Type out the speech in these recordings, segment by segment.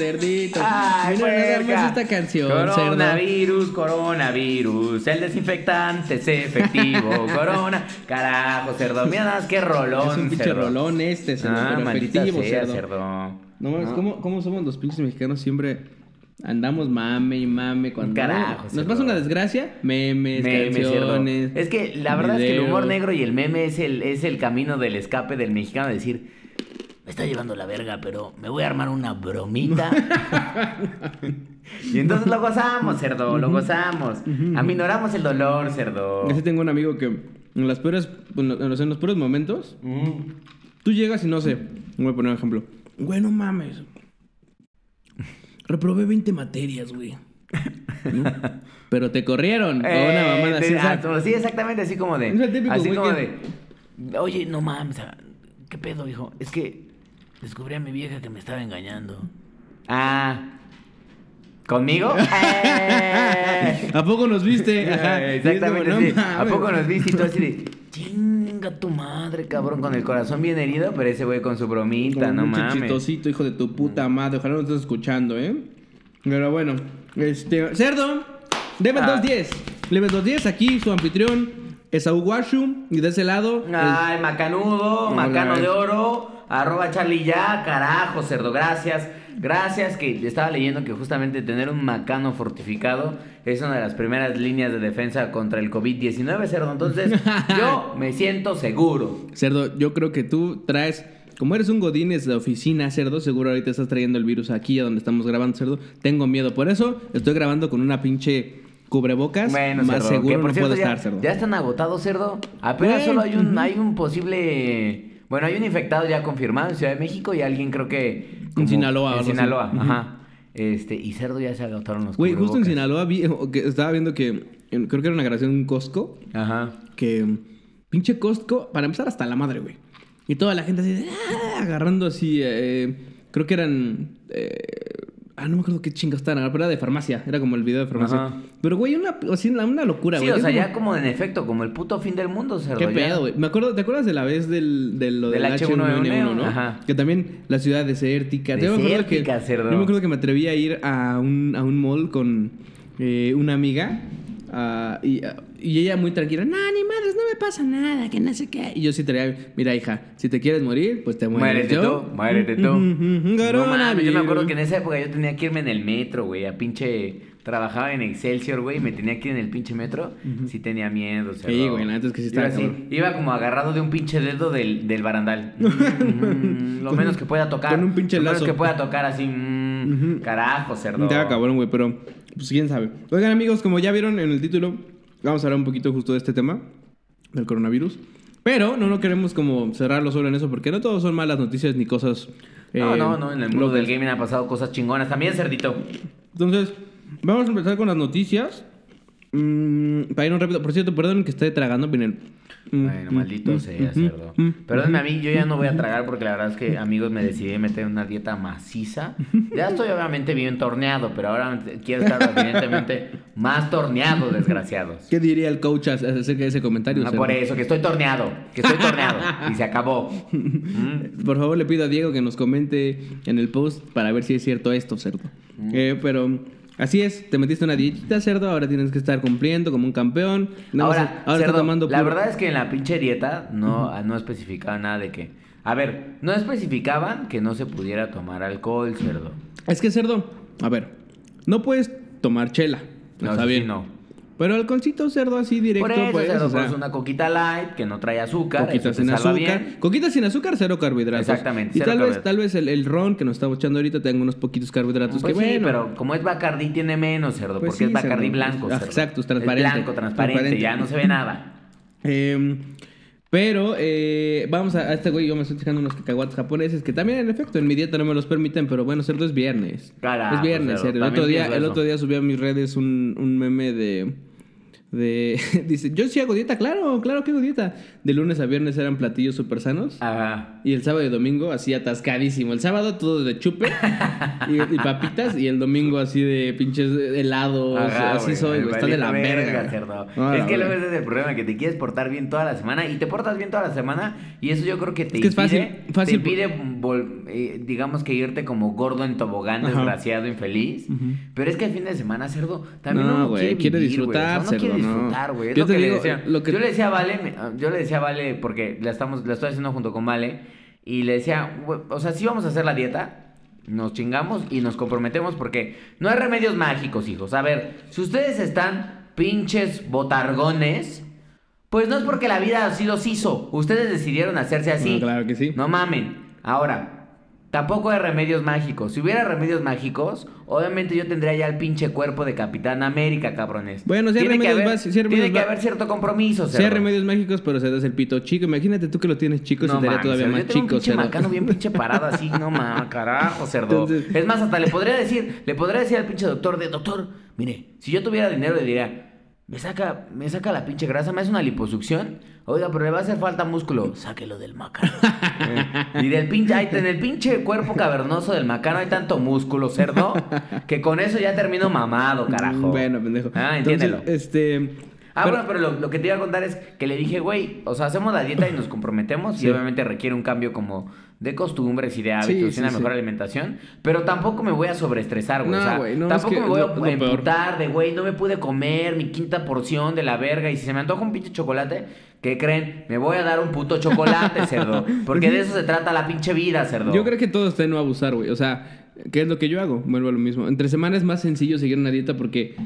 Cerdito. Ay, Mira nada puerca. más esta canción, cerdo. Coronavirus, coronavirus. El desinfectante es efectivo. Corona. Carajo, cerdo. Mira nada más qué rolón. Es un pinche rolón este, cerdo, Ah, pero maldita efectivo, sea, cerdo. cerdo. No mames, ¿cómo, ¿cómo somos los pinches mexicanos? Siempre andamos mame y mame cuando Carajo, nos pasa una desgracia, memes, Meme, cerdo. canciones. Es que la verdad es que el humor negro y el meme es el, es el camino del escape del mexicano. de decir, me está llevando la verga, pero me voy a armar una bromita. y entonces lo gozamos, cerdo, lo gozamos. Aminoramos el dolor, cerdo. Así tengo un amigo que en las peores, en los, en los peores momentos, Mm. tú llegas y no sé, voy a poner un ejemplo. Güey, no mames. Reprobé 20 materias, güey. ¿No? Pero te corrieron. o una Eh, mamada así. de- o sea, ah, sí, exactamente así como de. Es el típico así güey como que- de. Oye, no mames, ¿qué pedo, hijo? Es que descubrí a mi vieja que me estaba engañando. Ah. ¿Conmigo? Eh. ¿A poco nos viste? Ajá. Eh, Exactamente, no sí. ¿A poco nos viste y tú así de. Chinga tu madre, cabrón, con el corazón bien herido, pero ese güey con su bromita, Como no un mames. chistosito, hijo de tu puta madre. Ojalá no estés escuchando, ¿eh? Pero bueno, este. Cerdo, debes Ah. 210. Debes 210. Aquí su anfitrión, Esaú Washu. Y de ese lado. el- Ay, macanudo, Hola, macano de oro, arroba Charlie ya, carajo, cerdo, gracias. Gracias, que estaba leyendo que justamente tener un macano fortificado es una de las primeras líneas de defensa contra el COVID-19, cerdo. Entonces, yo me siento seguro. Cerdo, yo creo que tú traes. Como eres un godines de oficina, cerdo, seguro ahorita estás trayendo el virus aquí a donde estamos grabando, cerdo. Tengo miedo. Por eso estoy grabando con una pinche cubrebocas. Bueno, más cerdo, seguro por no cierto puede ya, estar, cerdo. ya están agotados, cerdo. Apenas solo hay un, hay un posible... Bueno, hay un infectado ya confirmado en Ciudad de México y alguien creo que... En Sinaloa, En. Sinaloa, ajá. Este, y cerdo ya se agotaron los Güey, justo en. Sinaloa vi, que estaba viendo que. creo que era una grabación de un Costco. Ajá. que pinche Costco, para empezar hasta la madre, güey. Y toda la gente así, "Ah", agarrando así, eh, creo que eran... eh, ah, no me acuerdo qué chingas estaban, pero era de farmacia, era como el video de farmacia. Ajá. Pero, güey, una, así, una, locura, Sí, güey. o Es sea, como- ya como en efecto, como el puto fin del mundo, cerdo. ¿Qué pedo, güey? Me acuerdo, ¿te acuerdas de la vez del, de lo del, Del H1N1, H1N1, no? ajá. Que también la ciudad desértica. Yo me acuerdo que, Desértica, cerdo. Yo me acuerdo que me atreví a ir a un, a un mall con eh, una amiga ah, y, ah, y ella muy tranquila. No, ni madres, no me pasa nada, que no sé qué. Y yo sí traía, mira, hija, si te quieres morir, pues te mueres. Muérete Yo, tú, muérete tú. No mames, yo me acuerdo que en esa época yo tenía que irme en el metro, güey, a pinche... Trabajaba en Excelsior, güey, y me tenía que ir en el pinche metro. Sí tenía miedo, cerdo. Sí, güey, la neta es que sí Iba estaba así, cabrón. Iba como agarrado de un pinche dedo del, del barandal. Mm, lo menos que pueda tocar. con un pinche Lo menos que pueda tocar así. mm, Ujú. Carajo, cerdo. Te cabrón, güey, pero pues quién sabe. Oigan, amigos, como ya vieron en el título, vamos a hablar un poquito justo de este tema, del coronavirus. Pero no, no queremos como cerrarlo solo en eso, porque no todos son malas noticias ni cosas. No, eh, no, no, en el mundo locas. del gaming han pasado cosas chingonas. También, cerdito. Entonces, vamos a empezar con las noticias. Mm, para ir un rápido. Por cierto, perdón que esté tragando, miren. Mm, Bueno, mm, maldito mm, sea, cerdo. Perdónme a mí, yo ya no voy a tragar porque la verdad es que, amigos, me decidí meter en una dieta maciza. Ya estoy obviamente bien torneado, pero ahora quiero estar evidentemente más torneado, desgraciados. ¿Qué diría el coach acerca de ese comentario? Ah, cerdo? por eso, que estoy torneado, que estoy torneado. y se acabó. Mm. Por favor, le pido a Diego que nos comente en el post para ver si es cierto esto, cerdo. Mm. Eh, pero así es, te metiste una dietita, cerdo, ahora tienes que estar cumpliendo como un campeón. Más- Ahora, ahora cerdo, tomando la verdad es que en la pinche dieta no, no especificaba nada de que... A ver, no especificaban que no se pudiera tomar alcohol, cerdo. Es que, cerdo, a ver, no puedes tomar chela. No, está sí, bien. no. Pero el concito cerdo así directo, Por eso, pues, cerdo, o sea, pues, una coquita light que no trae azúcar. coquita sin azúcar. bien. Coquita sin azúcar, cero carbohidratos. Exactamente, Y cero tal vez, carbohidratos. tal vez el, el ron que nos estamos echando ahorita tenga unos poquitos carbohidratos Pues que sí, bueno. pero como es Bacardí tiene menos, cerdo, Pues porque sí, es Bacardí cerdo. blanco, Ah, cerdo. exacto, es transparente. blanco, transparente, Transparente. ya no se ve nada. Eh, pero eh, vamos a, a este güey, yo me estoy echando unos cacahuates japoneses que también en efecto en mi dieta no me los permiten, pero bueno, cerdo es viernes. Carajo, es viernes, cerdo. El otro, día, el otro día subí a mis redes un, un meme de, de dice, yo sí hago dieta, claro, claro que hago dieta. De lunes a viernes eran platillos súper sanos. Ajá. Y el sábado y domingo así atascadísimo. El sábado todo de chupe y, y papitas. Y el domingo así de pinches helados. Ajá, así soy, güey. Está de la verga. cerdo. No, es que luego verga. ese es el problema, que te quieres portar bien toda la semana y te portas bien toda la semana y eso yo creo que te Es que es impide, fácil- fácil te impide vol- eh, digamos que irte como gordo en tobogán, Ajá. desgraciado, infeliz. Pero es que el fin de semana, cerdo, también No, uno güey, quiere, quiere vivir, sea, disfrutar, quiere cerdo. Disfrutar, güey. Yo lo te que le decía. lo que- Yo le decía a Vale, me- yo le decía a Vale porque la estamos la estoy haciendo junto con Vale y le decía, o sea, sí vamos a hacer la dieta, nos chingamos y nos comprometemos porque no hay remedios mágicos, hijos. A ver, si ustedes están pinches botargones, pues no es porque la vida así los hizo. Ustedes decidieron hacerse así. No, claro que sí. No mamen. Ahora, tampoco hay remedios mágicos. Si hubiera remedios mágicos, obviamente yo tendría ya el pinche cuerpo de Capitán América, cabrones. Bueno, sí hay tiene que remedios haber, hay tiene que haber cierto compromiso, Sí hay remedios mágicos, pero se das el pito chico. Imagínate tú que lo tienes chico, se te haría mames, todavía cerdo, más yo tengo chico. un pinche cerdo. macano bien pinche parado así, no mames, carajo, cerdo. Entonces- Es más, hasta le podría decir, le podría decir al pinche doctor de, doctor, mire, si yo tuviera dinero le diría, me saca, me saca la pinche grasa, me hace una liposucción, oiga, pero le va a hacer falta músculo, sáquelo del macano. y del pinche, ay, en el pinche cuerpo cavernoso del macano hay tanto músculo, cerdo, que con eso ya termino mamado, carajo. Bueno, pendejo. Ah, Entonces, entiéndelo. este. Ah, pero- bueno, pero lo, lo que te iba a contar es que le dije, güey, o sea, hacemos la dieta y nos comprometemos Sí. y obviamente requiere un cambio como de costumbres y de hábitos Sí, y una sí. mejor alimentación, pero tampoco me voy a sobreestresar, güey. No, o sea, güey, no, tampoco es que me voy a emputar de, güey, no me pude comer mi quinta porción de la verga y si se me antoja un pinche chocolate, ¿qué creen? Me voy a dar un puto chocolate, cerdo, porque de eso se trata la pinche vida, cerdo. Yo creo que todo está en no abusar, güey. O sea, ¿qué es lo que yo hago? Vuelvo a lo mismo. Entre semana es más sencillo seguir una dieta porque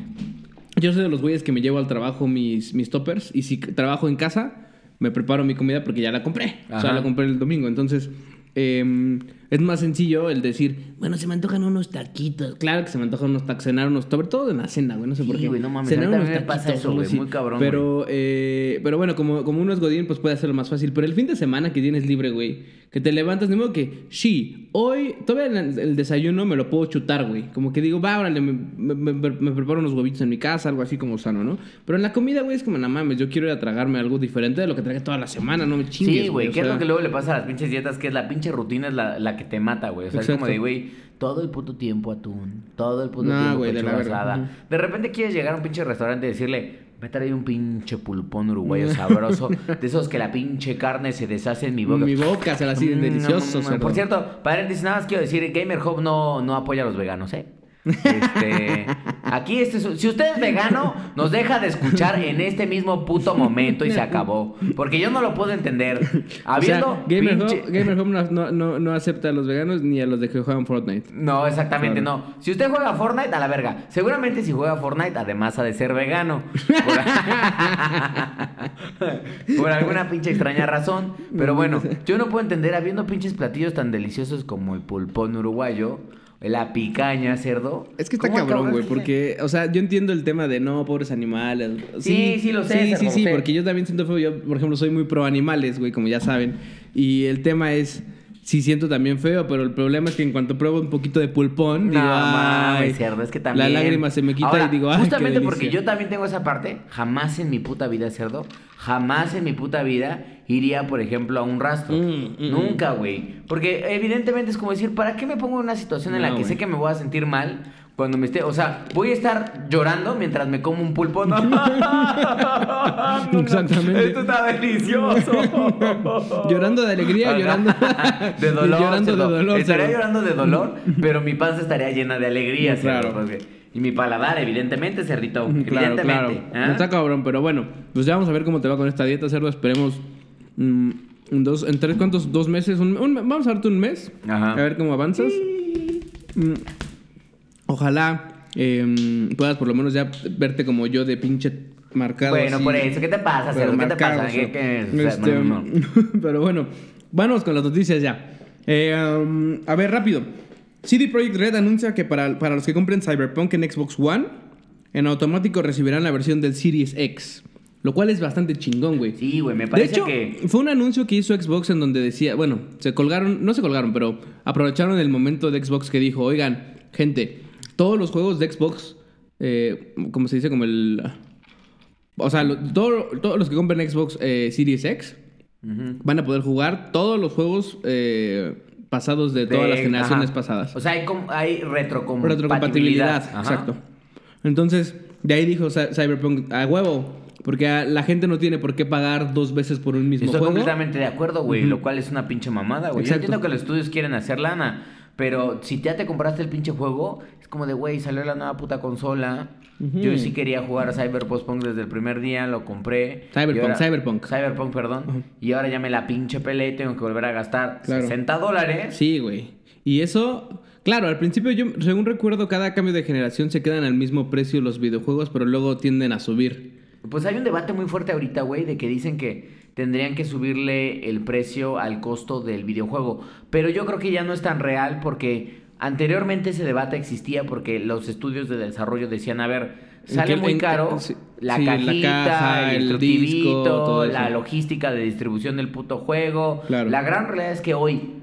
yo soy de los güeyes que me llevo al trabajo mis, mis toppers y si trabajo en casa, me preparo mi comida porque ya la compré. O sea, la compré el domingo. Entonces, eh, es más sencillo el decir, bueno, se me antojan unos taquitos. Claro que se me antojan unos tacos, cenar unos, sobre todo en la cena, güey. No sé Sí, por qué. güey, no mames, Cenar unos me pasa eso, güey, muy cabrón, Pero, eh, pero bueno, como, como uno es Godín, pues puede hacerlo más fácil. Pero el fin de semana que tienes libre, güey, que te levantas, de modo que, sí, hoy, todavía el, el desayuno me lo puedo chutar, güey. Como que digo, va, órale, me, me- me- me preparo unos huevitos en mi casa, algo así como sano, ¿no? Pero en la comida, güey, es como, no mames, yo quiero ir a tragarme algo diferente de lo que tragué toda la semana, no me chingues. Sí, güey, ¿qué es lo que luego le pasa a las pinches dietas? Que es la pinche rutina es la, la que te mata, güey. O sea, es como de, güey, todo el puto tiempo atún, todo el puto No, tiempo güey, de la. De repente quieres llegar a un pinche restaurante y decirle, me trae un pinche pulpón uruguayo sabroso, de esos que la pinche carne se deshace en mi boca. Mi boca se la así Mm, delicioso, no, no, no. Por cierto, paréntesis, nada más quiero decir, Gamer Hub no, no apoya a los veganos, ¿eh? Este, aquí, este, es- si usted es vegano, nos deja de escuchar en este mismo puto momento y se acabó. Porque yo no lo puedo entender. O sea, Habiendo Gamer, pinche- Hub, Gamer Hub no, no, no, no acepta a los veganos ni a los de que juegan Fortnite. No, exactamente Claro. no. Si usted juega Fortnite, a la verga. Seguramente si juega Fortnite, además ha de ser vegano. Por, Por alguna pinche extraña razón. Pero bueno, yo no puedo entender, habiendo pinches platillos tan deliciosos como el pulpón uruguayo, la picaña, cerdo. Es que está ¿cómo cabrón, güey, porque, o sea, yo entiendo el tema de no, pobres animales. Sí, sí, lo sé, Sí, sí, sí, porque yo también siento feo. Yo, por ejemplo, soy muy pro animales, güey, como ya saben. Y el tema es, sí siento también feo, pero el problema es que en cuanto pruebo un poquito de pulpón, No digo, ay, mames, cerdo, es que también. La lágrima se me quita Ahora, y digo, ay, Justamente qué porque yo también tengo esa parte, jamás en mi puta vida, cerdo, jamás en mi puta vida iría, por ejemplo, a un rastro. Mm, mm, Nunca, güey. Porque evidentemente es como decir, ¿para qué me pongo en una situación en la que sé que me voy a sentir mal? Cuando me esté, o sea, voy a estar llorando mientras me como un pulpo. No, no, Exactamente. Esto está delicioso. Llorando de alegría, llorando de dolor. llorando de dolor, Estaría llorando de dolor, pero mi panza estaría llena de alegría, claro. porque- Y mi paladar, evidentemente, cerdito. Claro, claro. evidentemente. ¿ah? Está cabrón, pero bueno, pues ya vamos a ver cómo te va con esta dieta, cerdo. Esperemos mm, en dos, en tres, ¿cuántos? ¿Dos meses? Un- un- vamos a darte un mes. Ajá. A ver cómo avanzas. Mm, ojalá eh, puedas por lo menos ya verte como yo de pinche marcado. Bueno, así. por eso, ¿qué te pasa, Pero? ¿Qué te pasa? o sea, ¿Qué- qué- o sea, este, no, no. pero bueno, vamos con las noticias ya. Eh, um, a ver, rápido. CD Projekt Red anuncia que para, para los que compren Cyberpunk en Xbox One, en automático recibirán la versión del Series X. Lo cual es bastante chingón, güey. Sí, güey, me De parece hecho, que... fue un anuncio que hizo Xbox en donde decía, bueno, se colgaron, no se colgaron, pero aprovecharon el momento de Xbox que dijo, oigan, gente, todos los juegos de Xbox, eh, como se dice, como el... O sea, lo- todo- todos los que compren Xbox eh, Series X van a poder jugar todos los juegos eh, pasados de, todas las generaciones ajá. pasadas. O sea, hay, hay retrocompatibilidad. Retrocompatibilidad, Ajá. exacto. Entonces, de ahí dijo Cy- Cyberpunk a huevo. Porque la gente no tiene por qué pagar dos veces por un mismo Estoy juego. completamente de acuerdo, güey. Lo cual es una pinche mamada, güey. Yo entiendo que los estudios quieren hacer lana. Pero si ya te compraste el pinche juego, es como de, güey, salió la nueva puta consola. Yo sí quería jugar a Cyberpunk desde el primer día, lo compré. Cyberpunk, ahora- Cyberpunk. Cyberpunk, perdón. Y ahora ya me la pinche peleé y tengo que volver a gastar Claro. 60 dólares. Sí, güey. Y eso, claro, al principio yo, según recuerdo, cada cambio de generación se quedan al mismo precio los videojuegos, pero luego tienden a subir. Pues hay un debate muy fuerte ahorita, güey, de que dicen que tendrían que subirle el precio al costo del videojuego. Pero yo creo que ya no es tan real porque anteriormente ese debate existía porque los estudios de desarrollo decían, a ver, ¿En sale muy caro la sí, la cajita, caja, el, el disco, todo la logística de distribución del puto juego. Claro. La gran realidad es que hoy,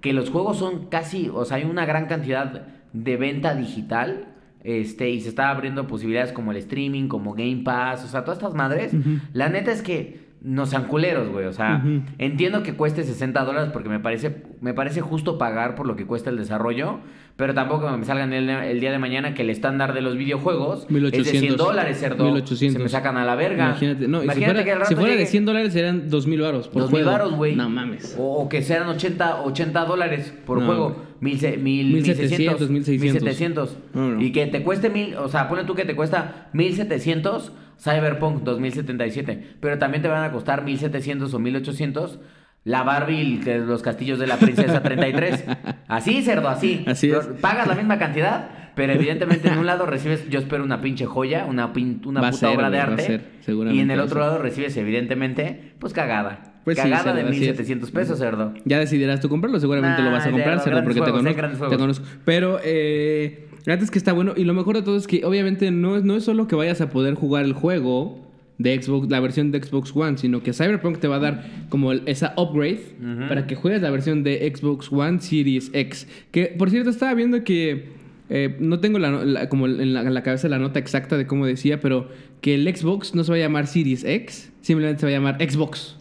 que los juegos son casi, o sea, hay una gran cantidad de venta digital. Este, y se está abriendo posibilidades como el streaming, como Game Pass, o sea, todas estas madres. La neta es que no sean culeros, güey. O sea, Ujú. entiendo que cueste 60 dólares porque me parece, me parece justo pagar por lo que cuesta el desarrollo. Pero tampoco me salgan el, el día de mañana que el estándar de los videojuegos es de 100 1800. dólares, cerdo. 1800. Se me sacan a la verga. Imagínate, no, y si Imagínate fuera, que al rato si fuera de llegue 100 dólares serían 2000 baros por 2000 juego. varos, güey. No mames. O, que sean 80, 80 dólares por No, juego. Mil, mil, 1700, 1600. 1600. No, no. Y que te cueste mil, o sea, ponle tú que te cuesta 1700 Cyberpunk 2077. Pero también te van a costar 1700 o 1800 la Barbie y que los castillos de la princesa 33. Así, cerdo, así. Así es. Pagas la misma cantidad, pero evidentemente en un lado recibes, yo espero una pinche joya, una, pin- una Va puta ser, obra de arte. ser, y en el otro lado recibes, evidentemente, pues cagada. Pues sí, cagada cerdo, de así es. 1700 pesos, cerdo. Ya decidirás tú comprarlo, seguramente Nah, lo vas a comprar, cerdo, porque te juegos, conozco, grandes te juegos. conozco. Pero, eh, la neta es que está bueno. Y lo mejor de todo es que, obviamente, no es, no es solo que vayas a poder jugar el juego de Xbox, la versión de Xbox One, sino que Cyberpunk te va a dar como el- esa upgrade para que juegues la versión de Xbox One Series X. Que, por cierto, estaba viendo que... eh, no tengo la- como en la, en la cabeza la nota exacta de cómo decía, pero que el Xbox no se va a llamar Series X, simplemente se va a llamar Xbox.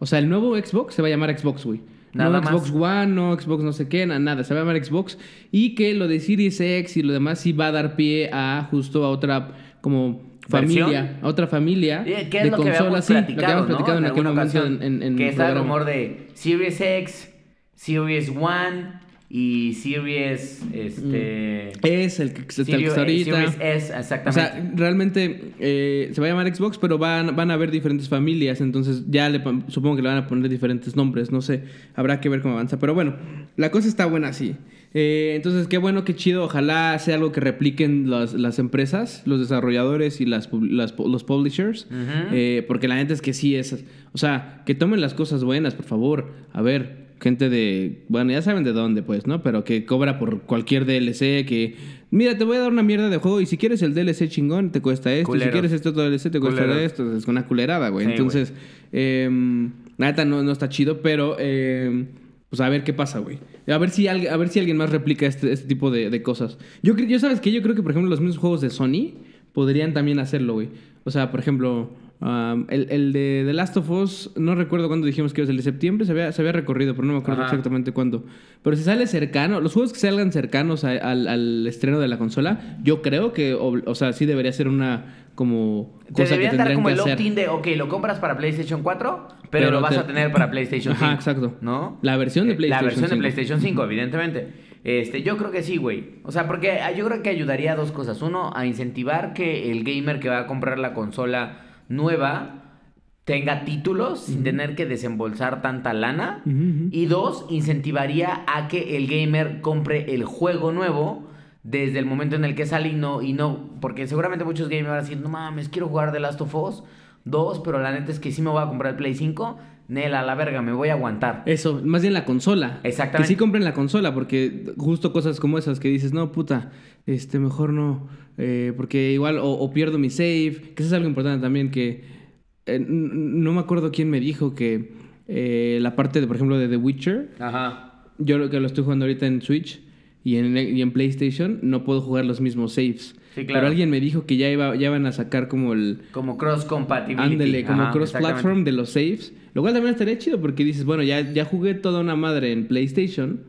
O sea, el nuevo Xbox se va a llamar Xbox, güey. Nada no más. Xbox One, no Xbox no sé qué, na- nada. Se va a llamar Xbox. Y que lo de Series X y lo demás sí va a dar pie a justo a otra como familia. ¿Versión? A otra familia Eh, ¿Qué es de lo que consolas. Sí, lo que platicado, habíamos ¿no? platicado en, aquel alguna momento en, en, en Que está el rumor de Series X, Series One y Series, este... Es el que, el que está ahorita. Series S, O exactamente. sea, realmente eh, se va a llamar Xbox, pero van, van a haber diferentes familias, entonces ya le, pon- supongo que le van a poner diferentes nombres, no sé, habrá que ver cómo avanza. Pero bueno, la cosa está buena así. Eh, entonces, qué bueno, qué chido, ojalá sea algo que repliquen las, las empresas, los desarrolladores y las, las los publishers, Ujú. eh, porque la neta es que sí es, o sea, que tomen las cosas buenas, por favor. A ver, gente de, bueno, ya saben de dónde, pues, ¿no? Pero que cobra por cualquier DLC, que, mira, te voy a dar una mierda de juego y si quieres el DLC chingón, te cuesta esto, y si quieres este otro DLC, te cuesta esto, es una culerada, güey. Sí, Entonces, em, la neta no, no está chido, pero, em, pues a ver qué pasa, güey. A ver si, alguien- a ver si alguien más replica este, este tipo de, de cosas. Yo, yo sabes que yo creo que, por ejemplo, los mismos juegos de Sony podrían también hacerlo, güey. O sea, por ejemplo, um, el, el de The Last of Us, no recuerdo cuándo dijimos que era el de septiembre, se había, se había recorrido, pero no me acuerdo Ajá. exactamente cuándo. Pero si sale cercano, los juegos que salgan cercanos a- al, al estreno de la consola, yo creo que, o sea, sí debería ser una como Te cosa que deberían dar tendrían como que el opt-in de, ok, lo compras para PlayStation 4, pero, Pero lo vas te- a tener para PlayStation 5. Ajá, exacto. ¿No? La versión de Eh, PlayStation La versión 5. de PlayStation 5, evidentemente. Este, yo creo que sí, güey. O sea, porque ah, yo creo que ayudaría a dos cosas. Uno, a incentivar que el gamer que va a comprar la consola nueva tenga títulos sin tener que desembolsar tanta lana. Y dos, incentivaría a que el gamer compre el juego nuevo desde el momento en el que sale y no, y no, porque seguramente muchos gamers van a decir, no mames, quiero jugar The Last of Us 2, pero la neta es que sí me voy a comprar el Play 5, Nela, la verga, me voy a aguantar. Eso, más bien la consola. Exactamente. Que sí compren la consola, porque justo cosas como esas que dices, no, puta, este, mejor no, eh, porque igual o, o pierdo mi save, que eso es algo importante también, que eh, no me acuerdo quién me dijo que eh, la parte, de, por ejemplo, de The Witcher, Ajá. yo lo que lo estoy jugando ahorita en Switch y en, y en PlayStation, no puedo jugar los mismos saves. Sí, claro. Pero alguien me dijo que ya iba, ya van a sacar como el Como cross compatibility. ándele, como Ajá, cross platform exactamente. de los saves. Lo cual también estaría chido porque dices, bueno, ya, ya jugué toda una madre en PlayStation.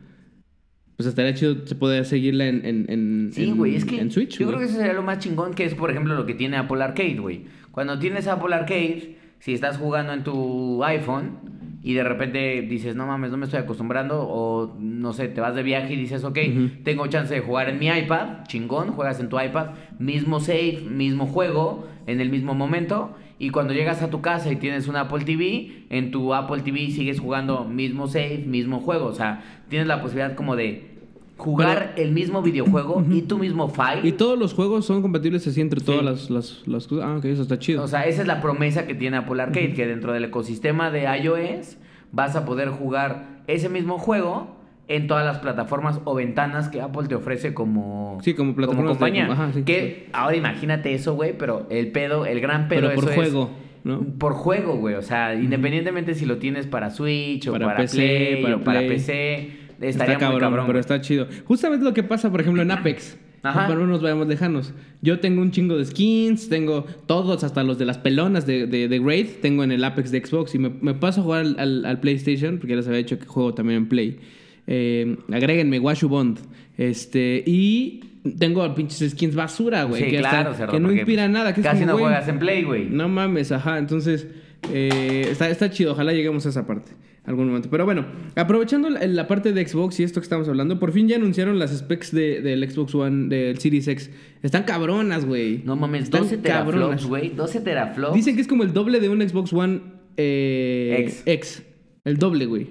Pues estaría chido se poder seguirla en, en, en, Sí, en- güey, es que en Switch. yo creo que eso sería lo más chingón que es, por ejemplo, lo que tiene Apple Arcade, güey. Cuando tienes Apple Arcade, si estás jugando en tu iPhone y de repente dices, no mames, no me estoy acostumbrando, o no sé, te vas de viaje y dices, ok, tengo chance de jugar en mi iPad, chingón, juegas en tu iPad, mismo save, mismo juego, en el mismo momento. Y cuando llegas a tu casa y tienes un Apple TV, en tu Apple TV sigues jugando mismo save, mismo juego. O sea, tienes la posibilidad como de jugar el mismo videojuego y tu mismo file. Y todos los juegos son compatibles así entre Sí. todas las, las, las cosas. Ah, ok, eso está chido. O sea, esa es la promesa que tiene Apple Arcade, que dentro del ecosistema de iOS vas a poder jugar ese mismo juego en todas las plataformas o ventanas que Apple te ofrece como, Sí, como plataformas de- ajá, sí. que ahora imagínate eso, güey, pero el pedo, el gran pedo Pero por eso es- juego, ¿no? Por juego, güey. O sea, independientemente si lo tienes para Switch o Para para, PC, Play para o para Play. PC, estaría está muy cabrón, cabrón. pero está chido. Justamente lo que pasa, por ejemplo, en Apex. Ajá. Para no nos vayamos lejanos. Yo tengo un chingo de skins, tengo todos, hasta los de las pelonas de, de, de Raid, tengo en el Apex de Xbox y me, me paso a jugar al, al- al PlayStation, porque ya les había dicho que juego también en Play. Eh, agréguenme Washu Bond. Este, y tengo pinches skins basura, güey. Sí, que, hasta- claro, cerdo, que no inspira pues, nada. Que es Casi como, no güey, juegas en Play, güey. no mames, ajá. Entonces, eh, está, está chido. Ojalá lleguemos a esa parte algún momento. Pero bueno, aprovechando la, la parte de Xbox y esto que estamos hablando, por fin ya anunciaron las specs de- del Xbox One, del Series X. Están cabronas, güey. No mames, Están 12 teraflops, güey. 12 teraflops. Dicen que es como el doble de un Xbox One eh, X. X. El doble, güey.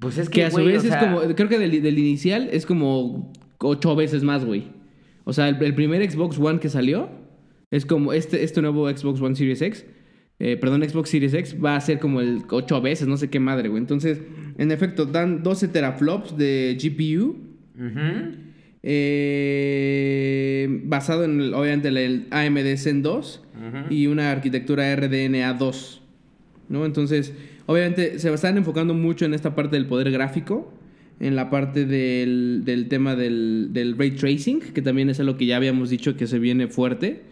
Pues es Que que, a su güey, vez es sea, como, creo que del, del inicial es como ocho veces más, güey. O sea, el, el primer Xbox One que salió es como este, este nuevo Xbox One Series X. eh, perdón, Xbox Series X va a ser como el ocho veces, no sé qué madre, güey. Entonces, en efecto, dan 12 teraflops de GPU. ujú. eh, basado en, el- obviamente, el, AMD Zen 2 Ujú. y una arquitectura RDNA 2. ¿no? Entonces, obviamente, se están enfocando mucho en esta parte del poder gráfico, en la parte del, del tema del, del ray tracing, que también es algo que ya habíamos dicho que se viene fuerte.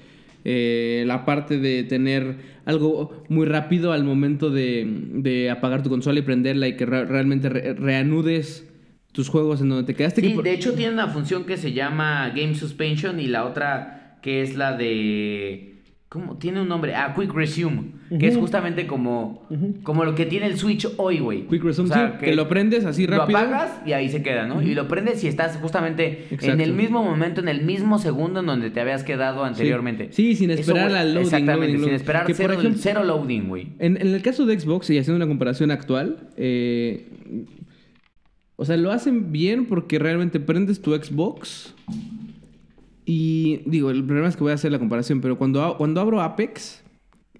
Eh, la parte de tener algo muy rápido al momento de, de apagar tu consola y prenderla y que re- realmente re- reanudes tus juegos en donde te quedaste. que Sí, por- de hecho tiene una función que se llama Game Suspension y la otra que es la de... ¿Cómo? Tiene un nombre. Ah, Quick Resume. Que es justamente como, como lo que tiene el Switch hoy, güey. Quick Resume, O sea, sí, que lo prendes así rápido. Lo apagas y ahí se queda, ¿no? Y lo prendes y estás justamente en el mismo momento, en el mismo segundo en donde te habías quedado anteriormente. Sí, sin Eso, esperar güey, al loading, Exactamente, loading, sin loading. esperar Que, por cero, ejemplo- cero loading, güey. En, en el caso de Xbox, y haciendo una comparación actual, eh, o sea, lo hacen bien porque realmente prendes tu Xbox y digo, el problema es que voy a hacer la comparación, pero cuando, cuando abro Apex,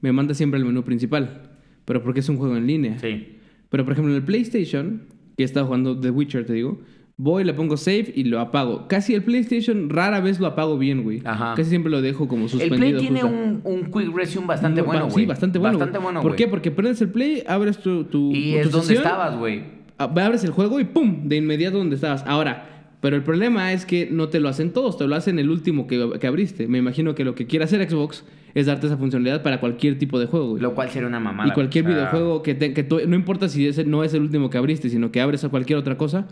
me manda siempre el menú principal, pero porque es un juego en línea. Sí. Pero por ejemplo en el PlayStation, que he estado jugando The Witcher, te digo, voy, le pongo save y lo apago. Casi el PlayStation rara vez lo apago bien, güey. Ajá. Casi siempre lo dejo como El suspendido. Play tiene un, un Quick Resume bastante bueno, güey. Sí, bastante bueno. Bastante güey. bueno, ¿Por güey. qué? Porque prendes el play, abres tu, tu, Y tu es donde estabas, güey. abres el juego y ¡pum! De inmediato donde estabas. Ahora, pero el problema es que no te lo hacen todos, te lo hacen el último que, que abriste. Me imagino que lo que quiere hacer Xbox es darte esa funcionalidad para cualquier tipo de juego, güey. Lo cual sería una mamada. y cualquier o sea, videojuego que, te- que tú- no importa si ese no es el último que abriste, sino que abres a cualquier otra cosa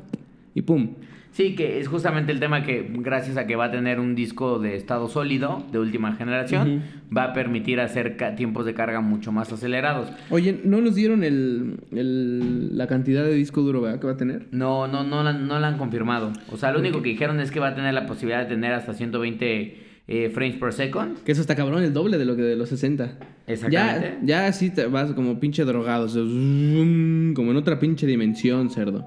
y ¡pum! Sí, que es justamente el tema que gracias a que va a tener un disco de estado sólido de última generación, va a permitir hacer tiempos de carga mucho más acelerados. Oye, ¿no nos dieron el, el- la cantidad de disco duro ¿verdad? que va a tener? No, no, no, la, no la han confirmado. O sea, lo único que dijeron es que va a tener la posibilidad de tener hasta 120 eh, frames per second. Que eso está cabrón, el doble de lo que de los 60. Exactamente. Ya, ya así te vas como pinche drogado. o sea, zoom, como en otra pinche dimensión, cerdo.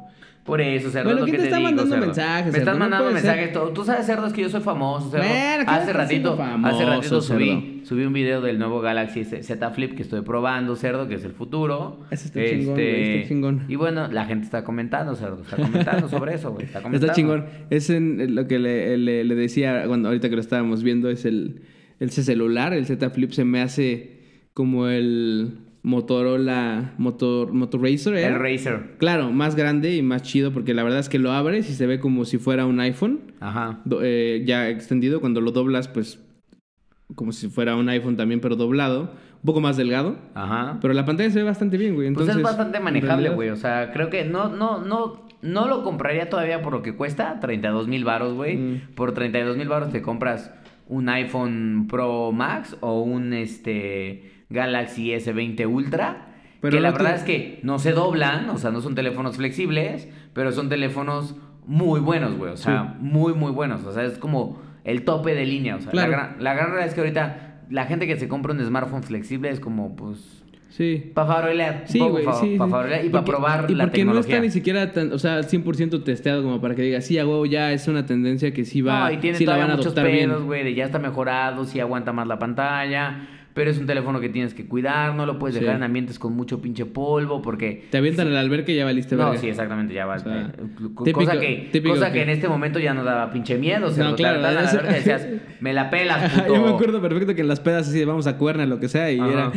Por eso, Cerdo, Bueno, ¿quién que te te está digo, mandando Cerdo. mensajes, Me estás mandando mensajes. Tú, tú sabes, Cerdo, es que yo soy famoso. Cerdo. Bueno, ¿qué hace ratito, famoso, hace ratito subí, subí un video del nuevo Galaxy Z Flip que estoy probando, Cerdo, que es el futuro. Este, Ese está chingón, güey, está chingón. Y bueno, la gente está comentando, Cerdo. Está comentando sobre eso, güey. Está, comentando. Está chingón. Es en lo que le, le- le decía cuando ahorita que lo estábamos viendo, es el, el C celular, el Z Flip se me hace como el Motorola Motor, Motor Racer. El ¿era? Razer. Claro, más grande y más chido porque la verdad es que lo abres y se ve como si fuera un iPhone Ajá. do- eh, ya extendido. Cuando lo doblas, pues como si fuera un iPhone también, pero doblado. Un poco más delgado. Ajá. Pero la pantalla se ve bastante bien, güey. Pues Entonces, es bastante manejable, güey. O sea, creo que no, no, no, no lo compraría todavía por lo que cuesta, 32 mil baros, güey. Mm. Por 32 mil baros te compras un iPhone Pro Max o un este Galaxy S20 Ultra. Pero que la no verdad es que no se doblan, o sea, no son teléfonos flexibles, pero son teléfonos muy buenos, güey. O sea, muy, muy buenos. O sea, es como el tope de línea. O sea, Claro. la, gran, la gran realidad es que ahorita la gente que se compra un smartphone flexible es como, pues, Sí. para farolear. Sí, güey, sí. pa y para probar y la porque no está ni siquiera, tan, o sea, 100% testeado como para que diga, sí, a huevo, ya es una tendencia que sí va, no, y tiene sí la van a muchos pedos, güey, de ya está mejorado, sí aguanta más la pantalla, pero es un teléfono que tienes que cuidar, no lo puedes Sí. dejar en ambientes con mucho pinche polvo porque... Te avientan al alberca y ya valiste No, verga. sí, exactamente, ya va. O sea, eh, cosa que, cosa que... que- en este momento ya no daba pinche miedo. O sea, No, claro, la eso- y decías, me la pelas, puto. Yo me acuerdo perfecto que en las pedas así vamos a cuerna, lo que sea, y Ajá. era.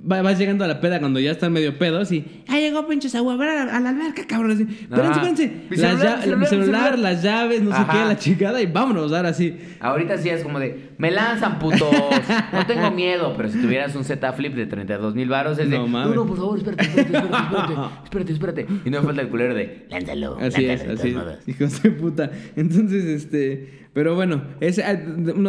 Va- Vas llegando a la peda cuando ya están medio pedos y. ¡Ah, llegó pinches agua! A ver a, la alberca, cabrón! Así, espérense, espérense. Mi celular, las llaves, no sé Ajá. qué, la chingada, y vámonos, ahora sí. Ahorita sí es como de, me lanzan putos, no tengo miedo, pero si tuvieras un Z Flip de 32 mil baros es de, No mames. no, por favor, espérate, espérate, espérate, espérate, espérate, espérate. Y no me falta el culero de, lánzalo, Así es, lánzalo así es. modos". Hijos de puta. Entonces, este. Pero bueno, ese, ah,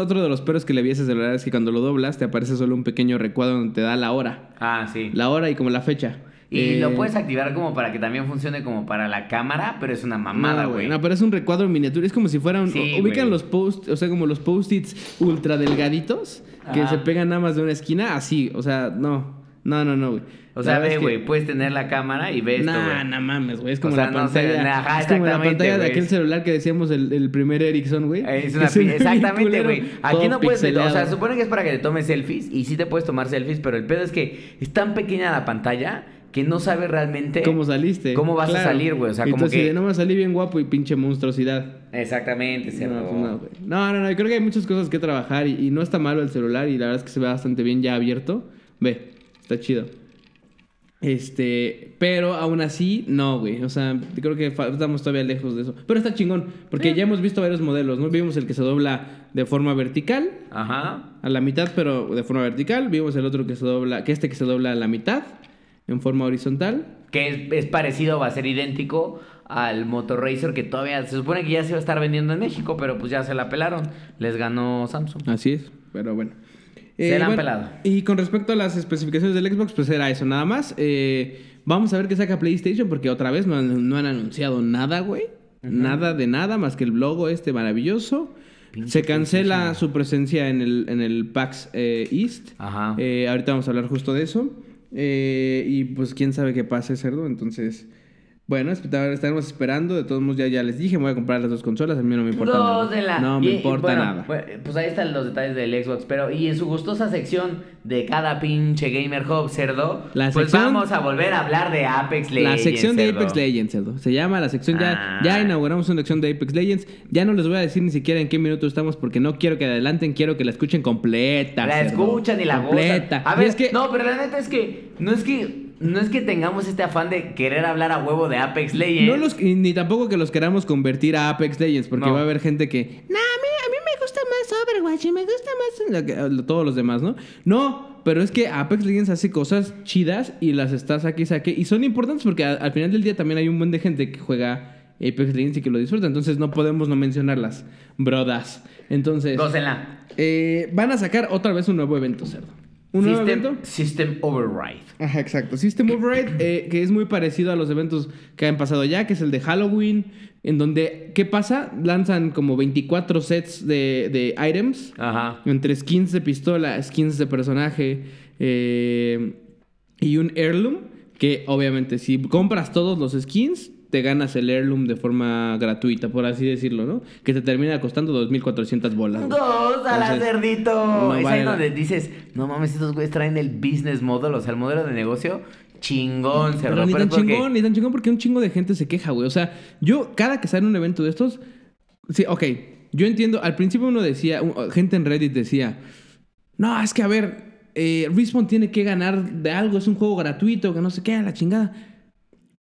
otro de los peros que le vi a ese celular es que cuando lo doblas te aparece solo un pequeño recuadro donde te da la hora. Ah, sí. La hora y como la fecha. Y Eh, lo puedes activar como para que también funcione como para la cámara, pero es una mamada, güey. No, pero es un recuadro miniatura. Es como si fuera un. Sí, ubican los post, o sea, como los post-its ultra delgaditos que se pegan nada más de una esquina. Así, o sea, no. No, no, no, güey. o sea, ve, es que- güey, puedes tener la cámara y ves esto, Nah, no mames, güey. Es O como sea, la no sé, pantalla. ajá, es como la pantalla de aquel celular que decíamos el, el primer Ericsson, güey. Es una se bien Exactamente, güey. Aquí no puedes. O sea, se supone que es para que te tomes selfies. Y sí te puedes tomar selfies, pero el pedo es que es tan pequeña la pantalla que no sabes realmente. ¿Cómo saliste? ¿Cómo vas a salir, güey? O sea, Y como entonces, que- no me salí bien guapo y pinche monstruosidad. Exactamente. No, pues no, güey. no, no, no, creo que hay muchas cosas que trabajar y, y no está malo el celular y la verdad es que se ve bastante bien ya abierto. Ve, está chido. Este, pero aún así, no, güey. O sea, creo que estamos todavía lejos de eso. Pero está chingón, porque ya hemos visto varios modelos, ¿no? Vimos el que se dobla de forma vertical, Ajá. a la mitad, pero de forma vertical. Vimos el otro que se dobla, que este que se dobla a la mitad, en forma horizontal. Que es, es parecido, va a ser idéntico al Motor Racer que todavía se supone que ya se va a estar vendiendo en México, pero pues ya se la pelaron. Les ganó Samsung. Así es, pero bueno. Se la han bueno, pelado. Y con respecto a las especificaciones del Xbox, pues era eso nada más. Eh, vamos a ver qué saca PlayStation, porque otra vez no han, no han anunciado nada, güey. Nada de nada, más que el logo este maravilloso. Pinche Se cancela su presencia en el, en el PAX eh, East. Ajá. Eh, ahorita vamos a hablar justo de eso. Eh, y pues quién sabe qué pase, cerdo. Entonces, bueno, estaremos esperando. De todos modos, ya, ya les dije, me voy a comprar las dos consolas. A mí no me importa Dos de nada. la- No me y- importa bueno, nada. bueno, Pues ahí están los detalles del Xbox. Pero, y en su gustosa sección de cada pinche Gamer Hub, cerdo, La pues sección- vamos a volver a hablar de Apex Legends. La sección de. Apex Legends, cerdo. Se llama la sección ya. Ah. Ya inauguramos una sección de Apex Legends. Ya no les voy a decir ni siquiera en qué minuto estamos porque no quiero que adelanten, quiero que la escuchen completa. La cerdo. escuchan y la completa. gozan. A Y ver, es que no, pero la neta es que no es que no es que tengamos este afán de querer hablar a huevo de Apex Legends. no los, ni tampoco que los queramos convertir a Apex Legends porque No. va a haber gente que. No, a mí, a mí me gusta más Overwatch y me gusta más todos los demás, ¿no? No, pero es que Apex Legends hace cosas chidas y las está saque y saque. Y son importantes porque a- al final del día también hay un buen de gente que juega Apex Legends y que lo disfruta. Entonces no podemos no mencionarlas, brodas. Entonces, eh, van a sacar otra vez un nuevo evento, cerdo. ¿Un nuevo System, evento? System Override. Ajá, exacto. System Override, eh, que es muy parecido a los eventos que han pasado ya, que es el de Halloween, en donde, ¿qué pasa? Lanzan como 24 sets de, de items, Ajá. entre skins de pistola, skins de personaje eh, y un heirloom, que obviamente si compras todos los skins, te ganas el heirloom de forma gratuita, por así decirlo, ¿no? Que te termina costando 2.400 bolas. ¡Gózala, Entonces, cerdito! no es vale ahí la- donde dices, no mames, estos güeyes traen el business model, o sea, el modelo de negocio chingón, cerdo. Pero ni tan porque- chingón, ni tan chingón porque un chingo de gente se queja, güey. O sea, yo cada que sale un evento de estos, sí, ok, yo entiendo, al principio uno decía, gente en Reddit decía, no, es que a ver, eh, Respawn tiene que ganar de algo, es un juego gratuito, que no sé qué, a la chingada.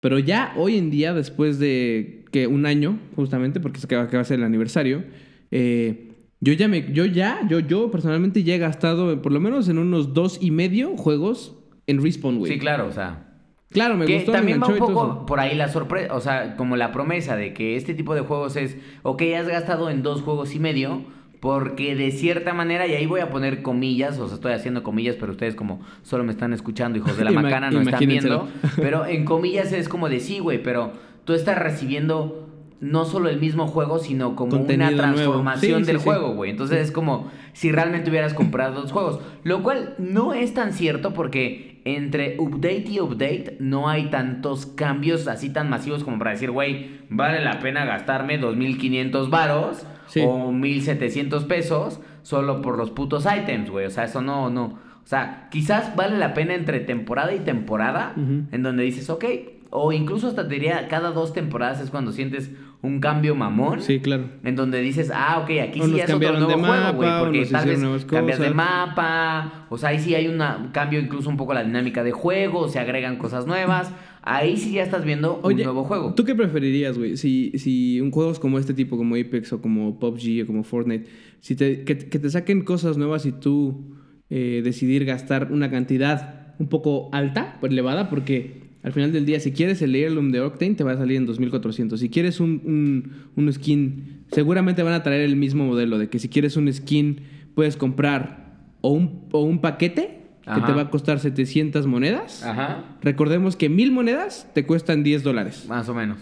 Pero ya hoy en día, después de que un año, justamente, porque se acaba, a ser el aniversario, eh, yo ya me, yo ya, yo, yo personalmente ya he gastado por lo menos en unos dos y medio juegos en Respawn, güey. Sí, claro, o sea. Claro, me que gustó, me también va un poco por ahí la sorpresa, o sea, como la promesa de que este tipo de juegos es, ok, has gastado en dos juegos y medio, porque de cierta manera, y ahí voy a poner comillas, o sea, estoy haciendo comillas, pero ustedes como solo me están escuchando, hijos de la Ima- macana, no están viendo, pero en comillas es como de sí, güey, pero tú estás recibiendo no solo el mismo juego, sino como Contenido una transformación Sí, del sí. juego, güey. Entonces es como si realmente hubieras comprado dos juegos. Lo cual no es tan cierto porque entre update y update no hay tantos cambios así tan masivos como para decir, güey, vale la pena gastarme 2.500 varos Sí. o 1.700 pesos solo por los putos items, güey. O sea, eso no, no. O sea, quizás vale la pena entre temporada y temporada en donde dices, ok, o incluso hasta te diría, cada dos temporadas es cuando sientes un cambio mamón. Sí, claro. En donde dices, ah, ok, aquí O sí es otro nuevo de juego, güey. Porque tal vez cambias de mapa. O sea, ahí sí hay una- un cambio incluso un poco la dinámica de juego, se agregan cosas nuevas. Ahí sí ya estás viendo Oye, un nuevo juego. ¿tú qué preferirías, güey? Si, si un juegos como este tipo, como Apex o como PUBG o como Fortnite, si te, que, que te saquen cosas nuevas y tú eh, decidir gastar una cantidad un poco alta, pues elevada, porque al final del día, si quieres el Heirloom de Octane, te va a salir en 2400. Si quieres un, un, un skin, seguramente van a traer el mismo modelo, de que si quieres un skin, puedes comprar o un, o un paquete que Ajá. te va a costar 700 monedas. Ajá. Recordemos que mil monedas te cuestan 10 dólares, Más o menos.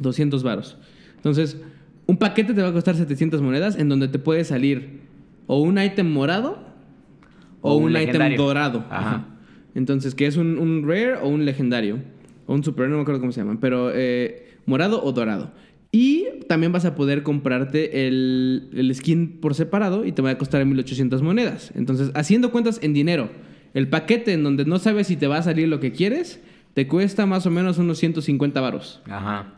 200 varos. Entonces, un paquete te va a costar 700 monedas en donde te puede salir o un ítem morado o, O un ítem legendario. dorado. Ajá. Ajá. Entonces, que es un, un rare o un legendario. O un super, no me acuerdo cómo se llaman. Pero eh, morado o dorado. Y también vas a poder comprarte el, el skin por separado y te va a costar 1800 monedas. Entonces, haciendo cuentas en dinero, el paquete en donde no sabes si te va a salir lo que quieres, te cuesta más o menos unos 150 varos. Ajá.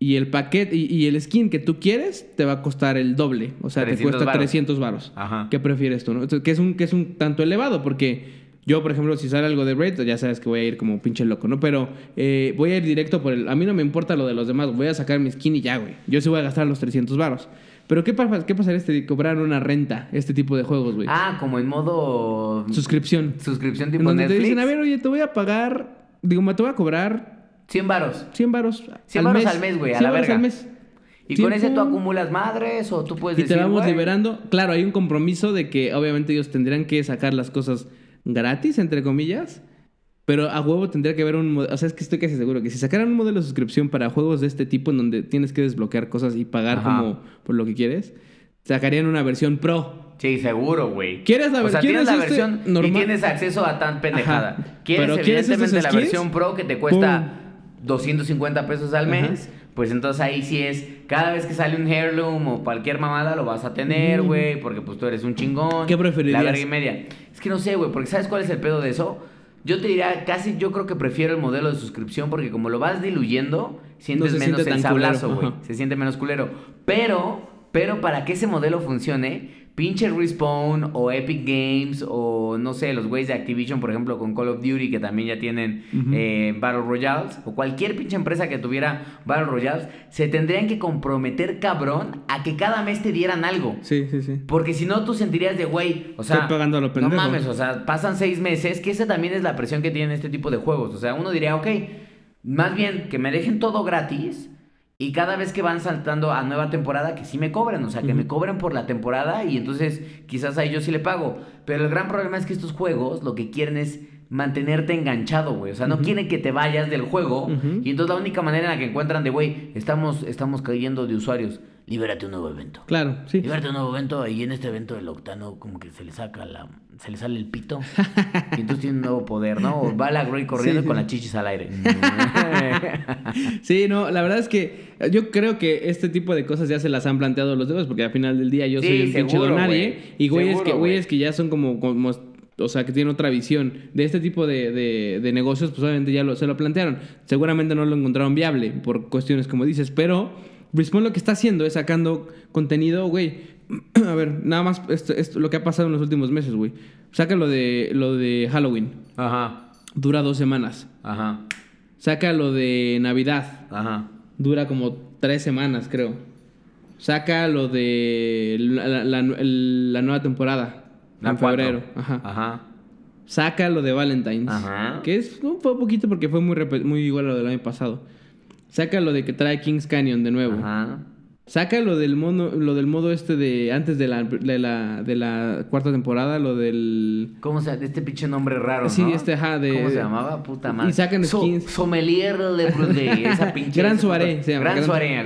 Y el paquete y, y el skin que tú quieres te va a costar el doble. O sea, te 300 cuesta varos. 300 varos. Ajá. ¿Qué prefieres tú? No? Entonces, que, es un, que es un tanto elevado porque yo, por ejemplo, si sale algo de Raid, ya sabes que voy a ir como pinche loco, ¿no? Pero eh, voy a ir directo por el... A mí no me importa lo de los demás. Voy a sacar mi skin y ya, güey. Yo sí voy a gastar los 300 varos. Pero ¿qué, pasa, qué pasaría si cobrar una renta este tipo de juegos, güey? Ah, como en modo Suscripción. suscripción En tipo donde Netflix. te dicen, a ver, oye, te voy a pagar... Digo, me te voy a cobrar 100 varos. 100 varos 100 varos al mes, güey, a 100 la verga. al mes. Y con ese tú acumulas madres o tú puedes Y te decir, vamos güey, liberando. Claro, hay un compromiso de que obviamente ellos tendrían que sacar las cosas gratis, entre comillas. Pero a huevo tendría que haber un modelo. O sea, es que estoy casi seguro que si sacaran un modelo de suscripción para juegos de este tipo, en donde tienes que desbloquear cosas y pagar Ajá. como por lo que quieres, sacarían una versión pro. Sí, seguro, güey. ¿Quieres la O sea, ver- tienes quieres la este versión y normal? tienes acceso a tan pendejada. Ajá. ¿Quieres Pero ¿quieres evidentemente estos la versión pro que te cuesta 250 pesos al mes? Pues entonces ahí sí es, cada vez que sale un heirloom o cualquier mamada lo vas a tener, güey, porque pues tú eres un chingón. ¿Qué preferirías? La verga y media. Es que no sé, güey, porque ¿sabes cuál es el pedo de eso? Yo te diría, casi yo creo que prefiero el modelo de suscripción porque como lo vas diluyendo, sientes se menos siente el sablazo, güey. Se siente menos culero. Pero, pero para que ese modelo funcione, pinche Respawn o Epic Games o no sé, los güeyes de Activision, por ejemplo, con Call of Duty, que también ya tienen eh, Battle Royales, o cualquier pinche empresa que tuviera Battle Royales, se tendrían que comprometer cabrón a que cada mes te dieran algo. Sí, sí, sí. Porque si no, tú sentirías de, güey, o sea, Estoy pagando a lo no mames, o sea, pasan seis meses, que esa también es la presión que tienen este tipo de juegos. O sea, uno diría, ok, más bien que me dejen todo gratis y cada vez que van saltando a nueva temporada, que sí me cobren, o sea, que me cobren por la temporada y entonces quizás ahí yo sí le pago. Pero el gran problema es que estos juegos lo que quieren es mantenerte enganchado, güey. O sea, no quieren que te vayas del juego. Y entonces la única manera en la que encuentran de, güey, estamos, estamos cayendo de usuarios. Libérate un nuevo evento. Claro, sí. Libérate un nuevo evento y en este evento el octano como que se le saca la... Se le sale el pito. y entonces tiene un nuevo poder, ¿no? O va la Grey corriendo Sí, con sí. las chichis al aire. Sí, no, la verdad es que yo creo que este tipo de cosas ya se las han planteado los dedos, porque al final del día yo Sí, soy un pinche don nadie. Y güeyes que, güey. güeyes que ya son como, como, o sea, que tienen otra visión de este tipo de, de- de negocios, pues obviamente ya lo, se lo plantearon. Seguramente no lo encontraron viable por cuestiones como dices, pero Respawn lo que está haciendo es sacando contenido, güey, A ver, nada más esto, esto- lo que ha pasado en los últimos meses, güey. Saca lo de, lo de Halloween. Ajá. Dura dos semanas. Ajá. Saca lo de Navidad. Ajá. Dura como tres semanas, creo. Saca lo de la, la- el- la nueva temporada. La en febrero. Ajá. Ajá. Saca lo de Valentine's. Ajá. Que es un fue poquito porque fue muy, muy igual a lo del año pasado. Saca lo de que trae Kings Canyon de nuevo. Ajá. Saca lo del modo, lo del modo este de antes de la, de la, de la cuarta temporada, lo del... ¿Cómo se Este pinche nombre raro, Sí, ¿no? este, ajá, de- ¿Cómo se llamaba? Puta madre. Y sacan So- skins. sommelier de Brunei. Esa pinche... Gran soirée, se llama. Gran soirée,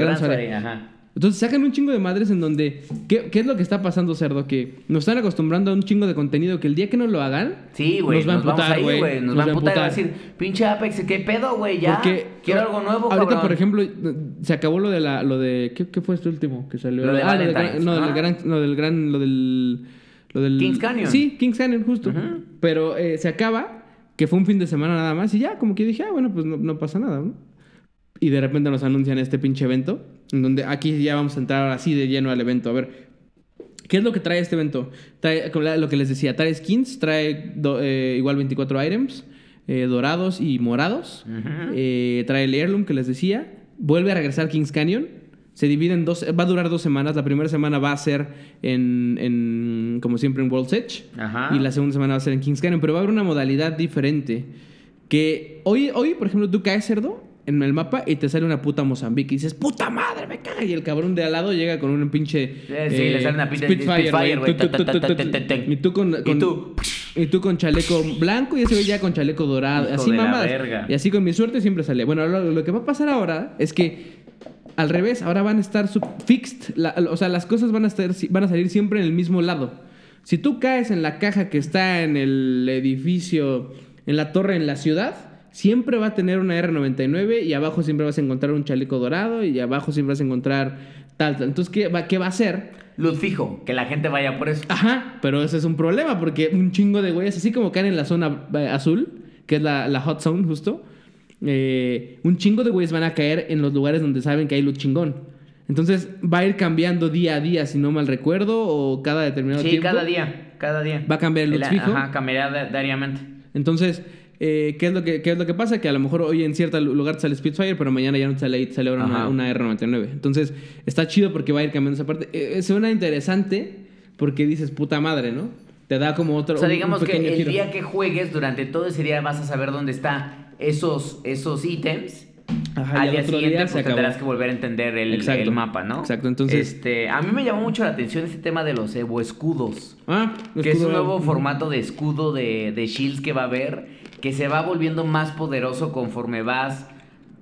Gran ajá. Entonces sacan un chingo de madres en donde... ¿qué, ¿Qué es lo que está pasando, cerdo? Que nos están acostumbrando a un chingo de contenido que el día que no lo hagan... Sí, güey, Nos va a emputar, güey. Nos, Nos va a emputar y va a emputar. decir, pinche Apex, ¿qué pedo, güey? Ya. Porque Quiero algo nuevo, Ahorita, cabrón. por ejemplo, se acabó lo de la... Lo de, ¿qué, qué fue este último que salió? Lo de ah, lo del gran, no, del gran, lo del gran... Lo del... Lo del Kings Canyon. Sí, Kings Canyon, justo. Pero eh, se acaba, que fue un fin de semana nada más, y ya, como que dije, ah, bueno, pues no, no pasa nada, ¿no? Y de repente nos anuncian este pinche evento, en donde aquí ya vamos a entrar así de lleno al evento. A ver, ¿qué es lo que trae este evento? Trae lo que les decía, trae skins, trae do- eh, igual 24 items, eh, dorados y morados. Eh, trae el Heirloom que les decía. Vuelve a regresar Kings Canyon. Se divide en dos, va a durar dos semanas. La primera semana va a ser en, en como siempre, en World's Edge. Ajá. Y la segunda semana va a ser en Kings Canyon. Pero va a haber una modalidad diferente. Que hoy, hoy por ejemplo, tú caes cerdo en el mapa y te sale una puta Mozambique. Y dices, puta madre, me caga. Y el cabrón de al lado llega con un pinche. Eh, sí, le sale una pinche Spitfire, güey. Y tú con. Y con- tú. y tú con chaleco blanco y ese güey ya con chaleco dorado. Hijo así mamadas. Y así con mi suerte siempre sale. Bueno, lo, lo que va a pasar ahora es que al revés, ahora van a estar sub- fixed. la- o sea, las cosas van a, estar, van a salir siempre en el mismo lado. Si tú caes en la caja que está en el edificio, en la torre en la ciudad, siempre va a tener una R99 y abajo siempre vas a encontrar un chaleco dorado y abajo siempre vas a encontrar tal, tal. Entonces, ¿qué va, qué va a hacer? Luz fijo, que la gente vaya por eso. Ajá, pero ese es un problema porque un chingo de güeyes, así como caen en la zona eh, azul, que es la, la hot zone justo, eh, un chingo de güeyes van a caer en los lugares donde saben que hay luz chingón. Entonces va a ir cambiando día a día, si no mal recuerdo, o cada determinado Sí, tiempo. cada día, cada día. Va a cambiar el La- fijo. Ajá, cambiará di- diariamente. Entonces, eh, ¿qué, es lo que, ¿qué es lo que pasa? Que a lo mejor hoy en cierto lugar sale Spitfire, pero mañana ya no sale sale ahora una, una R99. Entonces, está chido porque va a ir cambiando esa parte. Eh, suena interesante porque dices, puta madre, ¿no? Te da como otro. O sea, un- un digamos que el giro. día que juegues, durante todo ese día vas a saber dónde están esos, esos ítems. Ajá, Al día siguiente, día pues tendrás que volver a entender el, mapa, ¿no? Exacto, entonces- Este, a mí me llamó mucho la atención este tema de los Evo escudos. Ah, Que es un nuevo formato de escudo de, de shields que va a haber, que se va volviendo más poderoso conforme vas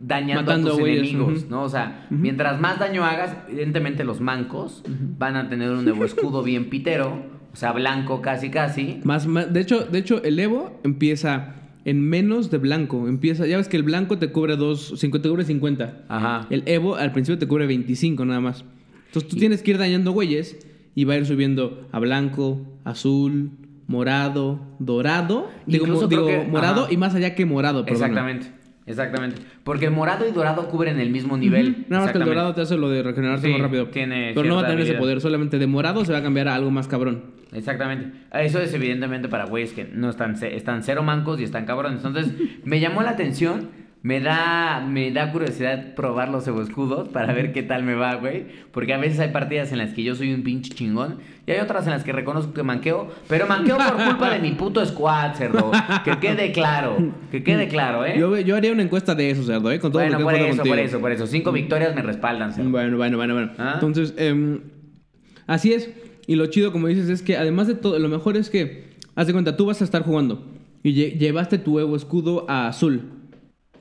dañando Matando a tus enemigos. ¿no? O sea, mientras más daño hagas, evidentemente los mancos van a tener un nuevo escudo bien pitero, o sea, blanco casi casi. Más, más- de, hecho, de hecho, el Evo empieza en menos de blanco. Empieza, ya ves que el blanco te cubre dos, 50, te cubre 50. Ajá. El Evo al principio te cubre 25 nada más. Entonces tú tienes que ir dañando güeyes y va a ir subiendo a blanco, azul, morado, dorado. Digo, mo- digo, que- morado ajá. y más allá que morado, perdona. Exactamente, exactamente. Porque morado y dorado cubren el mismo nivel. Nada más que el dorado te hace lo de regenerarte Sí, más rápido. tiene Pero no va a tener ese poder. Solamente de morado se va a cambiar a algo más cabrón. Exactamente. Eso es evidentemente para güeyes que no están, están cero mancos y están cabrones. Entonces, me llamó la atención. Me da, me da curiosidad probar los escudos para ver qué tal me va, güey. Porque a veces hay partidas en las que yo soy un pinche chingón. Y hay otras en las que reconozco que manqueo. Pero manqueo por culpa de mi puto squad, cerdo. Que quede claro. Que quede claro, ¿eh? Yo, yo haría una encuesta de eso, cerdo, ¿eh? Con todo bueno, lo que por eso, contigo. por eso, por eso. Cinco victorias me respaldan, cerdo. Bueno, bueno, bueno, bueno. ¿Ah? Entonces, em, así es. Y lo chido, como dices, es que además de todo, lo mejor es que, haz de cuenta, tú vas a estar jugando y lle- llevaste tu Evo escudo a azul.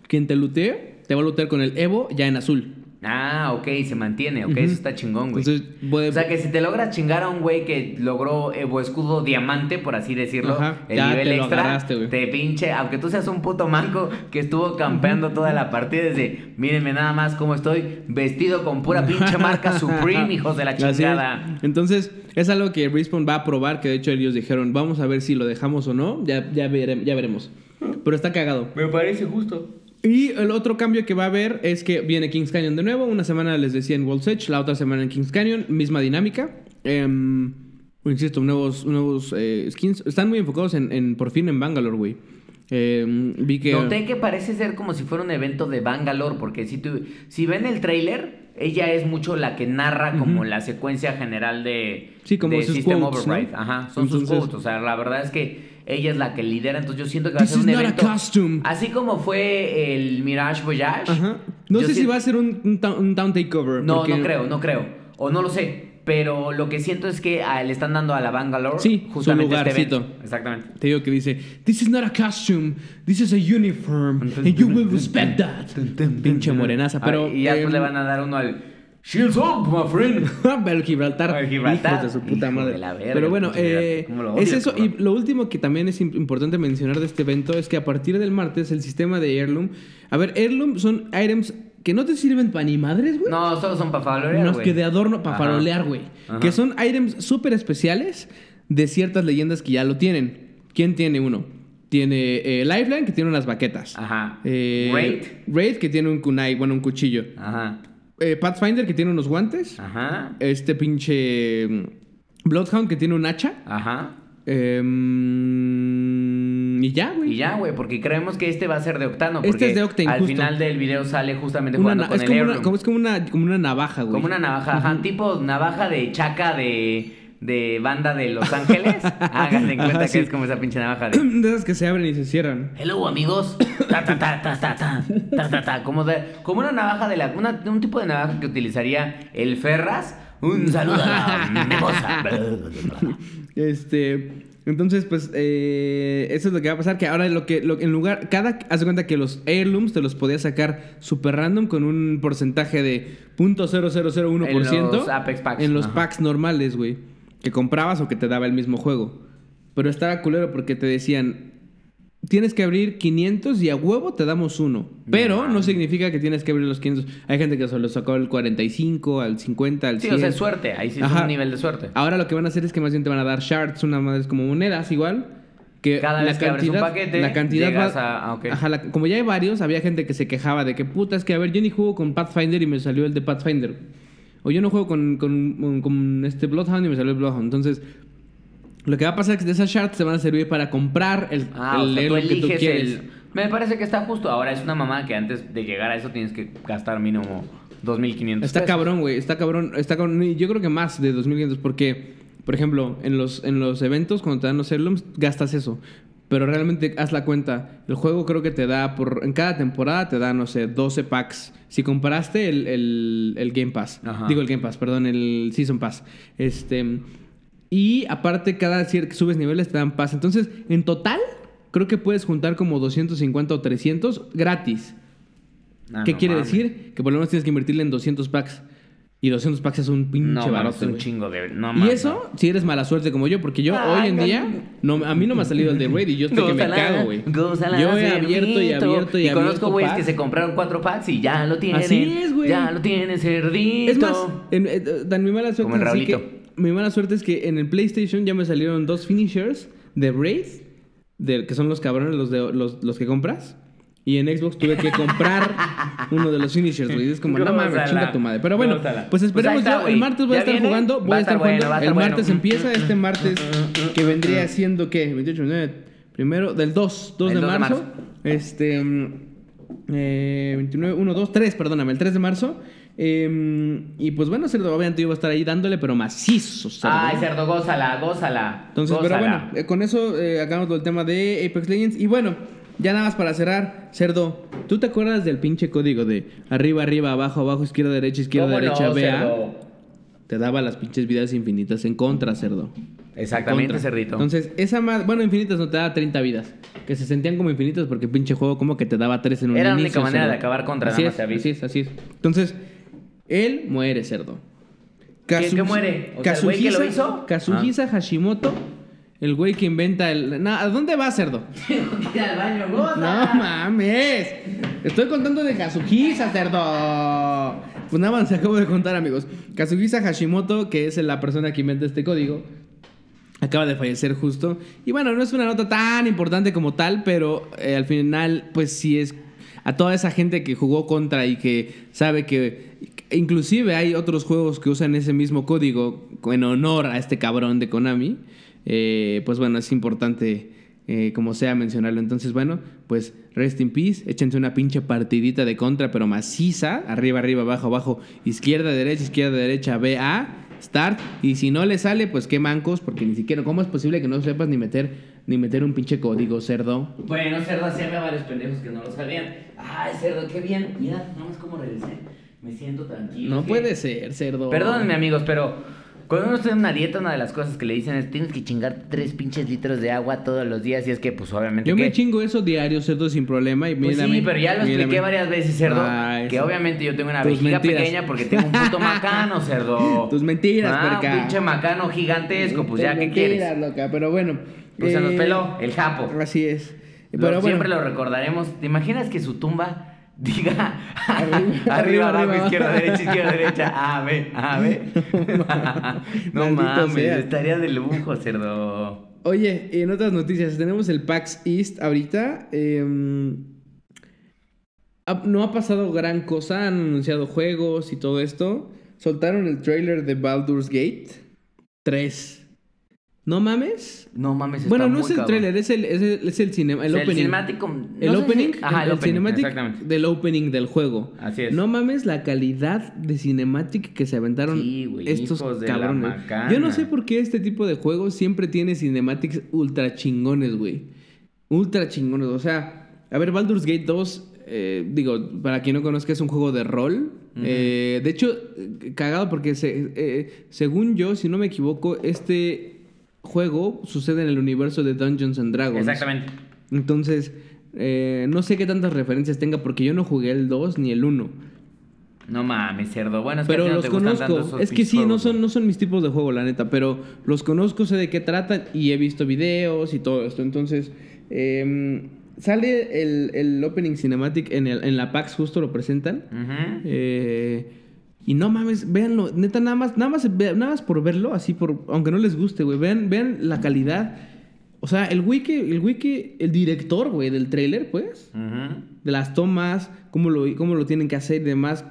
Quien te lutee, te va a lutear con el Evo ya en azul. Ah, ok, se mantiene, ok, eso está chingón, güey. Entonces, puede- O sea que si te logras chingar a un güey que logró Evo Escudo Diamante, por así decirlo, Ajá, el ya nivel te extra, agarraste, te pinche, aunque tú seas un puto manco que estuvo campeando toda la partida desde, mírenme nada más cómo estoy, vestido con pura pinche marca Supreme, hijos de la es. chingada. Entonces, es algo que Respawn va a probar, que de hecho ellos dijeron, vamos a ver si lo dejamos o no, ya, ya, ya veremos. Pero está cagado. Me parece justo. Y el otro cambio que va a haber es que viene Kings Canyon de nuevo. Una semana les decía en World's Edge, la otra semana en Kings Canyon, misma dinámica. em, insisto, nuevos, nuevos eh, skins. Están muy enfocados en, por fin en Bangalore, güey. Em, vi que... Noté que parece ser como si fuera un evento de Bangalore, porque si, tú, si ven el tráiler, ella es mucho la que narra como la secuencia general de, Sí, como de System quotes, Override. ¿no? Ajá, son sus quotes. O sea, la verdad es que ella es la que lidera, entonces yo siento que va a ser un a evento. Así como fue el Mirage Voyage. Ajá. No sé si va a ser un, un, town- un town takeover. No, porque- no creo, no creo. O no lo sé. Pero lo que siento es que a- le están dando a la Bangalore Sí, su justamente este lugarcito. evento. Exactamente. Te digo que dice, This is not a costume, this is a uniform, and you will respect that. Pinche morenaza, pero... Ah, y ya em, le van a dar uno al Shields up, my friend. Pero Gibraltar. El Gibraltar. Hijos de su puta madre. verga, Pero bueno, eh, ¿Cómo lo es eso. Y lo último que también es im- importante mencionar de este evento es que a partir del martes el sistema de Heirloom. A ver, Heirloom son items que no te sirven para ni madres, güey. No, solo son para farolear, No, güey. que de adorno para farolear, güey. Que son items súper especiales de ciertas leyendas que ya lo tienen. ¿Quién tiene uno? Tiene eh, Lifeline, que tiene unas baquetas. Ajá. Eh, Raid. Raid, que tiene un kunai, bueno, un cuchillo. Ajá. Eh, Pathfinder, que tiene unos guantes. Ajá. Este pinche mm, Bloodhound, que tiene un hacha. Ajá. Em, y ya, güey. Y ya, güey, porque creemos que este va a ser de octano. Este es de octano. Al final del video sale justamente jugando con el como, Es como una, como una navaja, güey. Como una navaja, ajá, tipo navaja de chaca de de banda de Los Ángeles. Háganse en cuenta que es como esa pinche navaja de... de esas que se abren y se cierran. Hello, amigos. Ta, ta, ta, ta, ta, ta, ta, ta, Como, de, como una navaja de la... Un tipo de navaja que utilizaría el Ferras. Un saludo a la mimosa. Este... Entonces, pues, eh, eso es lo que va a pasar. Que ahora lo que, lo- en lugar, cada, haz de cuenta que los heirlooms te los podías sacar super random con un porcentaje de .0001% En los Apex Packs. en los Ajá. packs normales, güey, que comprabas o que te daba el mismo juego. Pero estaba culero porque te decían, tienes que abrir 500 y a huevo te damos uno. Pero no significa que tienes que abrir los 500. Hay gente que solo sacó el 45, al 50, al 100. Sí, o sea, es suerte. Ahí sí es Ajá. un nivel de suerte. Ahora lo que van a hacer es que más bien te van a dar shards, una madre como monedas igual. Que Cada vez que abres un paquete, la cantidad llegas va- a- ah. Ajá, la- como ya hay varios, había gente que se quejaba de que puta, es que a ver, yo ni juego con Pathfinder y me salió el de Pathfinder. O yo no juego con, con, con este Bloodhound y me salió el Bloodhound. Entonces, lo que va a pasar es que de esas shards te van a servir para comprar el, Ah, el o sea, tú heirloom que tú quieres. el... Me parece que está justo. Ahora es una mamá que antes de llegar a eso tienes que gastar mínimo 2.500 Está pesos. cabrón, güey. Está cabrón. Está cabrón. Yo creo que más de 2500 porque, por ejemplo, en los, en los eventos, cuando te dan los heirlooms, gastas eso. Pero realmente haz la cuenta. El juego creo que te da por... En cada temporada te da, no sé, 12 packs. Si comparaste el, el, el Game Pass. Ajá. Digo el Game Pass, perdón, el Season Pass. Este... Y aparte, cada que subes niveles te dan pass. Entonces, en total, creo que puedes juntar como 250 o 300 gratis. Ah, ¿Qué no quiere mames. decir? Que por lo menos tienes que invertirle en 200 packs. Y 200 packs es un pinche No, es un chingo de... No, Y eso, si eres mala suerte como yo, porque yo Ay, hoy en día, no, a mí no me ha salido el de Raid y yo estoy que me cago, güey. Yo he abierto y abierto y, abierto. conozco güeyes que packs. se compraron cuatro packs y ya lo tienen. Así es, güey. Ya lo tienen, cerdito. Es más, en, eh, tan mi mala suerte Como el así Raulito. que mi mala suerte es que en el PlayStation ya me salieron dos finishers de Raid, de, que son los cabrones, los, de, los, los que compras. Y en Xbox tuve que comprar uno de los finishers, güey. Es como, no mames, chinga tu madre. Pero bueno, gózala. pues esperemos Pues está, yo. El martes voy a ¿Ya estar viene? jugando. Voy a a estar bueno, jugando. el bueno. martes empieza. Este martes que vendría siendo, ¿qué? 28, 29. Primero, del 2, 2 El de 2 de marzo. marzo. Este. mm, eh, 29, 1, 2, 3, perdóname, el 3 de marzo. Eh, y pues bueno, cerdo, obviamente yo voy a estar ahí dándole, pero macizo, cerdo. Ay, cerdo, gózala, gózala. Entonces, pero bueno, eh, con eso eh, acabamos el tema de Apex Legends. Y bueno, ya nada más para cerrar, cerdo, ¿tú te acuerdas del pinche código de arriba, arriba, abajo, abajo, izquierda, derecha, izquierda, ¿Cómo derecha, vea? Te daba las pinches vidas infinitas en contra, cerdo. Exactamente, Contra. cerdito. Entonces, esa más, bueno, infinitas no te daba 30 vidas. Que se sentían como infinitas porque pinche juego como que te daba 3 en un Era la única manera cerdo. de acabar contra, así nada es, más aviso. así es, así es. Entonces, él muere, cerdo. ¿Quién Kazu- que muere? O sea, ¿el güey que lo hizo? Kazuhisa Hashimoto, el güey que inventa el... No, ¿A dónde va, cerdo? Ir al baño, No mames. Estoy contando de Kazuhisa, cerdo. Pues nada más se acabo de contar, amigos. Kazuhisa Hashimoto, que es la persona que inventa este código, acaba de fallecer justo. Y bueno, no es una nota tan importante como tal, pero eh, al final, pues sí es a toda esa gente que jugó contra y que sabe que inclusive hay otros juegos que usan ese mismo código en honor a este cabrón de Konami. Eh, pues bueno, es importante eh, como sea mencionarlo. Entonces, bueno, pues rest in peace, échense una pinche partidita de contra, pero maciza, arriba, arriba, abajo, abajo, izquierda, derecha, izquierda, derecha, B, A, start, y si no le sale, pues qué mancos, porque ni siquiera, ¿cómo es posible que no sepas ni meter ni meter un pinche código, cerdo? Bueno, cerdo, así había varios pendejos que no lo sabían. Ay, cerdo, qué bien. Mira, no más cómo regresé. Me siento tranquilo. No puede ser, cerdo. Perdónenme, amigos, pero cuando uno está en una dieta, una de las cosas que le dicen es tienes que chingar tres pinches litros de agua todos los días. Y es que, pues, obviamente. Yo ¿qué? me chingo eso diario, cerdo, sin problema. Y Pues mírame, sí, pero ya lo expliqué varias veces, cerdo. Ay, que sí. obviamente yo tengo una Tus vejiga mentiras. pequeña porque tengo un puto macano, cerdo. Tus mentiras, ah, puerca. un pinche macano gigantesco, pues Tus ya, ¿qué mentiras, quieres? loca, pero bueno. Pues se nos eh, peló el japo. Así es. Lo- Pero bueno, Siempre lo recordaremos. ¿Te imaginas que su tumba diga Arriba, arriba, abajo, izquierda, derecha, izquierda, derecha, A, B, A, B? no mames, sea. estaría de lujo, cerdo. Oye, en otras noticias, tenemos el PAX East ahorita. eh, ha- no ha pasado gran cosa, han anunciado juegos y todo esto. Soltaron el trailer de Baldur's Gate 3. ¿No mames? No mames, está Bueno, no muy es el cabrón. trailer, es el, es el, es el cinema, el O sea, opening. cinemático, no el sé si- opening, Ajá, el, el opening, cinematic exactamente. del opening del juego. Así es. No mames la calidad de cinematic que se aventaron Sí, güey, estos hijos de la cabrones. Yo no sé por qué este tipo de juegos siempre tiene cinematics ultra chingones, güey. Ultra chingones. O sea, a ver, Baldur's Gate 2, eh, digo, para quien no conozca, es un juego de rol. Eh, de hecho, eh, cagado porque se- eh, según yo, si no me equivoco, este juego sucede en el universo de Dungeons and Dragons. Exactamente. Entonces, eh, no sé qué tantas referencias tenga porque yo no jugué el 2 ni el 1. No mames, cerdo. Bueno, es que a Pero ti no los te gustan tanto conozco. esos Es que sí, no son, no son mis tipos de juego, la neta. Pero los conozco, sé de qué tratan y he visto videos y todo esto. Entonces, eh, sale el, el opening cinematic en, el, en la PAX, justo lo presentan. Ujú. Eh, y no mames, véanlo, neta, nada más, nada más, nada más por verlo, así por, aunque no les guste, güey, vean, vean la calidad. O sea, el que, el que, el director, güey, del tráiler, pues, de las tomas, cómo lo, cómo lo tienen que hacer y demás,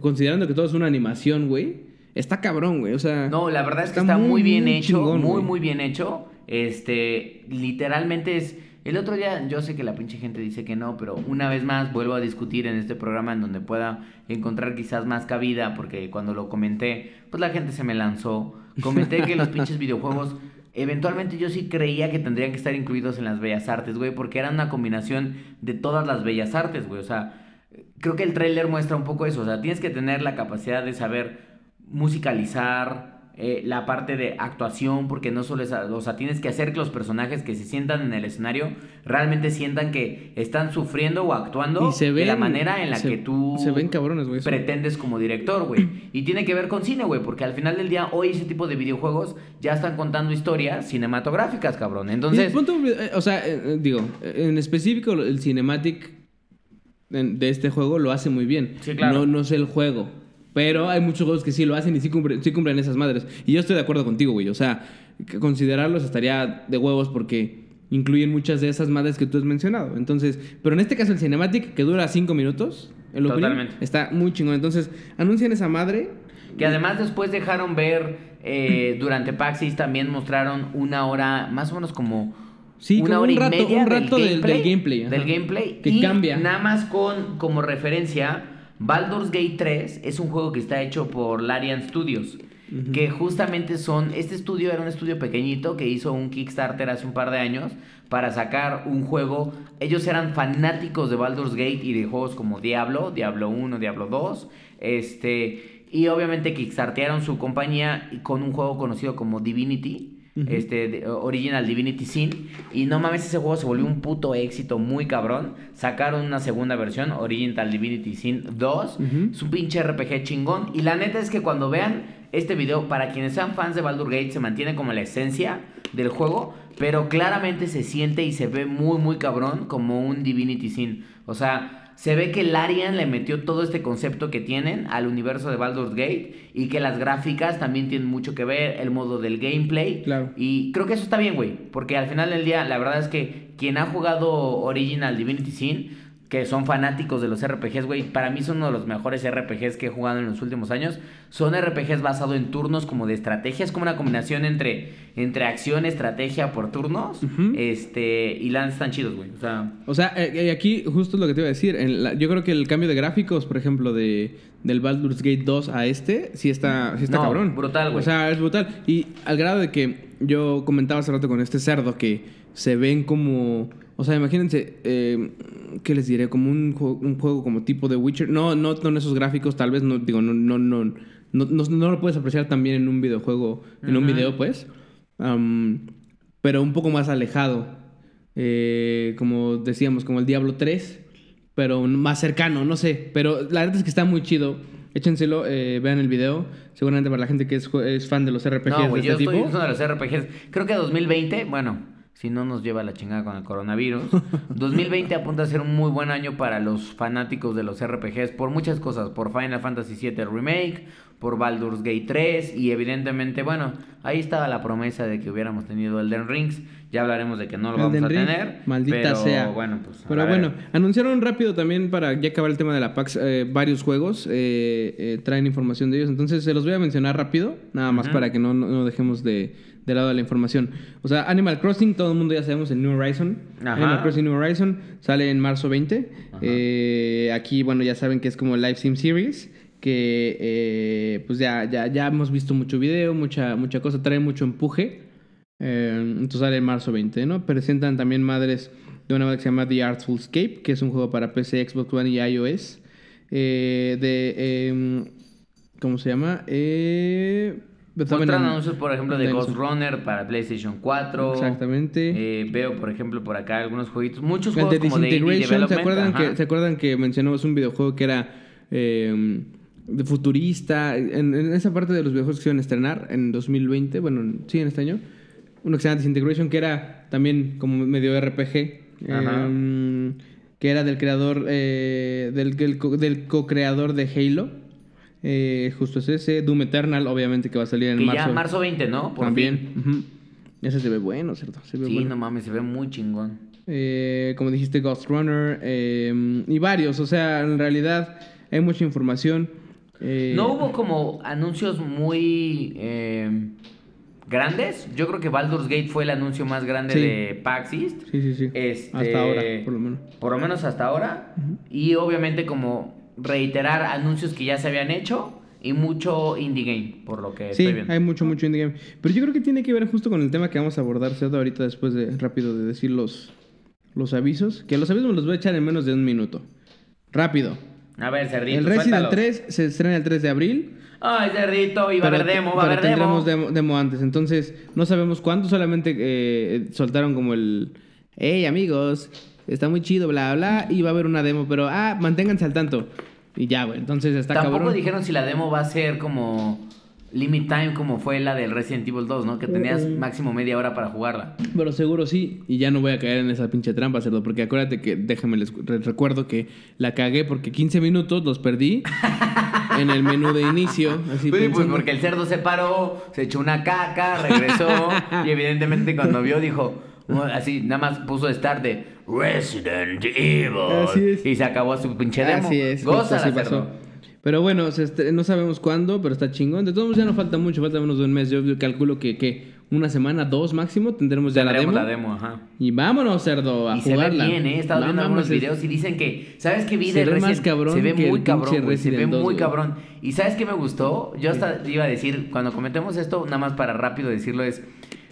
considerando que todo es una animación, güey, está cabrón, güey, o sea... No, la verdad es que está está, muy, bien hecho, chingón, muy, muy bien hecho. Este, literalmente es... El otro día, yo sé que la pinche gente dice que no, pero una vez más vuelvo a discutir en este programa en donde pueda encontrar quizás más cabida, porque cuando lo comenté, pues la gente se me lanzó. Comenté que los pinches videojuegos, eventualmente yo sí creía que tendrían que estar incluidos en las bellas artes, güey, porque eran una combinación de todas las bellas artes, güey. O sea, creo que el tráiler muestra un poco eso. O sea, tienes que tener la capacidad de saber musicalizar, eh, la parte de actuación, porque no solo es, o sea, tienes que hacer que los personajes que se sientan en el escenario realmente sientan que están sufriendo o actuando Y se de la manera en la se- que tú se ven cabrones, pretendes como director, güey. Y tiene que ver con cine, güey, porque al final del día hoy ese tipo de videojuegos ya están contando historias cinematográficas, cabrón. Entonces, punto, eh, o sea, eh, eh, digo, en específico el cinematic de este juego lo hace muy bien. Sí, claro. No, no sé el juego. Pero hay muchos juegos que sí lo hacen y sí cumplen, sí cumplen esas madres. Y yo estoy de acuerdo contigo, güey. O sea, considerarlos estaría de huevos porque incluyen muchas de esas madres que tú has mencionado. Entonces, pero en este caso el cinematic, que dura cinco minutos, el opening, Totalmente. está muy chingón. Entonces, anuncian esa madre. Que además después dejaron ver, eh, durante Paxis también mostraron una hora, más o menos como Sí, una como hora un rato- y media un rato del- del gameplay. Del gameplay. Que y cambia. Nada más con como referencia, Baldur's Gate 3 es un juego que está hecho por Larian Studios. Que justamente son. Este estudio era un estudio pequeñito que hizo un Kickstarter hace un par de años para sacar un juego. Ellos eran fanáticos de Baldur's Gate y de juegos como Diablo, Diablo 1, Diablo 2. Este. Y obviamente kickstartearon su compañía con un juego conocido como Divinity. Este, de- Original Divinity Sin. Y no mames, ese juego se volvió un puto éxito muy cabrón. Sacaron una segunda versión, Original Divinity Sin 2. Ujú. Es un pinche RPG chingón. Y la neta es que cuando vean este video, para quienes sean fans de Baldur Gate, se mantiene como la esencia del juego. Pero claramente se siente y se ve muy, muy cabrón como un Divinity Sin. O sea, se ve que Larian le metió todo este concepto que tienen al universo de Baldur's Gate y que las gráficas también tienen mucho que ver, el modo del gameplay. Claro. Y creo que eso está bien, güey, porque al final del día la verdad es que quien ha jugado Original Divinity Sin que son fanáticos de los RPGs, güey, para mí son uno de los mejores RPGs que he jugado en los últimos años. Son RPGs basados en turnos como de estrategia, es como una combinación entre, entre acción, estrategia por turnos, este, y lanzan están chidos, güey. O sea, o sea eh, eh, aquí justo es lo que te iba a decir. yo creo que el cambio de gráficos, por ejemplo, de, del Baldur's Gate 2 a este, sí está, sí está cabrón. brutal, güey. O sea, es brutal. Y al grado de que yo comentaba hace rato con este cerdo que se ven como o sea, imagínense, eh, ¿qué les diré? Como un, un, juego como tipo de Witcher. No, no con esos gráficos, tal vez, no, digo, no, no, no, no, no, lo puedes apreciar también en un videojuego, en un video, pues. pero un poco más alejado. Eh, como decíamos, como el Diablo 3, pero más cercano, no sé. Pero la verdad es que está muy chido. Échenselo, eh, vean el video. Seguramente para la gente que es, es fan de los RPGs no, de este yo tipo. Estoy de los RPGs. Creo que 2020, bueno, si no nos lleva la chingada con el coronavirus. 2020 apunta a ser un muy buen año para los fanáticos de los RPGs por muchas cosas, por Final Fantasy VII Remake, por Baldur's Gate 3 y evidentemente, bueno, ahí estaba la promesa de que hubiéramos tenido Elden Rings. Ya hablaremos de que no lo vamos a tener. Maldita pero, sea. Bueno, pues, pero bueno, anunciaron rápido también para ya acabar el tema de la PAX eh, varios juegos. Eh, eh, traen información de ellos. Entonces se los voy a mencionar rápido, nada más para que no, no dejemos de, de lado de la información. O sea, Animal Crossing, todo el mundo ya sabemos, el New Horizon. Animal Crossing New Horizon sale en marzo 20. Eh, aquí, bueno, ya saben que es como Live Sim Series. Que eh, pues ya, ya, ya hemos visto mucho video, mucha, mucha cosa, trae mucho empuje. Eh, entonces sale en marzo 20, ¿no? Presentan también madres de una madre que se llama The Artful Escape, que es un juego para PC, Xbox One y iOS. de. Em, ¿Cómo se llama? Eh. Otros anuncios, por ejemplo, de Ghost Runner para PlayStation 4. Exactamente. Eh, veo, por ejemplo, por acá algunos jueguitos. Muchos juegos de como de ¿se acuerdan, que, ¿Se acuerdan que mencionamos un videojuego que era em, de futurista? En, esa parte de los videojuegos que se iban a estrenar en 2020, bueno, sí, en este año. Uno que se llama Disintegration, que era también como medio RPG. Em, que era del creador, eh, del, del co-creador de Halo. Eh, justo es ese. Doom Eternal, obviamente, que va a salir en marzo. ya marzo 20, ¿no? Por También. Ese se ve bueno, ¿cierto? Se ve sí, no mames, se ve muy chingón. Eh, como dijiste, Ghost Runner. Eh, y varios. O sea, en realidad hay mucha información. Eh, no hubo como anuncios muy eh, grandes. Yo creo que Baldur's Gate fue el anuncio más grande de PAX East. Sí, sí, sí. Este, hasta ahora, por lo menos. Por lo menos hasta ahora. Y obviamente como reiterar anuncios que ya se habían hecho y mucho indie game, por lo que sí, estoy viendo. hay mucho, mucho indie game. Pero yo creo que tiene que ver justo con el tema que vamos a abordar, ¿cierto? Ahorita después de rápido de decir los, los avisos. Que los avisos me los voy a echar en menos de un minuto. Rápido. A ver, Cerdito, El Resident 3 se estrena el 3 de abril. Ay, Cerdito, iba a haber demo, va a haber demo. demo. demo. antes. Entonces, no sabemos cuándo, solamente eh, soltaron como el... Hey, amigos, está muy chido, bla, bla, y va a haber una demo, pero, ah, manténganse al tanto. Y ya, güey, entonces está Tampoco dijeron si la demo va a ser como limit time como fue la del Resident Evil 2, ¿no? Que tenías máximo media hora para jugarla. Pero seguro sí, y ya no voy a caer en esa pinche trampa, cerdo, porque acuérdate que, déjame les recuerdo que la cagué porque 15 minutos los perdí en el menú de inicio. Así pues, pues porque el cerdo se paró, se echó una caca, regresó, y evidentemente cuando vio dijo Así, nada más puso estar de Resident Evil. Y se acabó su pinche demo. Así es. Goza pasó. Pero bueno, no sabemos cuándo, pero está chingón. De todos modos, ya no falta mucho, falta menos de un mes. Yo calculo que, que una semana, dos máximo, tendremos ya la demo. la demo, ajá. Y vámonos, cerdo, a y jugarla. se ve bien, ¿eh? He estado viendo algunos videos y dicen que... ¿Sabes qué vi de Se ve más cabrón Se ve muy cabrón, Se ve muy cabrón. ¿Y sabes qué me gustó? Yo hasta iba a decir, cuando comentemos esto, nada más para rápido decirlo, es...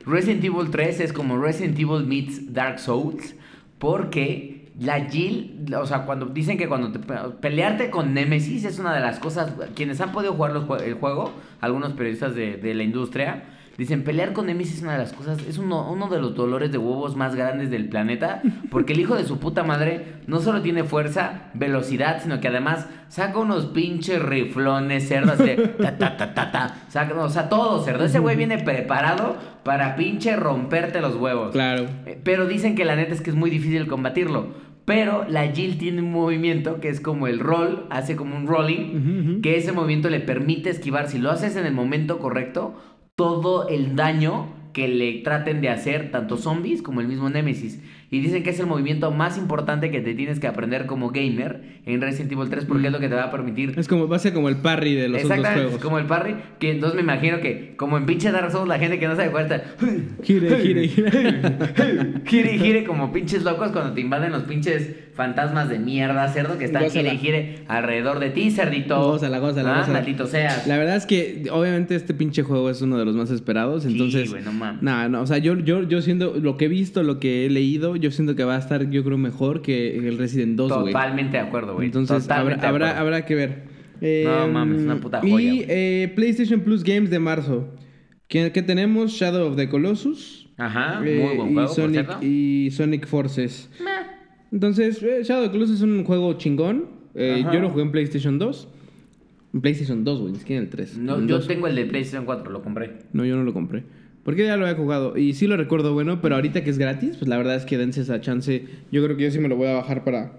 Resident Evil 3 es como Resident Evil meets Dark Souls porque la Jill, o sea, cuando dicen que cuando te, pelearte con Nemesis es una de las cosas, quienes han podido jugar el juego, algunos periodistas de, de la industria, Dicen, pelear con Nemesis es una de las cosas, es uno, uno de los dolores de huevos más grandes del planeta, porque el hijo de su puta madre no solo tiene fuerza, velocidad, sino que además saca unos pinches riflones, cerdos de ta ta ta ta ta, saca, o sea, todo cerdo. Ese güey viene preparado para pinche romperte los huevos. Claro. Eh, pero dicen que la neta es que es muy difícil combatirlo. Pero la Jill tiene un movimiento que es como el roll, hace como un rolling, que ese movimiento le permite esquivar. Si lo haces en el momento correcto, todo el daño que le traten de hacer tanto zombies como el mismo Nemesis. Y dicen que es el movimiento más importante que te tienes que aprender como gamer en Resident Evil 3 porque es lo que te va a permitir. Es como, va a ser como el parry de los otros Exactamente, juegos. es como el parry. Que entonces me imagino que, como en pinche Dark Souls, la gente que no sabe jugar está. Gire, gire, gire. gire y gire como pinches locos cuando te invaden los pinches fantasmas de mierda, cerdo, que están gire y gire alrededor de ti, cerdito. Gózala, gózala, Ah, gózala. maldito seas. La verdad es que obviamente este pinche juego es uno de los más esperados, entonces... güey, no mames. Nah, no, o sea, yo, yo, yo siento, lo que he visto, lo que he leído, yo siento que va a estar, yo creo, mejor que el Resident 2, güey. Totalmente de acuerdo, güey. Entonces habrá, habrá, habrá que ver. No Eh, mames, una puta Y joya, güey. eh, PlayStation Plus Games de marzo. ¿Qué, qué tenemos? Shadow of the Colossus. Ajá, eh, muy buen y, juego, Sonic, y Sonic Forces. Entonces, Shadow of the Colossus es un juego chingón. Yo lo jugué en PlayStation 2. En PlayStation 2, güey, ni siquiera en el 3. No, En yo 2. tengo el de PlayStation 4, lo compré. No, yo no lo compré. Porque ya lo había jugado. Y sí lo recuerdo bueno, pero ahorita que es gratis, pues la verdad es que dense esa chance. Yo creo que yo sí me lo voy a bajar para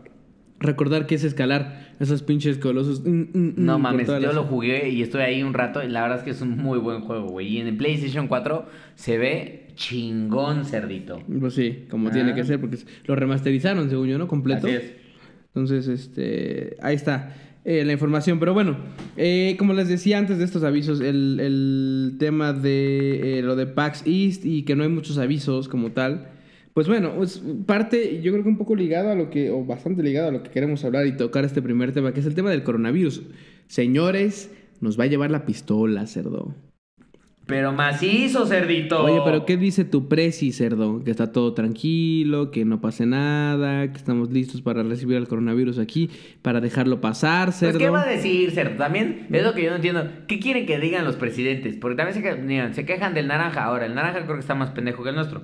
recordar que es escalar esos pinches colosos. Mm, mm, mm, No mames, yo las- lo jugué y estoy ahí un rato y la verdad es que es un muy buen juego, güey. Y en el PlayStation 4 se ve chingón, cerdito. Pues sí, como Ah. tiene que ser, porque lo remasterizaron, según yo, ¿no? Completo. Así es. Entonces, este, ahí está eh, la información. Pero bueno, eh, como les decía antes de estos avisos, el, el tema de eh, lo de PAX East y que no hay muchos avisos como tal. Pues bueno, es parte, yo creo que un poco ligado a lo que, o bastante ligado a lo que queremos hablar y tocar este primer tema, que es el tema del coronavirus. Señores, nos va a llevar la pistola, cerdo. Pero macizo, cerdito. Oye, pero ¿qué dice tu presi, cerdo? Que está todo tranquilo, que no pase nada, que estamos listos para recibir el coronavirus aquí, para dejarlo pasar, Pues, cerdo. ¿qué va a decir, cerdo? También es lo que yo no entiendo. ¿Qué quieren que digan los presidentes? Porque también se, que- miren, se quejan del naranja. Ahora, el naranja creo que está más pendejo que el nuestro.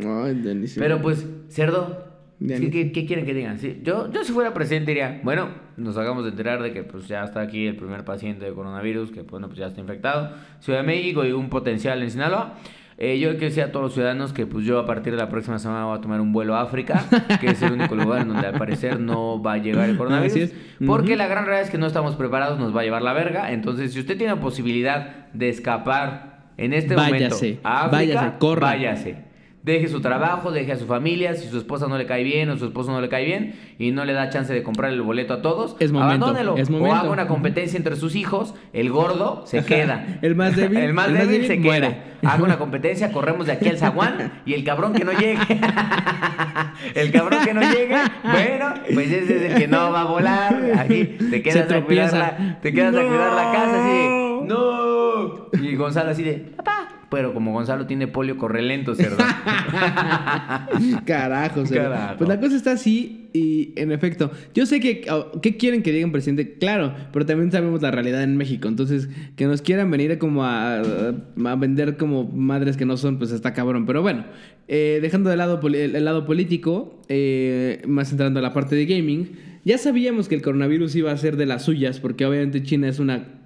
Ay, Denis. Pero pues, cerdo, ¿qué, ni- qué- qué quieren que digan? Sí, yo, yo si fuera presidente diría, bueno, nos acabamos de enterar de que pues ya está aquí el primer paciente de coronavirus, que bueno, pues ya está infectado. Ciudad de México y un potencial en Sinaloa. Eh, yo quiero decir a todos los ciudadanos que pues yo a partir de la próxima semana voy a tomar un vuelo a África, que es el único lugar en donde al parecer no va a llegar el coronavirus. Así es. Porque la gran realidad es que no estamos preparados, nos va a llevar la verga. Entonces, si usted tiene posibilidad de escapar en este Váyase, momento a África, váyase, corra. váyase. Deje su trabajo, deje a su familia, si su esposa no le cae bien o su esposo no le cae bien y no le da chance de comprar el boleto a todos, Es momento, abandónelo. es O haga una competencia entre sus hijos, el gordo se queda. El más débil, el más el más débil se muere. queda. Haga una competencia, corremos de aquí al zaguán y el cabrón que no llegue. el cabrón que no llegue, bueno, pues ese es el que no va a volar. Aquí te quedas a cuidar la, te quedas a cuidar la casa así de, no. Y Gonzalo así de, papá. Pero como Gonzalo tiene polio, corre lento, cerdo. Carajo, cerdo. Carajo. Pues la cosa está así y en efecto, yo sé que oh, ¿qué quieren que digan presidente? Claro, pero también sabemos la realidad en México, entonces que nos quieran venir como a, a vender como madres que no son, pues está cabrón. Pero bueno, eh, dejando de lado el lado político, eh, más entrando a la parte de gaming, ya sabíamos que el coronavirus iba a ser de las suyas, porque obviamente China es una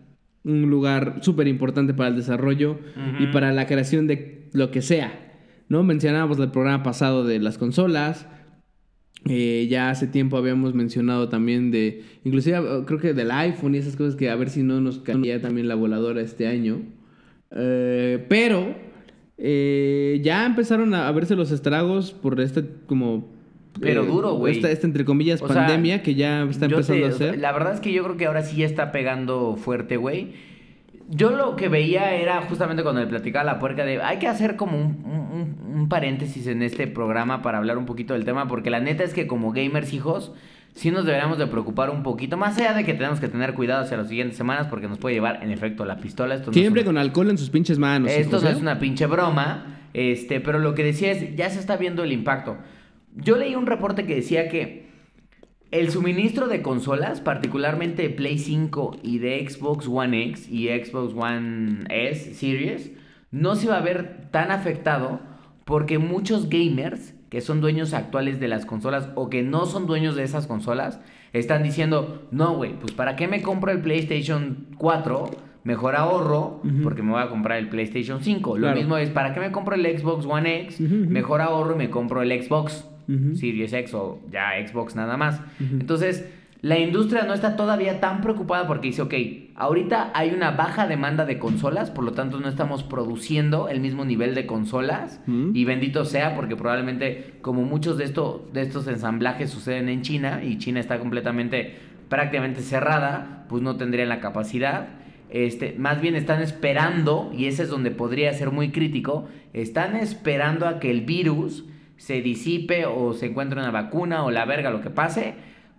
un lugar súper importante para el desarrollo y para la creación de lo que sea. ¿No? Mencionábamos el programa pasado de las consolas. Eh, ya hace tiempo habíamos mencionado también de, inclusive eh, creo que del iPhone y esas cosas que a ver si no nos caía también la voladora este año. Eh, pero eh, ya empezaron a, a verse los estragos por este como... Pero eh, duro, güey. Esta, esta, entre comillas O sea, pandemia que ya está empezando te- a hacer. La verdad es que yo creo que ahora sí ya está pegando fuerte, güey. Yo lo que veía era justamente cuando le platicaba a la puerca de hay que hacer como un, un- un paréntesis en este programa para hablar un poquito del tema, porque la neta es que como gamers hijos, sí nos deberíamos de preocupar un poquito, más allá de que tenemos que tener cuidado hacia las siguientes semanas, porque nos puede llevar en efecto la pistola. Esto no es Siempre un- con alcohol en sus pinches manos. esto no es una pinche broma, este, pero lo que decía es, ya se está viendo el impacto. Yo leí un reporte que decía que el suministro de consolas, particularmente de Play 5 y de Xbox One X y Xbox One S Series, no se va a ver tan afectado porque muchos gamers que son dueños actuales de las consolas o que no son dueños de esas consolas están diciendo, no, güey, pues ¿para qué me compro el PlayStation 4? Mejor ahorro porque me voy a comprar el PlayStation 5. Lo Claro. mismo es, ¿para qué me compro el Xbox One X? Mejor ahorro y me compro el Xbox Ujú. Series X o ya Xbox nada más. Entonces, la industria no está todavía tan preocupada porque dice, ok, ahorita hay una baja demanda de consolas, por lo tanto no estamos produciendo el mismo nivel de consolas. Mm. Y bendito sea porque probablemente como muchos de, esto, de estos ensamblajes suceden en China y China está completamente, prácticamente cerrada, pues no tendrían la capacidad. Este, más bien están esperando, y ese es donde podría ser muy crítico, están esperando a que el virus se disipe o se encuentre una vacuna o la verga, lo que pase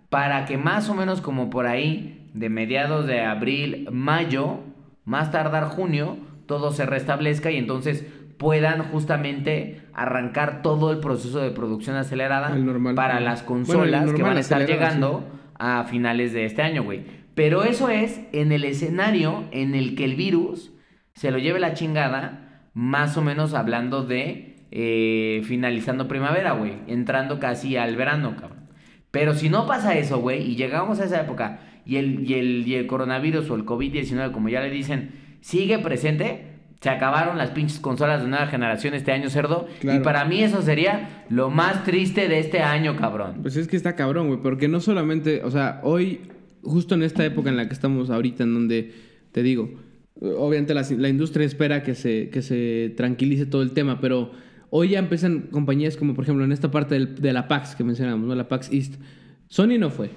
para que más o menos como por ahí, de mediados de abril, mayo, más tardar junio, todo se restablezca y entonces puedan justamente arrancar todo el proceso de producción acelerada normal. para las Bueno, consolas que van a estar llegando a finales de este año, güey. Pero eso es en el escenario en el que el virus se lo lleve la chingada, más o menos hablando de eh, finalizando primavera, güey, entrando casi al verano, cabrón. Pero si no pasa eso, güey, y llegamos a esa época y el, y el, y el coronavirus o el COVID-19, como ya le dicen, sigue presente, se acabaron las pinches consolas de nueva generación este año, cerdo. Claro. Y para mí eso sería lo más triste de este año, cabrón. Pues es que está cabrón, güey, porque no solamente, o sea, hoy, justo en esta época en la que estamos ahorita, en donde, te digo, obviamente la, la industria espera que se, que se tranquilice todo el tema, pero hoy ya empiezan compañías como, por ejemplo, en esta parte del- de la PAX que mencionamos, ¿no? La PAX East. Sony no fue.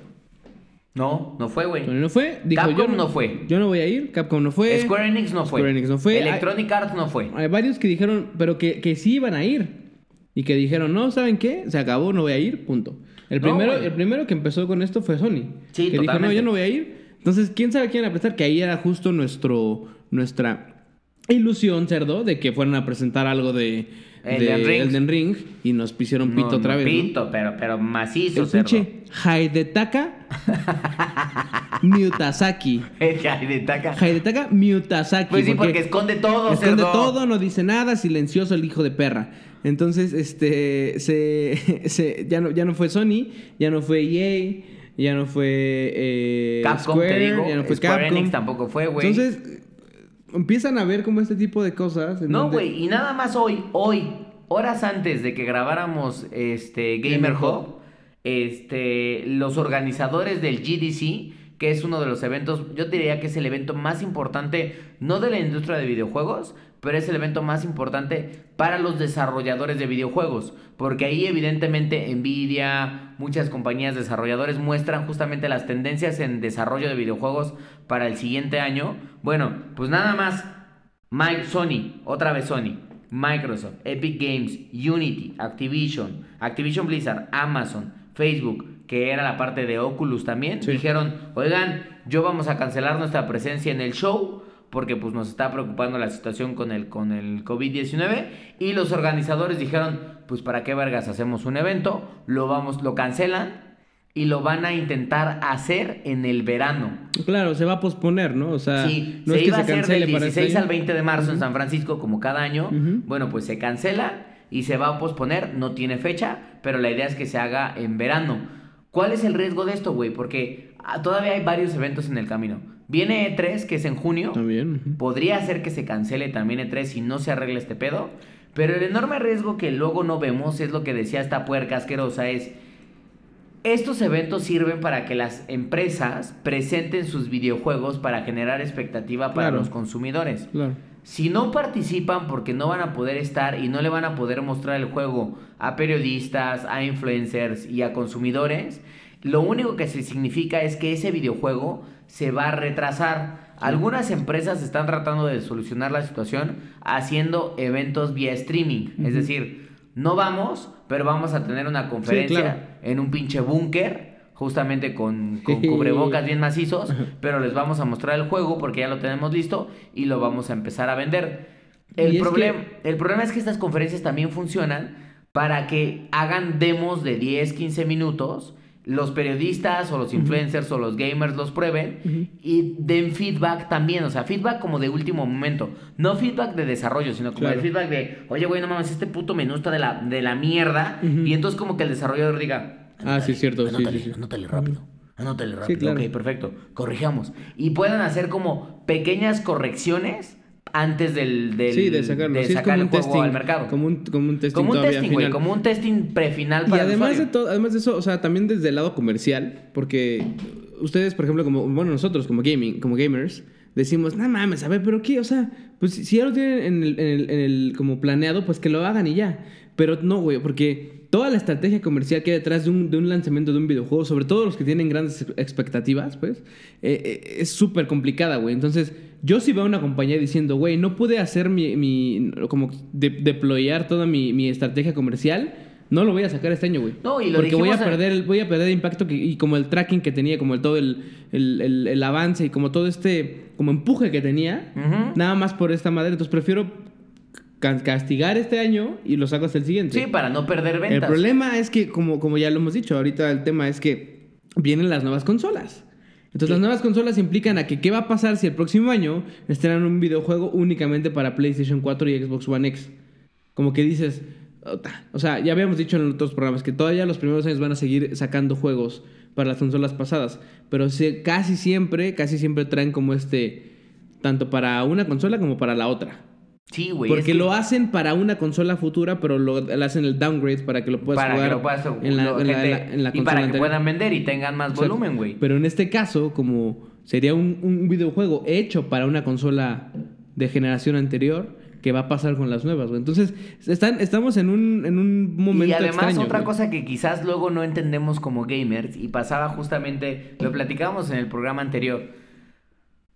No, no fue, güey. Sony no fue. Dijo, Capcom yo no fue. Yo no voy a ir. Capcom no fue. Square Enix no fue. Square Enix no fue. Electronic Arts no fue. Hay varios que dijeron, pero que, que sí iban a ir. Y que dijeron, no, ¿saben qué? Se acabó, no voy a ir, punto. El No, primero, el primero que empezó con esto fue Sony. Sí, que dijo, no, yo no voy a ir. Entonces, ¿quién sabe quién iba a prestar? Que ahí era justo nuestro, nuestra ilusión, cerdo, de que fueran a presentar algo de, de Elden Ring. Elden Ring y nos pusieron pito No, otra vez. ¿no? Pito, pero, pero macizo, El pinche Haidetaka Miyutasaki. El Haidetaka. Haidetaka Miyutasaki. Pues sí, porque esconde todo, Esconde cerdo. todo, no dice nada, silencioso el hijo de perra. Entonces, este, se, se- ya, no, ya no fue Sony, ya no fue EA, ya no fue eh, Capcom, Square, te digo. ya no fue Square Capcom. Enix tampoco fue, güey. Entonces, empiezan a ver como este tipo de cosas. en No, donde- güey, y nada más hoy, hoy, horas antes de que grabáramos este Gamer Gamer Hub, este, los organizadores del GDC, que es uno de los eventos, yo diría que es el evento más importante, no de la industria de videojuegos, pero es el evento más importante para los desarrolladores de videojuegos, porque ahí evidentemente Nvidia, muchas compañías desarrolladores muestran justamente las tendencias en desarrollo de videojuegos para el siguiente año. Bueno, pues nada más Sony, otra vez Sony, Microsoft, Epic Games, Unity, Activision, Activision Blizzard, Amazon, Facebook, que era la parte de Oculus también, Sí. dijeron, oigan, yo vamos a cancelar nuestra presencia en el show porque pues nos está preocupando la situación con el, con el COVID-19 y los organizadores dijeron, pues para qué vergas hacemos un evento, lo vamos, lo cancelan y lo van a intentar hacer en el verano. Claro, se va a posponer, ¿no? O sea, Sí, no se es que iba se a hacer del para este 16 año. al 20 de marzo en San Francisco, como cada año. Bueno, pues se cancela y se va a posponer. No tiene fecha, pero la idea es que se haga en verano. ¿Cuál es el riesgo de esto, güey? Porque ah, todavía hay varios eventos en el camino. Viene E3, que es en junio. También. Podría ser que se cancele también E3 si no se arregla este pedo. Pero el enorme riesgo que luego no vemos es lo que decía esta puerca asquerosa es... Estos eventos sirven para que las empresas presenten sus videojuegos para generar expectativa para Claro. los consumidores. Claro. Si no participan porque no van a poder estar y no le van a poder mostrar el juego a periodistas, a influencers y a consumidores, lo único que se significa es que ese videojuego se va a retrasar. Algunas empresas están tratando de solucionar la situación haciendo eventos vía streaming. Es decir, no vamos, pero vamos a tener una conferencia claro. en un pinche búnker, justamente con, con cubrebocas bien macizos, pero les vamos a mostrar el juego porque ya lo tenemos listo y lo vamos a empezar a vender. El, problem- el problema es que estas conferencias también funcionan para que hagan demos de 10, 15 minutos, los periodistas o los influencers o los gamers los prueben y den feedback también, o sea, feedback como de último momento, no feedback de desarrollo, sino como Claro. el feedback de, oye, güey, no mames, este puto menú está de la, de la mierda, y entonces como que el desarrollador diga, Ah, sí, es cierto. Sí, Anótale, sí, sí. anótale rápido. Anótale rápido. claro. Ok, perfecto. Corrijamos. Y puedan hacer como pequeñas correcciones antes del, del Sí, de sacarlo. de Sí, es sacar como el un juego testing. al mercado. Como un, como un testing Como un todavía testing, como un testing prefinal Y para el además de usuario. todo, además de eso, o sea, también desde el lado comercial, porque ustedes, por ejemplo, como, bueno, nosotros como gaming, como gamers, decimos, no mames, a ver, pero qué, o sea, pues si si ya lo tienen en el, en el- en el- como planeado, pues que lo hagan y ya. Pero no, güey, porque toda la estrategia comercial que hay detrás de un, de un lanzamiento de un videojuego, sobre todo los que tienen grandes expectativas, pues, eh, eh, es súper complicada, güey. Entonces, yo sí veo a una compañía diciendo, güey, no pude hacer mi, mi como de- deployar toda mi, mi estrategia comercial, no lo voy a sacar este año, güey. No, y lo Porque voy a perder, el- voy a perder el impacto que- y como el tracking que tenía, como el todo el, el, el- avance y como todo este como empuje que tenía, nada más por esta madre. Entonces prefiero castigar este año y lo saco hasta el siguiente. Sí, para no perder el ventas. problema es que, como, como ya lo hemos dicho, ahorita el tema es que vienen las nuevas consolas. Entonces las nuevas consolas implican a que qué va a pasar si el próximo año estrenan un videojuego únicamente para PlayStation 4 y Xbox One X. Como que dices, o sea, ya habíamos dicho en otros programas que todavía los primeros años van a seguir sacando juegos para las consolas pasadas, pero se- casi siempre, casi siempre traen como este, tanto para una consola como para la otra. Sí, güey. Porque es que- lo hacen para una consola futura, pero lo, le hacen el downgrade para que lo puedas para jugar que lo puedas en la, lo- en la- gente- en la- en la y consola para que anterior. puedan vender y tengan más volumen, güey. Pero en este caso, como sería un, un videojuego hecho para una consola de generación anterior, que va a pasar con las nuevas, güey. Entonces, están, estamos en un, en un momento Y además extraño, otra güey. cosa que quizás luego no entendemos como gamers y pasaba justamente, lo platicábamos en el programa anterior.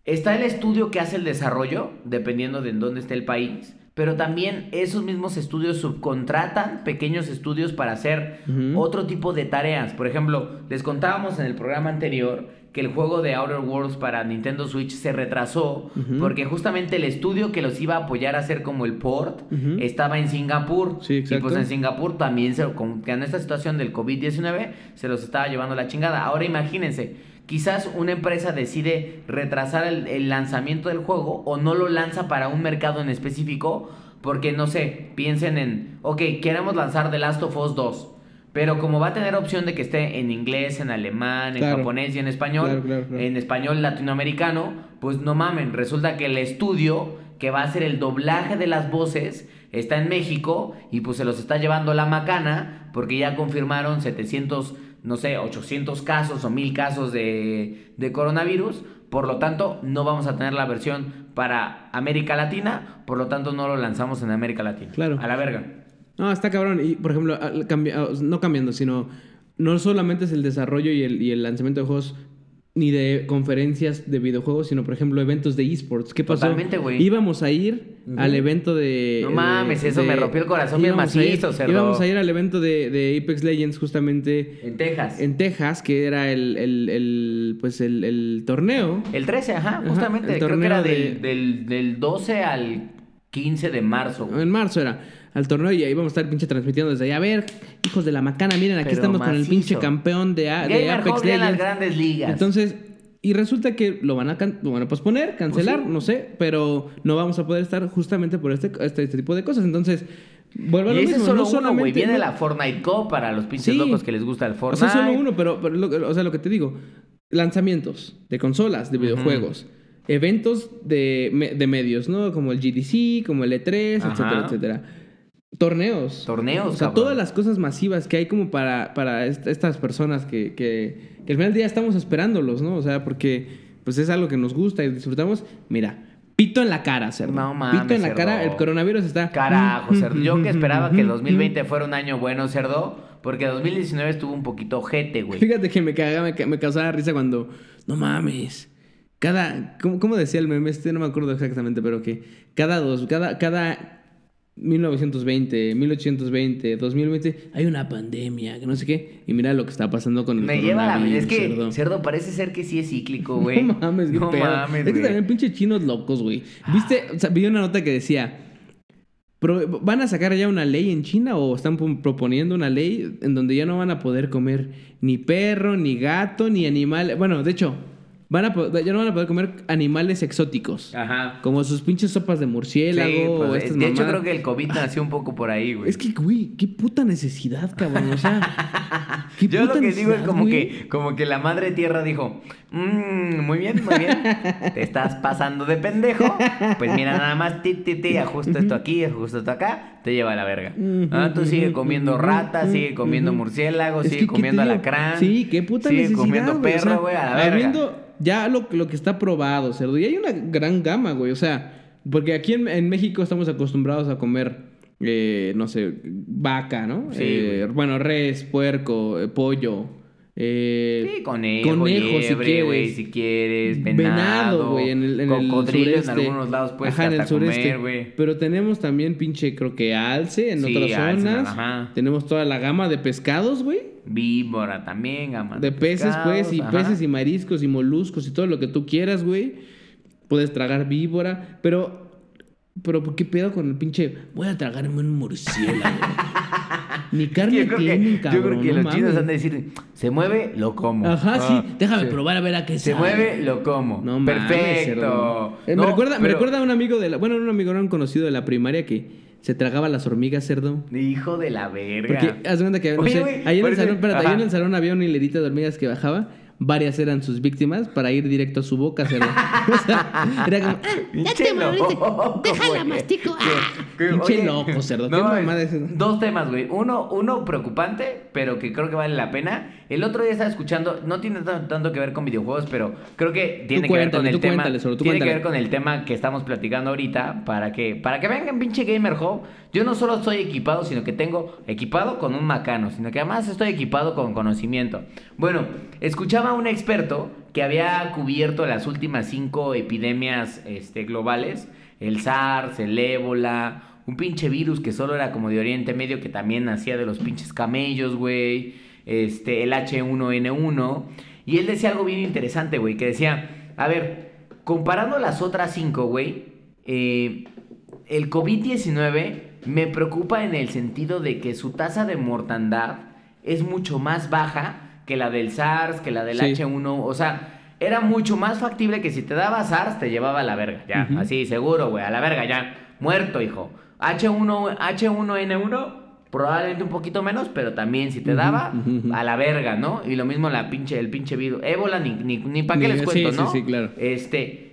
Está el estudio que hace el desarrollo, dependiendo de en dónde esté el país, pero también esos mismos estudios subcontratan pequeños estudios para hacer otro tipo de tareas. Por ejemplo, les contábamos en el programa anterior que el juego de Outer Worlds para Nintendo Switch se retrasó porque justamente el estudio que los iba a apoyar a hacer como el port estaba en Singapur. Sí, Y pues en Singapur también, se, con, en esta situación del COVID-19, se los estaba llevando la chingada. Ahora imagínense, quizás una empresa decide retrasar el, el lanzamiento del juego o no lo lanza para un mercado en específico, porque no sé, piensen en, ok, queremos lanzar The Last of Us 2. Pero como va a tener opción de que esté en inglés, en alemán, en Claro. japonés y en español, Claro, claro, claro. en español latinoamericano, pues no mamen, resulta que el estudio que va a hacer el doblaje de las voces está en México y pues se los está llevando la macana porque ya confirmaron 700, no sé, 800 casos o 1000 casos de, de coronavirus. Por lo tanto, no vamos a tener la versión para América Latina, por lo tanto no lo lanzamos en América Latina. Claro. A la verga. No, está cabrón. Y, por ejemplo, cambi- ah, no cambiando, sino... No solamente es el desarrollo y el, y el lanzamiento de juegos ni de conferencias de videojuegos, sino, por ejemplo, eventos de esports. ¿Qué pasó? Totalmente, güey. Íbamos a ir al evento de... No de- mames, eso me rompió el corazón bien macizo, cerdo. Íbamos a ir al evento de, de Apex Legends justamente En Texas. en Texas, que era el, el, el, pues el, el torneo. El 13, ajá, Ajá, justamente. el creo que torneo era de- del, del, del 12 al 15 de marzo. En marzo era al torneo y ahí vamos a estar pinche transmitiendo desde allá. A ver, hijos de la macana, miren, aquí Pero estamos con el macizo. pinche campeón de, A- de Apex en las Legends. grandes ligas. Entonces, y resulta que lo van a, can- a posponer, cancelar, Pues sí. no sé, pero no vamos a poder estar justamente por este, este, este tipo de cosas. Entonces, vuelvo a y lo ese mismo. es solo no uno, solamente- Viene no- la Fortnite Cup para los pinches Sí. locos que les gusta el O Fortnite. sea, solo uno, pero, pero lo, o sea, lo que te digo, lanzamientos de consolas, de videojuegos, eventos de, de medios, ¿no? Como el GDC, como el E3, Ajá. etcétera, etcétera. Torneos. Torneos, O sea, cabrón. todas las cosas masivas que hay como para, para est- estas personas que, que, que al final del día estamos esperándolos, ¿no? O sea, porque pues es algo que nos gusta y disfrutamos. Mira, pito en la cara, cerdo. No mames, Pito en la cerdo. cara, el coronavirus está... Carajo, cerdo. Yo que esperaba que 2020 fuera un año bueno, cerdo. Porque 2019 estuvo un poquito ojete, güey. Fíjate que me cagaba, me, me causaba risa cuando. No mames. Cada. ¿cómo, cómo decía el meme? Este no me acuerdo exactamente, pero que cada dos. Cada. cada 1920, 1820, 2020, hay una pandemia, que no sé qué. Y mira lo que está pasando con el Me lleva la... Es que, cerdo. cerdo. parece ser que sí es cíclico, güey. No mames, qué No pedo. mames, Es que también pinche chinos locos, güey. ¿Viste? O sea, vi una nota que decía. ¿Van a sacar ya una ley en China o están proponiendo una ley en donde ya no van a poder comer ni perro, ni gato, ni animal? Bueno, de hecho, van a ya no van a poder comer animales exóticos. Ajá. Como sus pinches sopas de murciélago Sí, pues, o estas de hecho, creo que el COVID nació un poco por ahí, güey. Es que, güey, qué puta necesidad, cabrón. O sea, qué Yo lo que digo es como güey. que, como que la madre tierra dijo, "Mm, muy bien, muy bien, te estás pasando de pendejo, pues mira nada más, ti, ti, ti, ajusto esto aquí, ajusto esto acá, te lleva a la verga. Ah, tú sigue comiendo rata, sigue comiendo murciélago, Es sigue que, ¿qué comiendo alacrán. Sí, qué puta sigue necesidad, comiendo güey, o perro, sea, güey, a la verga. habiendo ya lo, lo que está probado, cerdo. Y hay una gran gama, güey. O sea, porque aquí en, en México estamos acostumbrados a comer, eh, no sé, vaca, ¿no? Sí, Eh, bueno, res, puerco, eh, pollo. Eh, Sí, conejo, conejo, si liebre, güey, quieres. si quieres, Venado, güey, en el, en el en algunos lados puedes Ajá, en el sureste. comer. Pero tenemos también pinche, creo que alce en Sí, otras alce, zonas. ajá. Tenemos toda la gama de pescados, güey. Víbora también, gama De peces, pues, y peces y mariscos y moluscos y todo lo que tú quieras, güey. Puedes tragar víbora, pero... Pero, ¿qué pedo con el pinche? Voy a tragarme un murciélago. Ni carne Yo creo que, tienen, yo creo que no los chinos mames. han de decir, se mueve, lo como. Ajá, Ah, sí. Déjame sí. probar a ver a qué Se sabe. mueve, lo como. No mames, Perfecto. cerdo. Eh, No, me, recuerda, me recuerda a un amigo de la... Bueno, un amigo, era un conocido de la primaria que se tragaba las hormigas, cerdo. Hijo de la verga. Porque haz cuenta que, no Oye, sé, güey, ahí, en el salón, espérate, ahí en el salón había una hilerita de hormigas que bajaba. Varias eran sus víctimas para ir directo a su boca. O sea, era como, ah, te moriste. Déjala, mastico. Ah. Pinche loco, cerdo. ¿Qué no, mamada es- es eso? Dos temas, güey. Uno, uno preocupante, pero que creo que vale la pena. El otro día estaba escuchando, no tiene tan- tanto que ver con videojuegos, pero creo que tiene Tú que ver con el tema. solo, tiene que ver con el tema que estamos platicando ahorita para que para que vengan pinche Gamer Hub. Yo no solo estoy equipado, sino que tengo equipado con un macano, sino que además estoy equipado con conocimiento. Bueno, escuchaba a un experto que había cubierto las últimas cinco epidemias este, globales, el SARS, el ébola, un pinche virus que solo era como de Oriente Medio que también nacía de los pinches camellos, güey, este, el H1N1, y él decía algo bien interesante, güey, que decía, a ver, comparando las otras cinco, güey, eh, el COVID-19 me preocupa en el sentido de que su tasa de mortandad es mucho más baja que la del SARS, que la del Sí. H1, o sea, era mucho más factible que si te daba SARS te llevaba a la verga, ya, así, seguro, güey, a la verga, ya, muerto, hijo. H1, H1N1, probablemente un poquito menos, pero también si te daba, a la verga, ¿no? Y lo mismo la pinche, el pinche virus. Ébola, ni, ni, ni para qué les cuento, sí, ¿no? sí, sí, claro. Este.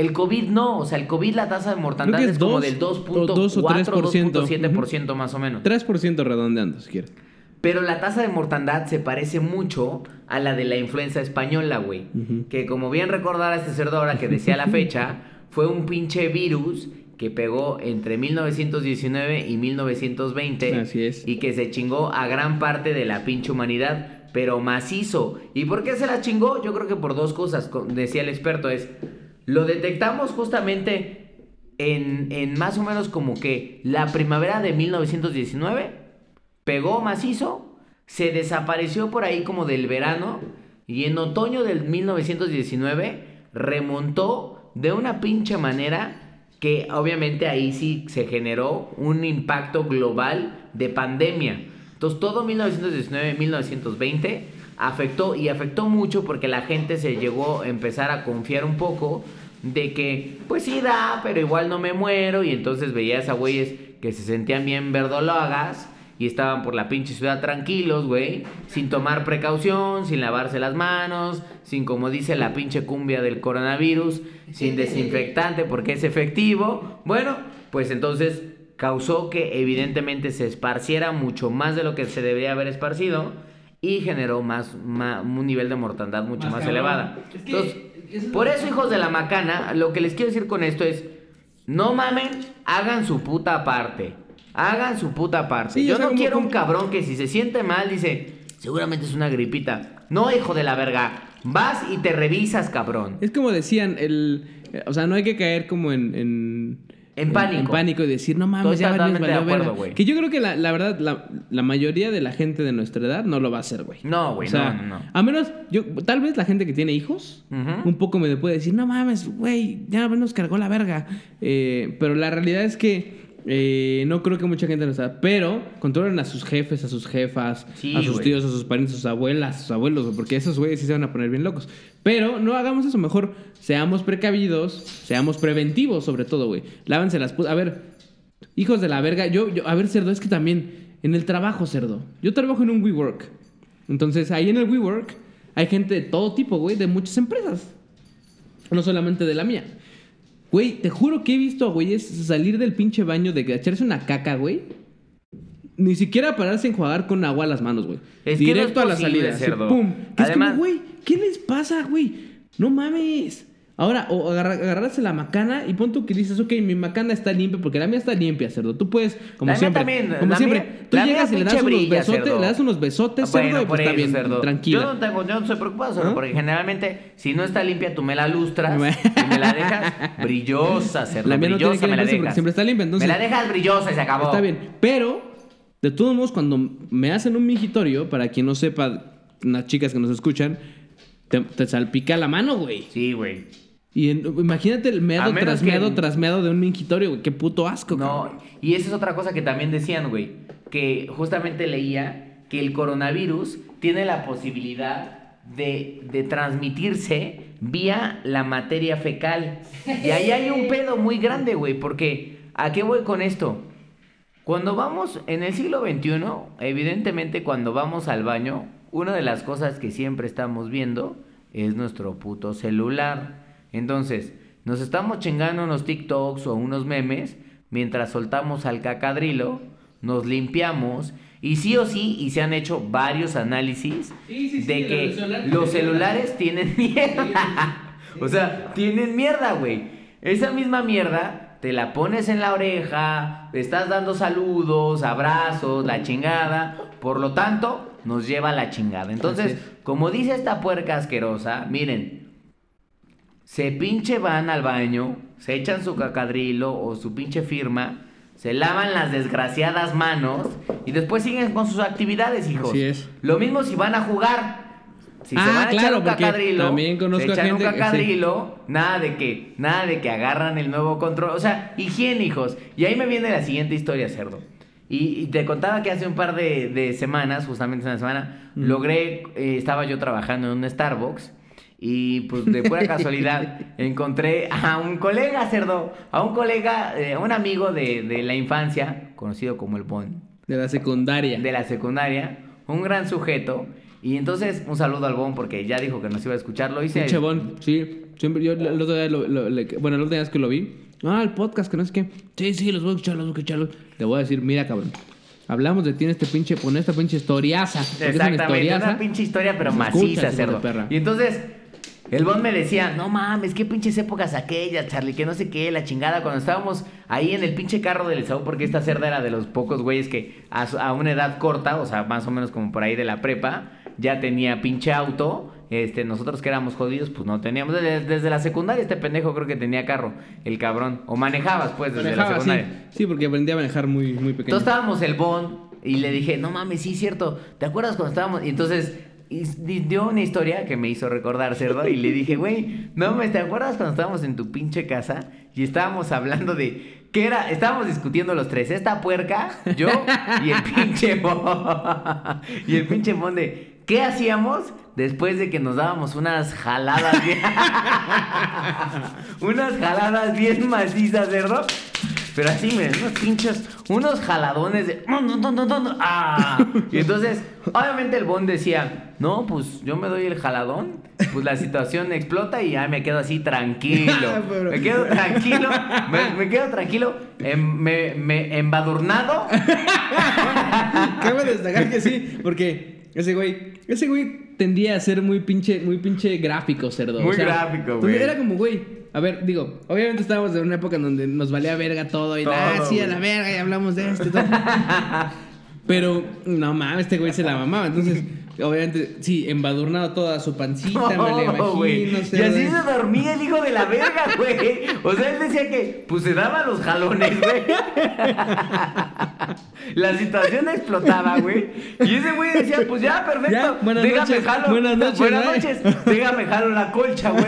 El COVID no, o sea, el COVID la tasa de mortandad es, es como del o dos o 2.4, 3%. 2.7% más o menos. 3% redondeando, si quieres. Pero la tasa de mortandad se parece mucho a la de la influenza española, güey. Que como bien recordar a este cerdo ahora que decía la fecha, fue un pinche virus que pegó entre 1919 y 1920. Así es. Y que se chingó a gran parte de la pinche humanidad, pero macizo. ¿Y por qué se la chingó? Yo creo que por dos cosas, co- decía el experto, es, lo detectamos justamente en, en más o menos como que la primavera de 1919, pegó macizo, se desapareció por ahí como del verano, y en otoño del 1919 remontó de una pinche manera que obviamente ahí sí se generó un impacto global de pandemia. Entonces todo 1919-1920 afectó y afectó mucho porque la gente se llegó a empezar a confiar un poco de que pues sí da, pero igual no me muero y entonces veías a güeyes que se sentían bien verdolagas y estaban por la pinche ciudad tranquilos, güey, sin tomar precaución, sin lavarse las manos, sin como dice la pinche cumbia del coronavirus, sin desinfectante porque es efectivo. Bueno, pues entonces causó que evidentemente se esparciera mucho más de lo que se debería haber esparcido y generó más, un nivel de mortandad mucho Más más, elevada. Es que Entonces, por eso, hijos de la macana, lo que les quiero decir con esto es, no mamen, hagan su puta parte. Hagan su puta parte. Sí, Yo no quiero un cabrón que si se siente mal dice, seguramente es una gripita. No, hijo de la verga. Vas y te revisas, cabrón. Es como decían, el... O sea, no hay que caer como en... En, En pánico. En pánico y decir, no mames, Estoy ya valió, totalmente de valió acuerdo, verga". güey. Que yo creo que la, la verdad, la, la mayoría de la gente de nuestra edad no lo va a hacer, güey. No, güey, O sea, no, no, no. A menos, yo, tal vez la gente que tiene hijos, un poco me puede decir, no mames, güey, ya nos cargó la verga. Eh, pero la realidad es que eh, no creo que mucha gente lo sabe. Pero controlen a sus jefes, a sus jefas, Sí, a sus tíos, a sus parientes, a sus abuelas, a sus abuelos, porque esos güeyes sí se van a poner bien locos. Pero no hagamos eso, mejor seamos precavidos, seamos preventivos sobre todo, güey. Lávense las pu- A ver, hijos de la verga, yo, yo, a ver, cerdo, es que también en el trabajo, cerdo. Yo trabajo en un WeWork. Entonces, ahí en el WeWork hay gente de todo tipo, güey, de muchas empresas. No solamente de la mía. Güey, te juro que he visto a güeyes salir del pinche baño de echarse una caca, güey. Ni siquiera pararse a enjuagar con agua las manos, güey. No Directo a la salida. así, cerdo. pum. Que Además- es como, güey, ¿qué les pasa, güey? No mames. Ahora, o agarra- agarrarse la macana y pon tú que dices, ok, mi macana está limpia porque la mía está limpia, cerdo. Tú puedes, como La mía siempre, también, como la siempre, mía- tú la mía llegas y le das brilla, besotes, cerdo. le das unos besotes, cerdo, Bueno, y pues está bien, cerdo. tranquila. Yo no, tengo, yo no estoy preocupado, cerdo, ¿Ah? porque generalmente, si no está limpia, tú me la lustras y me la dejas brillosa, cerdo. La mía no tiene brillosa que me la dejas. siempre está limpia, entonces- Me la dejas brillosa y se acabó. Está bien, pero de todos modos cuando me hacen un mingitorio, para quien no sepa, unas chicas que nos escuchan, te, te salpica la mano, güey. Sí, güey. Y en- imagínate el meado tras meado tras meado de un mingitorio, güey. Qué puto asco, No, cabrón. y esa es otra cosa que también decían, güey. Que justamente leía que el coronavirus tiene la posibilidad de, de transmitirse vía la materia fecal. Y ahí hay un pedo muy grande, güey. Porque, ¿a qué voy con esto? Cuando vamos en el siglo XXI, evidentemente cuando vamos al baño, una de las cosas que siempre estamos viendo es nuestro puto celular. Entonces, nos estamos chingando unos TikToks o unos memes mientras soltamos al cacadrilo, nos limpiamos y sí o sí, y se han hecho varios análisis Sí, sí, sí, de los que los celulares tienen mierda. O sea, tienen mierda, güey. Esa misma mierda te la pones en la oreja, le estás dando saludos, abrazos, la chingada. Por lo tanto, nos lleva a la chingada. Entonces, como dice esta puerca asquerosa, miren, se pinche van al baño, se echan su cacadrilo o su pinche firma, se lavan las desgraciadas manos y después siguen con sus actividades, hijos. Así es. Lo mismo si van a jugar. Si se Ah, van a echar claro, un porque cacadrilo, también conozco se a echan gente un que- cacadrilo, nada de que, nada de que agarran el nuevo control, o sea, higiene, hijos. Y ahí me viene la siguiente historia, cerdo. Y, y te contaba que hace un par de, de semanas, justamente una semana, Mm. logré, eh, estaba yo trabajando en un Starbucks y pues de pura casualidad encontré a un colega, cerdo, a un colega, eh, un amigo de, de la infancia, conocido como el Bon De la secundaria. de la secundaria, un gran sujeto. Y entonces, un saludo al Bon porque ya dijo que nos iba a escuchar. Lo hice. Pinche Bon, sí. Siempre, yo el otro día lo- lo- le- bueno, la última vez que lo vi. Ah, el podcast, que no es que. Sí, sí, los voy a escuchar, los voy a escuchar. Le voy a decir, mira, cabrón. Hablamos de ti en este pinche, con esta pinche historiaza. porque es una Exactamente, una pinche historia, pero maciza, escucha, cerdo. perra. Y entonces, el Bon me decía, no mames, qué pinches épocas aquellas, Charlie, que no sé qué, la chingada, cuando estábamos ahí en el pinche carro del Esaú, porque esta cerda era de los pocos güeyes que a una edad corta, o sea, más o menos como por ahí de la prepa, ya tenía pinche auto. Este, nosotros que éramos jodidos, pues no teníamos. Desde, desde la secundaria, este pendejo creo que tenía carro, el cabrón. O manejabas, pues, desde Manejaba, la sí. secundaria. Sí, porque aprendí a manejar muy, muy pequeño. Entonces estábamos el Bon y le dije, no mames, sí, cierto. ¿Te acuerdas cuando estábamos? Y entonces y dio una historia que me hizo recordar, cerdo. Y le dije, güey, no mames, ¿te acuerdas cuando estábamos en tu pinche casa y estábamos hablando de. ¿Qué era? Estábamos discutiendo los tres. Esta puerca, yo y el pinche Bon. y el pinche Bon de. ¿Qué hacíamos después de que nos dábamos unas jaladas bien. unas jaladas bien macizas, cerdo? Pero así, miren, unos pinches, unos jaladones de. ¡Ah! Y entonces, obviamente el Bond decía, no, pues yo me doy el jaladón, pues la situación explota y ya me quedo así tranquilo. Me quedo tranquilo, me, me quedo tranquilo, em- me, me embadurnado. Cabe destacar que sí, porque ese güey, ese güey tendía a ser muy pinche, muy pinche gráfico, cerdo. Muy gráfico, güey. Era como, güey, a ver, digo, obviamente estábamos en una época en donde nos valía verga todo y Todo, ah, sí, a la verga y hablamos de esto y todo. Pero, no mames, este güey se la mamaba. Entonces, obviamente, sí, embadurnado toda su pancita, me No, güey. imagino. Y así se dormía el hijo de la verga, güey. O sea, él decía que, pues se daba los jalones, güey. La situación explotaba, güey. Y ese güey decía, pues ya, perfecto. Ya, buenas déjame noches, jalo. buenas noches, Buenas noches. Déjame jalo la colcha, güey.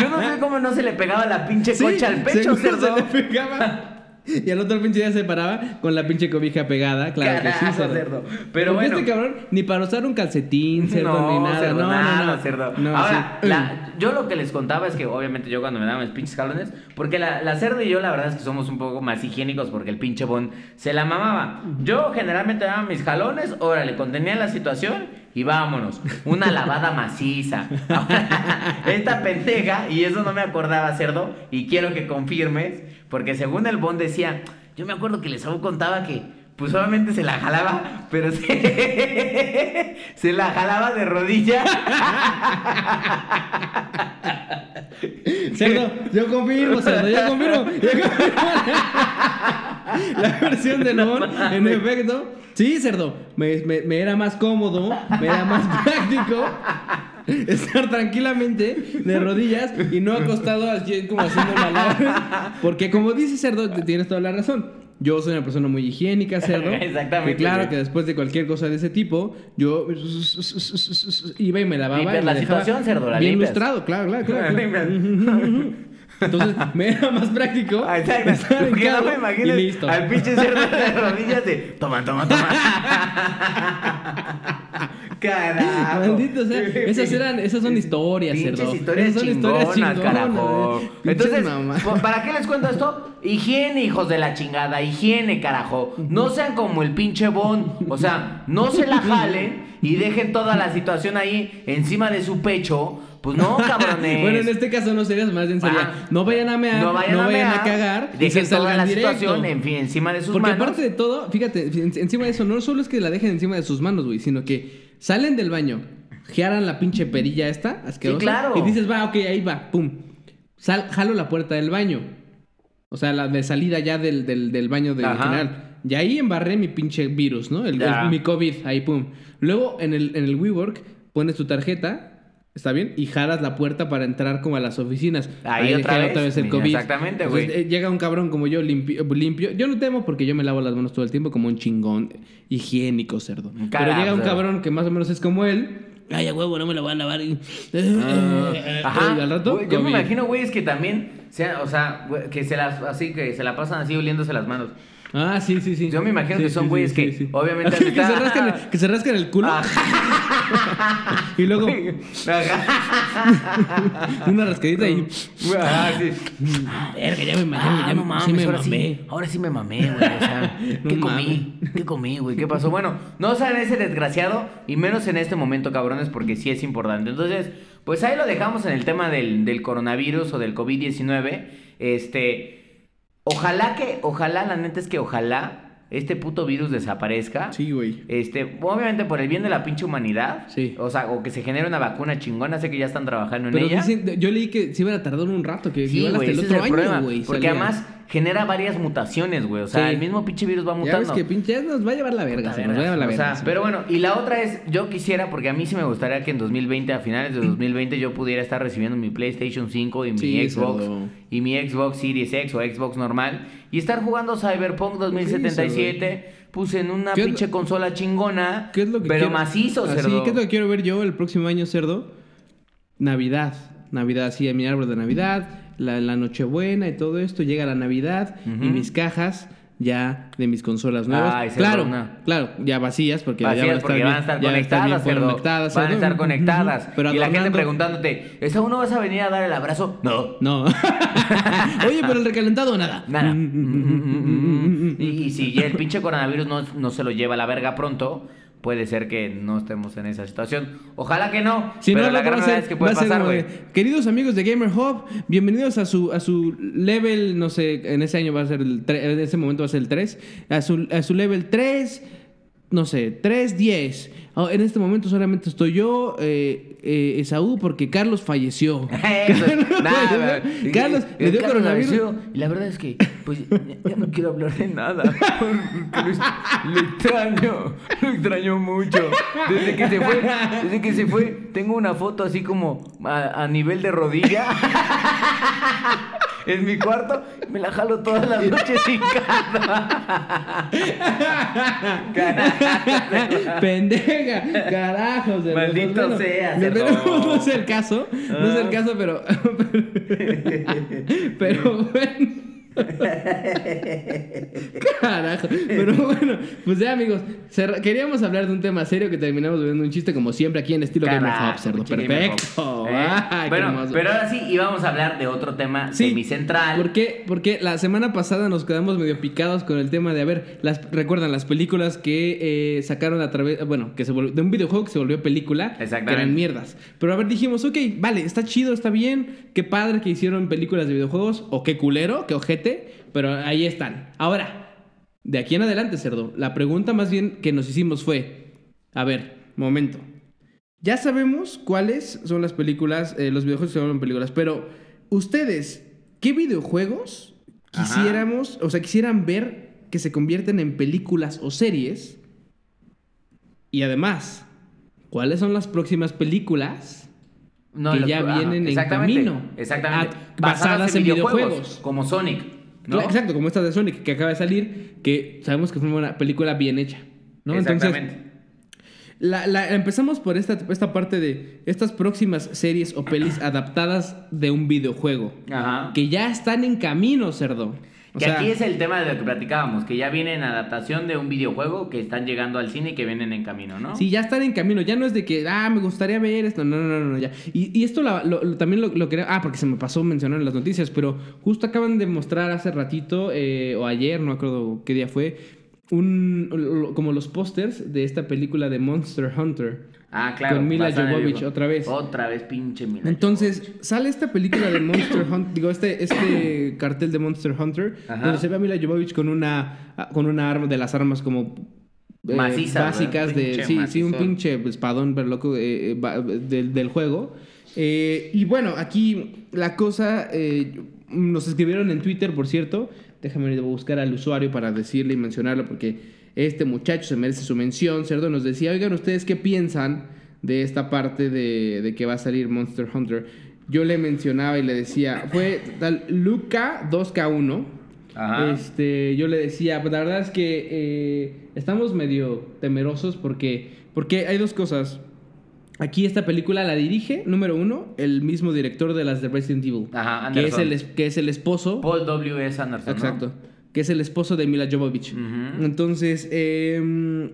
Yo no sé cómo no se le pegaba la pinche Sí, colcha al pecho, cerdo. se le pegaba. Y al otro pinche día se paraba con la pinche cobija pegada, claro que sí, Carajo, cerdo. cerdo. Pero bueno. Este cabrón, ni para usar un calcetín, cerdo, no, ni nada. cerdo, no, nada, no, no. cerdo. No, Ahora, sí. la- yo lo que les contaba es que obviamente yo cuando me daban mis pinches jalones, porque la, la cerdo y yo la verdad es que somos un poco más higiénicos porque el pinche bon se la mamaba. Yo generalmente daba mis jalones, órale, contenía la situación y vámonos. Una lavada maciza. Esta pendeja, y eso no me acordaba, cerdo, y quiero que confirmes, porque según el bon decía, yo me acuerdo que el Esaú contaba que pues obviamente se la jalaba, pero se, se la jalaba de rodilla. Cerdo, yo confirmo, cerdo, yo confirmo. yo confirmo. La versión de Bon, en efecto. Sí, cerdo, me, me- me era más cómodo, me era más práctico estar tranquilamente de rodillas y no acostado así como haciendo malabares. Porque como dice cerdo, tienes toda la razón. Yo soy una persona muy higiénica, cerdo. Exactamente, Que claro que después de cualquier cosa de ese tipo, yo iba y me lavaba. Limpias y la me dejaba situación, cerdo, la Bien limpias. lustrado, claro, claro, claro. Entonces me era más práctico. Ah, Exacto. estar Porque no me imagino listo. al pinche cerdo de rodillas de toma, toma, toma. Carajo. Maldito sea, esas eran, esas son historias, Pinches cerdo. historias Esas son chingonas, historias chingonas, carajo. Entonces, ¿para qué les cuento esto? Higiene, hijos de la chingada, higiene, carajo. No sean como el pinche Bon. O sea, no se la jalen y dejen toda la situación ahí encima de su pecho. Pues no, cabrones. Bueno, en este caso no serías más bien sería, Ah, no vayan a mear, no vayan, a, mear, cagar, Dejen toda la directo. situación en fin, encima de sus Porque manos. aparte de todo, fíjate, en- encima de eso, no solo es que la dejen encima de sus manos, güey, sino que salen del baño, gearan la pinche perilla esta, asquerosa, claro. y dices, va, ok, ahí va, pum. Sal, jalo la puerta del baño. O sea, la de salida ya del, del, del baño del general. Y ahí embarré mi pinche virus, ¿no? El- mi COVID, ahí pum. Luego en el, en el WeWork pones tu tarjeta, ¿está bien? Y jalas la puerta para entrar como a las oficinas. Ahí otra jala vez. el COVID. Exactamente, güey. eh, llega un cabrón como yo limpio, limpio. Yo no temo porque yo me lavo las manos todo el tiempo como un chingón higiénico, cerdo. Pero llega un cabrón que más o menos es como él. Ay, a huevo, no me lo voy a lavar. Y, Ah, Ajá. Al rato, yo me imagino, güey, es que también, sea, o sea, que se las, así, que se la pasan así oliéndose las manos. Ah, sí, sí, sí. Yo me imagino Sí, que son güeyes sí, que, sí, sí. obviamente, que, se rascan, que se rascan el culo y luego una rascadita y. Ah, sí. Verga, ya me imagino, Ah, ya no me- mames, sí me ahora mamé. ahora sí me mamé, güey. O sea, ¿qué No comí? ¿Qué comí, güey? ¿Qué pasó? Bueno, no sean ese desgraciado y menos en este momento, cabrones, porque sí es importante. Entonces, pues ahí lo dejamos en el tema del, del coronavirus o del COVID-19. Este, ojalá que, ojalá, la neta es que ojalá este puto virus desaparezca. Sí, güey. Este, obviamente por el bien de la pinche humanidad. Sí. O sea, o que se genere una vacuna chingona. Sé que ya están trabajando en Pero ella. dicen- yo leí que se iban a tardar un rato, que Sí, igual hasta el ese es otro el problema. güey. Porque salía. además genera varias mutaciones, güey. O sea, Sí. el mismo pinche virus va Ya mutando. ves que pinche ya nos va a llevar la verga, se nos va a llevar la O sea, sí. pero bueno, y la otra es, yo quisiera, porque a mí sí me gustaría que en 2020, a finales de 2020, yo pudiera estar recibiendo mi PlayStation 5 y mi Sí, Xbox cerdo. y mi Xbox Series X o Xbox normal y estar jugando Cyberpunk 2077, puse en una ¿Qué es pinche lo- consola chingona, ¿Qué es lo que pero quiero- macizo, Así, cerdo. ¿qué es lo que quiero ver yo el próximo año, cerdo? Navidad. Navidad, sí, mi árbol de Navidad, la, la Nochebuena y todo esto. Llega la Navidad y mis cajas ya de mis consolas nuevas. Cerdo, claro, claro, ya vacías porque ya Vacías van a estar porque bien, van a estar ya conectadas, Van a estar conectadas. Pero y la gente preguntándote, ¿esa uno vas a venir a dar el abrazo? No. No. Oye, pero el recalentado, nada. Nada. Y, y si ya el pinche coronavirus no, no se lo lleva a la verga pronto, puede ser que no estemos en esa situación. Ojalá que no. Si pero no, la gran va a verdad ser- es que puede va a ser pasar, güey. Queridos amigos de Gamer Hub, bienvenidos a su, a su level, no sé, en ese año va a ser el 3, en ese momento va a ser el 3, a su, a su level 3, no sé, 3, 10. Oh, en este momento solamente estoy yo, eh, eh, Esaú, porque Carlos falleció. Eso, Carlos nada, le dio Carlos coronavirus. falleció, Y la verdad es que, pues, ya, no quiero hablar de nada. Lo, lo extraño. Lo extraño mucho. Desde que se fue, desde que se fue, tengo una foto así como a, a nivel de rodilla. En mi cuarto, me la jalo todas las noches sin casa. Pendeja, carajos. Maldito los- sea, no, no, no es el caso, no es el Ah. caso, pero. pero bueno. Carajo. Pero bueno, pues ya amigos, queríamos hablar de un tema serio que terminamos viendo un chiste como siempre aquí en estilo Game Carajo, of Hub, Game of Perfecto. ¿Eh? Ay, bueno, pero ahora sí, íbamos a hablar de otro tema Sí, semicentral. ¿Por qué? Porque la semana pasada nos quedamos medio picados con el tema de, a ver, las, recuerdan las películas que eh, sacaron a través, bueno, que se volvió, de un videojuego que se volvió película, que eran mierdas. Pero a ver, dijimos, ok, vale, está chido, está bien, qué padre que hicieron películas de videojuegos, o qué culero, qué ojete, pero ahí están. Ahora, de aquí en adelante, cerdo, la pregunta más bien que nos hicimos fue, a ver, momento. Ya sabemos cuáles son las películas, eh, los videojuegos que se llaman películas, pero ustedes, ¿qué videojuegos Ajá. quisiéramos, o sea, quisieran ver que se convierten en películas o series? Y además, ¿cuáles son las próximas películas No, que los- ya ajá, vienen en exactamente, camino? Exactamente. Basadas en videojuegos. Como Sonic. ¿no? Exacto, como esta de Sonic que acaba de salir, que sabemos que fue una película bien hecha, ¿no? Entonces, Exactamente. La, la- empezamos por esta, esta parte de estas próximas series o pelis adaptadas de un videojuego. Ajá. Que ya están en camino, cerdo. Que sea, aquí es el tema de lo que platicábamos, que ya viene en adaptación de un videojuego que están llegando al cine y que vienen en camino, ¿no? Sí, ya están en camino. Ya no es de que, ah, me gustaría ver esto. No, no, no, no, ya. Y, y esto la- lo- lo- también lo, lo quería. Ah, porque se me pasó mencionar en las noticias, pero justo acaban de mostrar hace ratito, eh, o ayer, no acuerdo qué día fue, un, como los pósters de esta película de Monster Hunter. Ah, claro. Con Mila Jovovich, otra vez. Otra vez, pinche Mila. Entonces, sale esta película de Monster Hunter, digo, este, este cartel de Monster Hunter, Ajá. donde se ve a Mila Jovovich con una, con una arma de las armas como eh, básicas de... Sí, sí, un pinche espadón ver loco eh, eh, del, del juego. Eh, y bueno, aquí la cosa, nos escribieron en Twitter, por cierto, déjame buscar al usuario para decirle y mencionarlo porque este muchacho se merece su mención, cerdo, nos decía, oigan, ¿ustedes qué piensan de esta parte de, de que va a salir Monster Hunter? Yo le mencionaba y le decía, fue tal Luca 2K1. Ajá. Este, yo le decía, pues la verdad es que eh, estamos medio temerosos porque, porque hay dos cosas. Aquí esta película la dirige, número uno, el mismo director de las de Resident Evil. Ajá, que es, el, que es el esposo. Paul W. S. Anderson. ¿no? Que es el esposo de Mila Jovovich. Entonces, eh,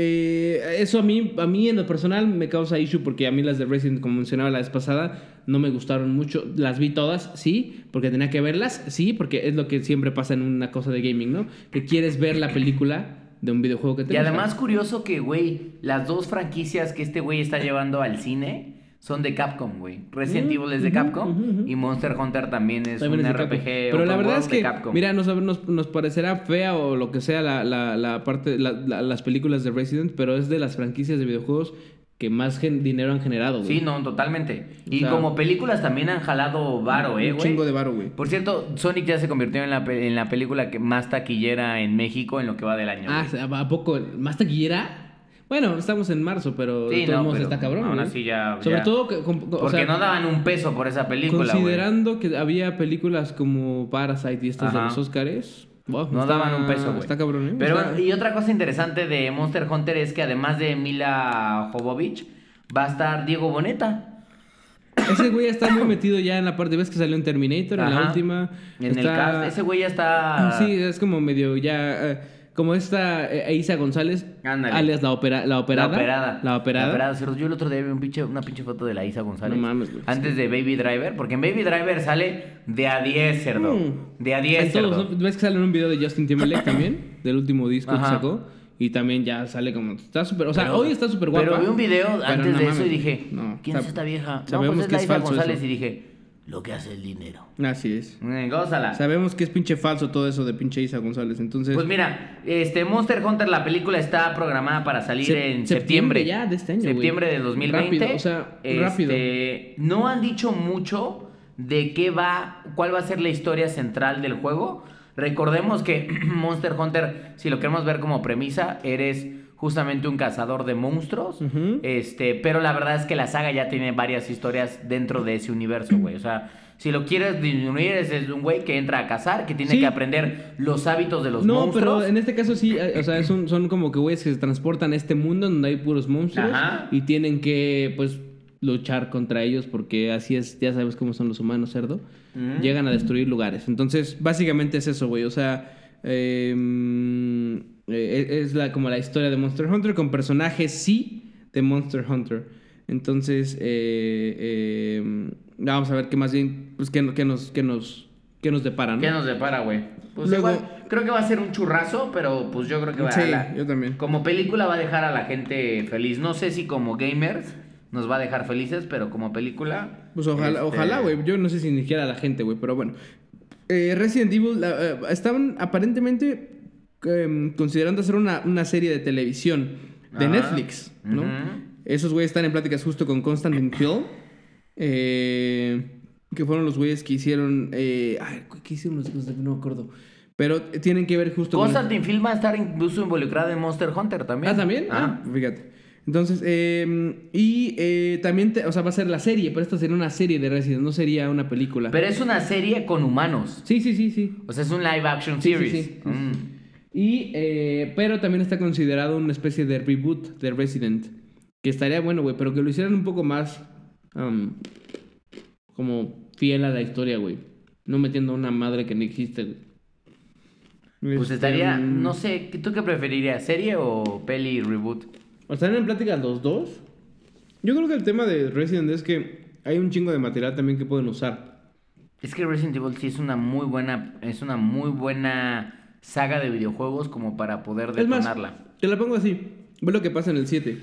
eh, eso a mí, a mí en lo personal me causa issue porque a mí las de Resident, como mencionaba la vez pasada, no me gustaron mucho. Las vi todas, sí, porque tenía que verlas, sí, porque es lo que siempre pasa en una cosa de gaming, ¿no? Que quieres ver la película de un videojuego que te Y además curioso que, güey, las dos franquicias que este güey está llevando al cine son de Capcom, güey. Resident Ujú, Evil es de Capcom y Monster Hunter también es También un es RPG Capcom. Pero la verdad es que, mira, nos, nos, nos parecerá fea o lo que sea la, la, la parte, la- la- las películas de Resident, pero es de las franquicias de videojuegos que más gen- dinero han generado, güey. Sí, no, totalmente. O Y sea, como películas también han jalado varo, eh, Un güey. chingo de varo, güey. Por cierto, Sonic ya se convirtió en la, pe- en la película que más taquillera en México en lo que va del año. Ah. ¿a poco? ¿Más taquillera? Bueno, estamos en marzo, pero Sí, de no, pero está cabrón, aún güey. así ya- Sobre ya. todo que... con- o Porque sea, no daban un peso por esa película. Considerando que había películas como Parasite y estas de Ajá. los Oscars... wow, No está- daban un peso, güey. Está cabrón, ¿eh? Pero, Está- y otra cosa interesante de Monster Hunter es que además de Mila Jovovich, va a estar Diego Boneta. Ese güey está muy metido ya en la parte... ¿Ves que salió en Terminator, en la Ajá. última? En el cast. Ese güey ya está. Sí, es como medio ya... eh, como esta eh, Isa González, Ándale. alias la, opera, la operada. La operada. La operada. La operada. Cerdo. Yo el otro día vi un pinche, una pinche foto de la Isa González. No mames, güey. Antes de Baby Driver. Porque en Baby Driver sale de a 10, cerdo. Mm. De a 10, En todos, cerdo. ¿no? ¿Ves que sale en un video de Justin Timberlake también? Del último disco Ajá. que sacó. Y también ya sale como... Está súper... O sea, Pero- hoy está súper guapa. Pero vi un video antes no de eso mames, y dije, no, ¿quién es esta vieja? No, pues es que la es Isa falso González eso. y dije, lo que hace el dinero. Así es. Mm, gózala. Sabemos que es pinche falso todo eso de pinche Isa González. Entonces... Pues mira, este Monster Hunter, la película está programada para salir en septiembre septiembre. ya de este año. Septiembre de 2020. Rápido, o sea, Este, rápido. No han dicho mucho de qué va, cuál va a ser la historia central del juego. Recordemos que Monster Hunter, si lo queremos ver como premisa, eres justamente un cazador de monstruos. Este, pero la verdad es que la saga ya tiene varias historias dentro de ese universo, güey. O sea, si lo quieres disminuir, es es un güey que entra a cazar, que tiene Sí. que aprender los hábitos de los no, monstruos. pero en este caso sí, eh, o sea, es un- son como que güeyes que se transportan a este mundo donde hay puros monstruos Ajá. y tienen que, pues, luchar contra ellos porque así es, ya sabes cómo son los humanos, cerdo. Llegan a destruir lugares. Entonces, básicamente es eso, güey. O sea, eh, eh, es la, como la historia de Monster Hunter con personajes, sí, de Monster Hunter. Entonces, eh, eh, vamos a ver qué más bien, pues, qué, qué nos, qué nos, qué nos depara, ¿no? ¿Qué nos depara, güey? Pues Luego- igual, creo que va a ser un churrazo, pero pues yo creo que va Sí, a la- yo también. Como película va a dejar a la gente feliz. No sé si como gamers nos va a dejar felices, pero como película. Pues ojalá, este, ojalá, güey. Yo no sé si ni siquiera la gente, güey, pero bueno. Eh, Resident Evil la- eh, estaban aparentemente em, considerando hacer una, una serie de televisión de Ajá. Netflix, ¿no? Esos güeyes están en pláticas justo con Constantine Phil. eh, que fueron los güeyes que hicieron. eh, ay, ¿qué hicieron los de.? No me acuerdo. Pero tienen que ver justo Constantine Film va a estar incluso involucrado en Monster Hunter también. Ah, también. Ajá. Ah, fíjate. Entonces, eh, y eh, también, te- o sea, va a ser la serie, pero esta sería una serie de Resident, no sería una película. Pero es una serie con humanos. Sí, sí, sí, sí. O sea, es un live action series. sí, sí, sí. Mm. Y, eh, pero también está considerado una especie de reboot de Resident. Que estaría bueno, güey, pero que lo hicieran un poco más um, como fiel a la historia, güey. No metiendo a una madre que no existe, güey. Pues Este, estaría, mm, no sé, ¿tú qué preferirías? ¿Serie o peli reboot? ¿O ¿Están en plática los dos? Yo creo que el tema de Resident es que hay un chingo de material también que pueden usar. Es que Resident Evil sí es una muy buena, es una muy buena saga de videojuegos como para poder más, detonarla. te la pongo así. Ve lo que pasa en el 7.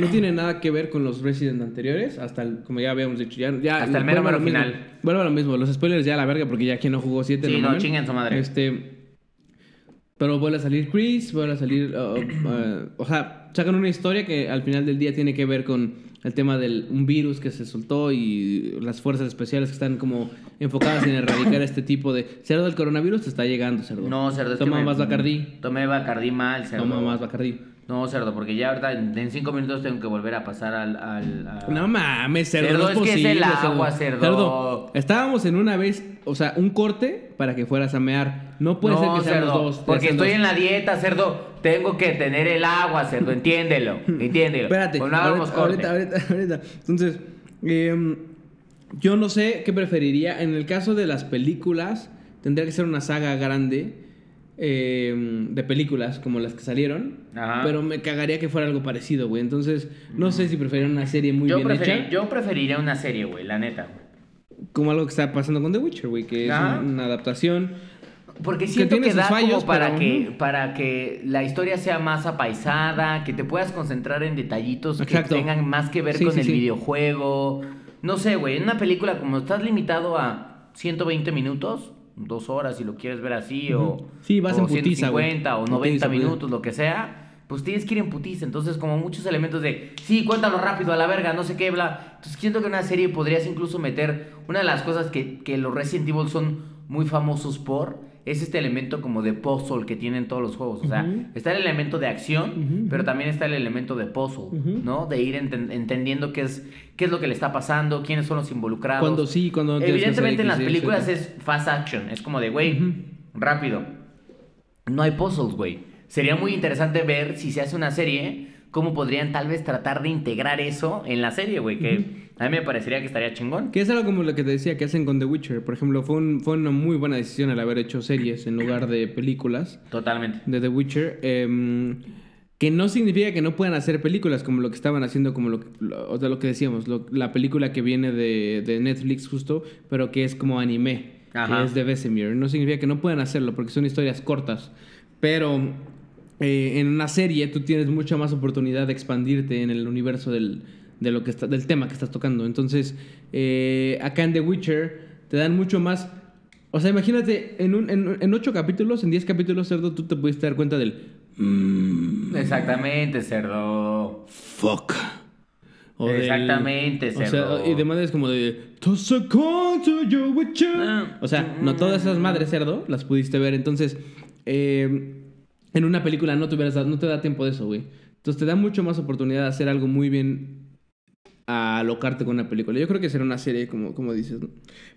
No tiene nada que ver con los Resident anteriores, hasta el, como ya habíamos dicho. Ya, ya, Hasta el mero, mero final. Vuelve a lo mismo. Los spoilers ya a la verga, porque ya quien no jugó 7 Sí, no, mamen. chinguen su madre. Este. Pero vuelve a salir Chris, vuelve a salir. uh, uh, o sea, sacan una historia que al final del día tiene que ver con el tema de un virus que se soltó y las fuerzas especiales que están como enfocadas en erradicar este tipo de. Cerdo del coronavirus te está llegando, cerdo. No, cerdo, es que Toma me- más Bacardí. Tomé Bacardí mal, cerdo. Toma más Bacardí. No, cerdo, porque ya ahorita en, cinco minutos tengo que volver a pasar al... No mames, cerdo. Cerdo, no es que es el agua, cerdo. Estábamos en una vez, o sea, un corte para que fueras a mear. No puede ser que seamos cerdo, dos. porque sean estoy dos. en la dieta, cerdo. Tengo que tener el agua, cerdo, entiéndelo, entiéndelo. Espérate, Pues no ahorita, ahorita, ahorita, ahorita. Entonces, em, yo no sé qué preferiría. En el caso de las películas, tendría que ser una saga grande em, de películas como las que salieron. Ajá. Pero me cagaría que fuera algo parecido, güey. Entonces, no sé si preferiría una serie muy yo, bien hecha. yo preferiría una serie, güey, la neta. Como algo que está pasando con The Witcher, güey, que es Ajá. una adaptación. Porque siento que, sus da fallos, como para pero, que, para que la historia sea más apaisada, que te puedas concentrar en detallitos Exacto. que tengan más que ver Sí, con sí, el sí. videojuego. No sé, güey, en una película como estás limitado a 120 minutos, dos horas si lo quieres ver así, o, Sí, vas o en putiza, güey. 150 o Putiza, 90 güey. minutos, lo que sea, pues tienes que ir en putiza. Entonces, como muchos elementos de, sí, cuéntalo rápido, a la verga, no sé qué, bla. Entonces, siento que en una serie podrías incluso meter una de las cosas que, que los Resident Evil son muy famosos por, es este elemento como de puzzle que tienen todos los juegos. O sea, está el elemento de acción, pero también está el elemento de puzzle. ¿no? De ir enten- entendiendo qué es, qué es lo que le está pasando, quiénes son los involucrados. Cuando sí, cuando no Evidentemente en las películas es fast action, es como de, güey, rápido. No hay puzzles, güey. Sería muy interesante ver si se hace una serie, cómo podrían tal vez tratar de integrar eso en la serie, güey, que a mí me parecería que estaría chingón. Que es algo como lo que te decía que hacen con The Witcher. Por ejemplo, fue, un- fue una muy buena decisión el haber hecho series en lugar de películas Totalmente. de The Witcher. em, que no significa que no puedan hacer películas como lo que estaban haciendo, como lo, o sea, lo que decíamos, lo- la película que viene de, de Netflix justo, pero que es como anime, Ajá. que es de Vesemir. No significa que no puedan hacerlo porque son historias cortas. Pero eh, en una serie tú tienes mucha más oportunidad de expandirte en el universo del, de lo que está, del tema que estás tocando. Entonces, eh, acá en The Witcher te dan mucho más. O sea, imagínate, en, un, en, en ocho capítulos, en diez capítulos, cerdo, tú te pudiste dar cuenta del. "Mm, Exactamente, cerdo. fuck. O del- Exactamente, o sea, cerdo. y de madres como de. "Toss a coin to your Witcher". Ah. O sea, no todas esas madres, cerdo, las pudiste ver. Entonces, eh, en una película no te, hubieras no te da tiempo de eso, güey. Entonces te da mucho más oportunidad de hacer algo muy bien a alocarte con una película. Yo creo que será una serie, como, como dices, ¿no?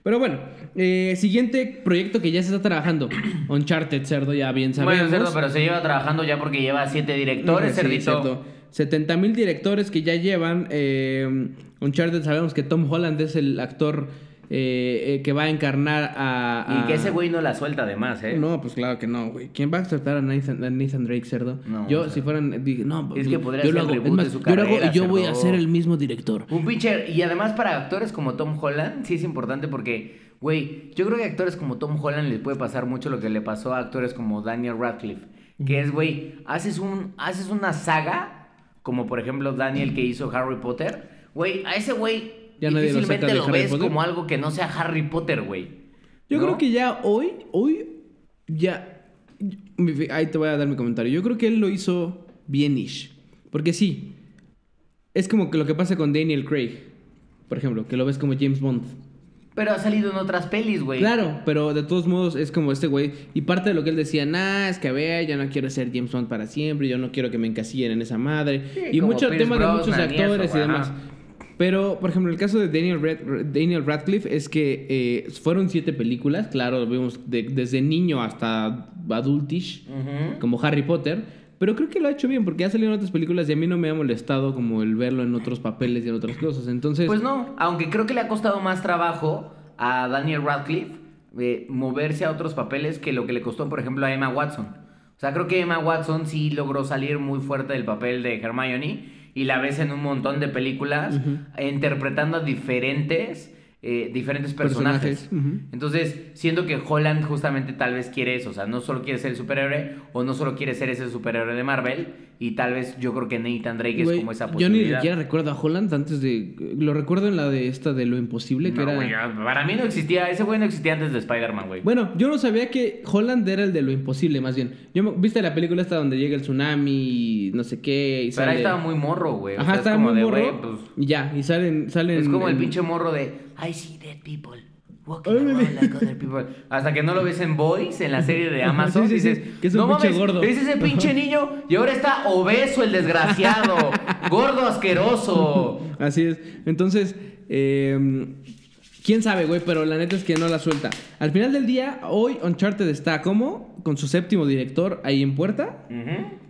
Pero bueno, eh, siguiente proyecto que ya se está trabajando. Uncharted, cerdo, ya bien sabemos. Bueno, cerdo, pero se lleva trabajando ya porque lleva siete directores, Sí, cerdito. cierto. 70 mil directores que ya llevan. Eh, Uncharted sabemos que Tom Holland es el actor eh, eh, que va a encarnar a, Y que ese güey no la suelta además, ¿eh? No, pues claro que no, güey. ¿Quién va a tratar a Nathan, a Nathan Drake, cerdo? No, yo, o sea, si fueran, dije, no, es que podría yo ser lo el hago. reboot Es más, de su yo lo hago carrera, y yo voy a ser el mismo director. Un pitcher. Y además para actores como Tom Holland, sí es importante porque, güey, yo creo que a actores como Tom Holland les puede pasar mucho lo que le pasó a actores como Daniel Radcliffe. Que es, güey, haces, un, haces una saga, como por ejemplo Daniel que hizo Harry Potter. Güey, a ese güey Ya nadie lo difícilmente lo, Harry ves Potter. como algo que no sea Harry Potter, güey. Yo ¿No? creo que ya hoy, hoy, ya. Ahí te voy a dar mi comentario. Yo creo que él lo hizo bien-ish. Porque sí, es como que lo que pasa con Daniel Craig, por ejemplo, que lo ves como James Bond. Pero ha salido en otras pelis, güey. Claro, pero de todos modos es como este güey. Y parte de lo que él decía, nah, es que a ver, yo no quiero ser James Bond para siempre, yo no quiero que me encasillen en esa madre. Sí, y mucho tema de muchos Brosnan y eso, actores y demás. ajá. Pero, por ejemplo, el caso de Daniel, Rad- Daniel Radcliffe es que eh, fueron siete películas, claro, lo vimos de- desde niño hasta adultish, como Harry Potter. Pero creo que lo ha hecho bien porque ha salido en otras películas y a mí no me ha molestado como el verlo en otros papeles y en otras cosas. Entonces, Pues no, aunque creo que le ha costado más trabajo a Daniel Radcliffe eh, moverse a otros papeles que lo que le costó, por ejemplo, a Emma Watson. O sea, creo que Emma Watson sí logró salir muy fuerte del papel de Hermione y la ves en un montón de películas interpretando a diferentes, eh, diferentes personajes. Entonces, siento que Holland justamente tal vez quiere eso, o sea, no solo quiere ser el superhéroe o no solo quiere ser ese superhéroe de Marvel y tal vez yo creo que Nathan Drake es como esa yo posibilidad. ni siquiera recuerdo a Holland antes de. Lo recuerdo en la de esta de lo imposible, que No, era. para mí no existía, ese güey no existía antes de Spider-Man, güey. Bueno, yo no sabía que Holland era el de lo imposible, más bien. Yo me- ¿Viste la película esta donde llega el tsunami y no sé qué? Y Pero ahí estaba muy morro, güey. o Ajá, es estaba como muy de, morro. pues, ya, y salen. salen es como el pinche morro de I see dead people. Walking around like other people. Hasta que no lo ves en Boys, en la serie de Amazon, sí, sí, sí, dices, que es un no mames, gordo". es ese pinche niño y ahora está obeso el desgraciado, gordo asqueroso. Así es. Entonces, eh, quién sabe, güey, pero la neta es que no la suelta. Al final del día, hoy Uncharted está como con su séptimo director ahí en puerta. Sin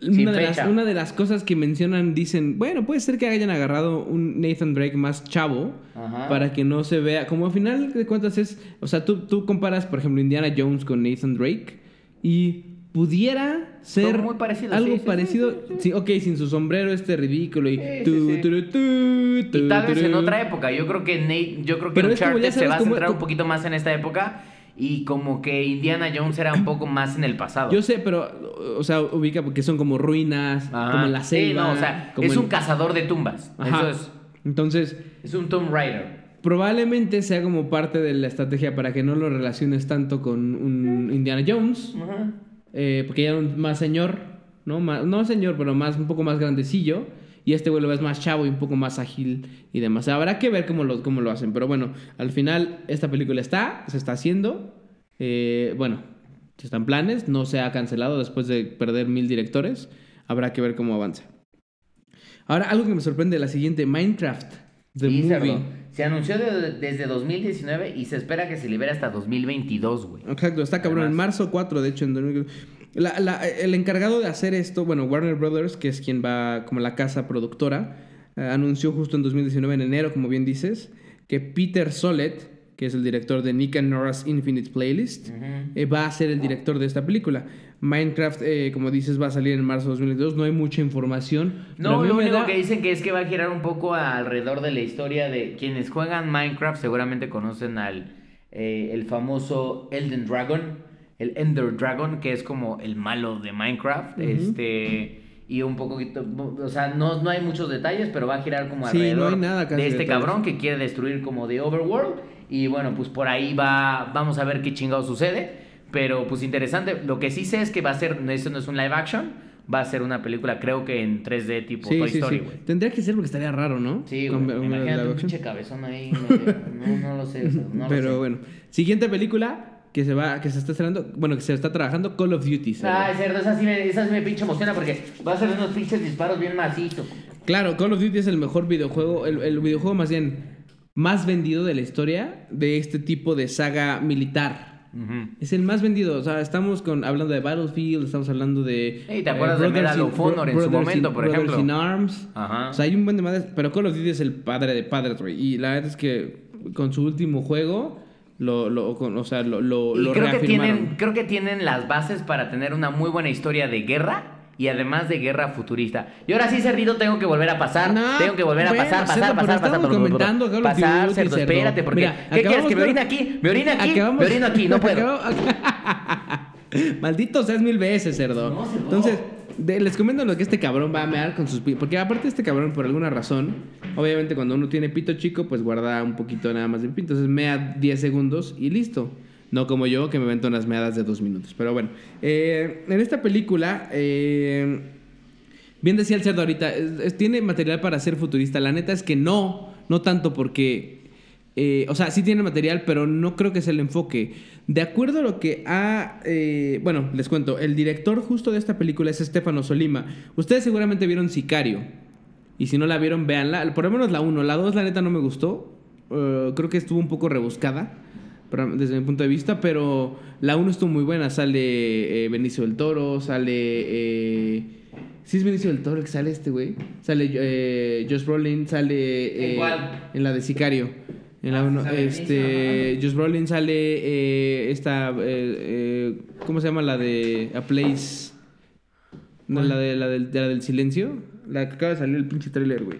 Una de, las, una de las cosas que mencionan, dicen, bueno, puede ser que hayan agarrado un Nathan Drake más chavo Ajá. para que no se vea, como al final de cuentas es, o sea, tú, tú comparas, por ejemplo, Indiana Jones con Nathan Drake y pudiera ser muy algo sí, sí, parecido, sí, ok, sin su sombrero este ridículo y tu, Y tal vez en otra época. Yo creo que Nate, yo creo que Uncharted se va a centrar un poquito más en esta época y como que Indiana Jones era un poco más en el pasado. Yo sé, pero, o sea, ubica porque son como ruinas, Ajá. como en la selva. Sí, no, o sea, como es un cazador de tumbas. Ajá. Eso es. Entonces, Es un Tomb Raider. Probablemente sea como parte de la estrategia para que no lo relaciones tanto con un Indiana Jones, eh, porque ya era un más señor, ¿no? Más- no señor, pero más un poco más grandecillo. Y este güey lo ves más chavo y un poco más ágil y demás. Habrá que ver cómo lo, cómo lo hacen. Pero bueno, al final esta película está, se está haciendo. Eh, bueno, están planes, no se ha cancelado después de perder mil directores. Habrá que ver cómo avanza. Ahora, algo que me sorprende, la siguiente, Minecraft, The Sí, Movie. cerdo. Se anunció de- desde 2019 y se espera que se libere hasta 2022, güey. Exacto, está cabrón. En marzo 4, de hecho, en 2000. La- la- el encargado de hacer esto, bueno, Warner Brothers, que es quien va como la casa productora, eh, anunció justo en 2019, en enero, como bien dices, que Peter Solet, que es el director de Nick and Nora's Infinite Playlist, eh, va a ser el director de esta película. Minecraft, eh, como dices, va a salir en marzo de 2022. No hay mucha información. No, lo único da- que dicen que es que va a girar un poco alrededor de la historia de quienes juegan Minecraft seguramente conocen al eh, el famoso Elden Dragon, el Ender Dragon, que es como el malo de Minecraft, este y un poco, o sea, no, no hay muchos detalles, pero va a girar como Sí, no alrededor hay nada de este detalles. cabrón que quiere destruir como The Overworld y bueno, pues por ahí va, vamos a ver qué chingado sucede. Pero pues interesante, lo que sí sé es que va a ser, eso no es un live action, va a ser una película creo que en 3D tipo Sí, Toy sí, Story, sí. güey. Tendría que ser porque estaría raro, ¿no? Sí, güey. Imagínate un pinche cabezón ahí. no, no lo sé, o sea, no lo Pero sé. bueno, siguiente película que se va, que se está estrenando, bueno, que se está trabajando, Call of Duty. ¿sabes? Ay, cerdo, esa sí, me, esa sí me pinche emociona porque va a ser unos pinches disparos bien macizos. Claro, Call of Duty es el mejor videojuego, el, el videojuego más bien más vendido de la historia de este tipo de saga militar. Ujú. Es el más vendido, o sea, estamos con, hablando de Battlefield, estamos hablando de... Ey, ¿te acuerdas de Brothers Medal of Honor en su momento, in- por Brothers ejemplo? in Arms. Ajá. O sea, hay un buen de madres, pero Call of Duty es el padre de padres, güey. Y la verdad es que con su último juego, lo, lo, o sea, lo, lo, Y lo creo que, tienen, creo que tienen las bases para tener una muy buena historia de guerra y además de guerra futurista. Y ahora sí, Cerdito, tengo que volver a pasar. No, tengo que volver a bueno, pasar, Cerdo, pasar, pasar, pasar. estamos comentando of pasar, Cerdo, Cerdo. espérate, porque... Mira, ¿Qué quieres? ¿Que me orine aquí? ¿Me orine aquí? Acabamos- Me orino aquí, no puedo. Maldito seas mil veces, cerdo. No, cerdo. Entonces, les comento lo que este cabrón va a mear con sus pi- Porque aparte este cabrón, por alguna razón, obviamente cuando uno tiene pito chico, pues guarda un poquito nada más de pito. Entonces mea 10 segundos y listo. No como yo, que me vento unas meadas de dos minutos. Pero bueno, eh, en esta película... eh, Bien decía el cerdo ahorita, es- es- tiene material para ser futurista. La neta es que no, no tanto porque... eh, o sea, sí tiene material, pero no creo que sea el enfoque. De acuerdo a lo que ha... eh, bueno, les cuento, el director justo de esta película es Estefano Solima. Ustedes seguramente vieron Sicario. Y si no la vieron, véanla. Por lo menos la 1. La 2, la neta, no me gustó. Eh, creo que estuvo un poco rebuscada desde mi punto de vista, pero la 1 estuvo muy buena. Sale eh, Benicio del Toro, sale... eh, sí es Benicio del Toro que sale este güey. Sale eh, Josh Brolin, sale... ¿En eh? En la de Sicario. En la Ah, uno, sale este, Josh Brolin sale eh, esta... eh, eh, ¿Cómo se llama? La de A Place... No, la, de, la, del, de la del silencio. La que acaba de salir el pinche trailer, güey.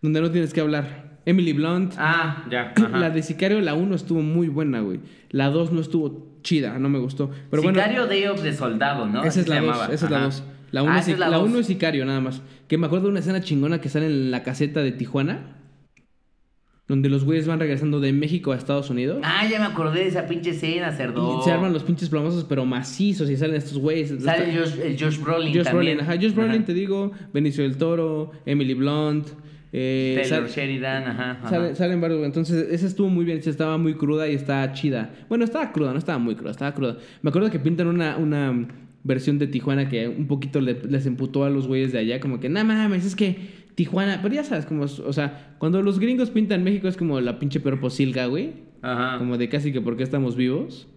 Donde no tienes que hablar. Emily Blunt. Ah, ya. ajá. La de Sicario, la 1 estuvo muy buena, güey. La 2 no estuvo chida, no me gustó. Pero bueno, Sicario Day of the Soldado, ¿no? esa es la 2. llamaba. Esa es la Ajá. 2. La 1 Ah, es Sicario, nada más. Que me acuerdo de una escena chingona que sale en la caseta de Tijuana. Donde los güeyes van regresando de México a Estados Unidos. Ah, ya me acordé de esa pinche escena, cerdo. Y se arman los pinches plomosos, pero macizos. Y salen estos güeyes. Sale Josh, el Josh Brolin Josh también. Brolin, ajá. Josh Brolin, Ajá. te digo. Benicio del Toro, Emily Blunt. Eh, Taylor Sheridan, ajá. ajá. Sale- salen varios. Entonces, esa estuvo muy bien. Estaba muy cruda y estaba chida. Bueno, estaba cruda, no estaba muy cruda, estaba cruda. Me acuerdo que pintan una, una versión de Tijuana que un poquito le- les emputó a los güeyes de allá. Como que, no mames, es que Tijuana. Pero ya sabes, como, o sea, cuando los gringos pintan México es como la pinche peor posilga, güey. Ajá. Como de casi que por qué estamos vivos.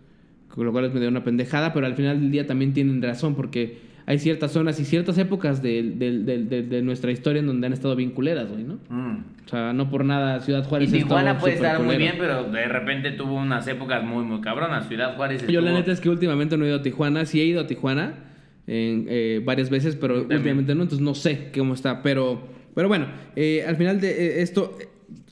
Con lo cual es medio una pendejada, pero al final del día también tienen razón porque hay ciertas zonas y ciertas épocas de, de- de- de- nuestra historia en donde han estado bien culeras, güey, ¿no? Mm. O sea, no por nada Ciudad Y Juárez. ha Tijuana puede estar muy bien, pero de repente tuvo unas épocas muy, muy cabronas. Ciudad Juárez Yo la neta es que últimamente no he ido a Tijuana. Sí he ido a Tijuana en, eh, varias veces, pero También. últimamente no. Entonces no sé cómo está. Pero, pero bueno, eh, al final de eh, esto,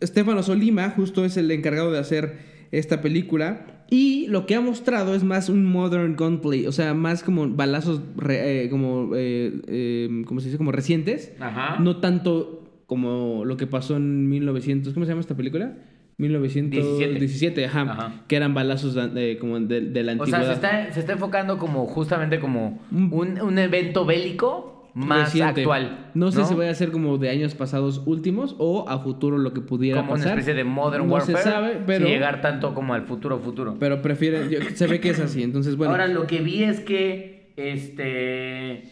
Estefano Solima justo es el encargado de hacer esta película. Y lo que ha mostrado es más un modern gunplay. O sea, más como balazos, re- eh, como, eh, eh, ¿cómo se dice? Como recientes. Ajá. No tanto como lo que pasó en 1900. ¿Cómo se llama esta película? 1917, ajá, Ajá. Que eran balazos de, como de, de la O antigüedad. sea, se está, se está enfocando como justamente como un, un evento bélico más Reciente. actual. No sé si vaya a ser como de años pasados últimos o a futuro lo que pudiera como una pasar. especie de Modern no Warfare. se sabe, pero, llegar tanto como al futuro futuro. pero prefiere, yo- se ve que es así. Entonces, bueno, Ahora lo que vi es que este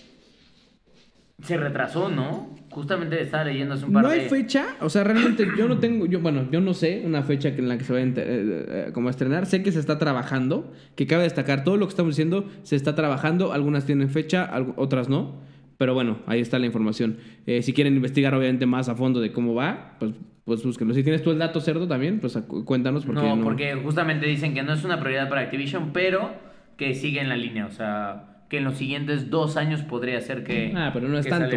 se retrasó, ¿no? Justamente estaba leyendo hace un par no de hay fecha, o sea, realmente yo no tengo, yo bueno, yo no sé una fecha en la que se va a, enter- eh, eh, como a estrenar. Sé que se está trabajando, que cabe destacar todo lo que estamos diciendo se está trabajando. Algunas tienen fecha, otras no. Pero bueno, ahí está la información. Eh, si quieren investigar obviamente más a fondo de cómo va, pues, pues búsquenlo. Si tienes tú el dato cerdo también, pues cuéntanos porque no, no, porque justamente dicen que no es una prioridad para Activision, pero que sigue en la línea, o sea, que en los siguientes dos años podría ser que Ah, pero no es tanto.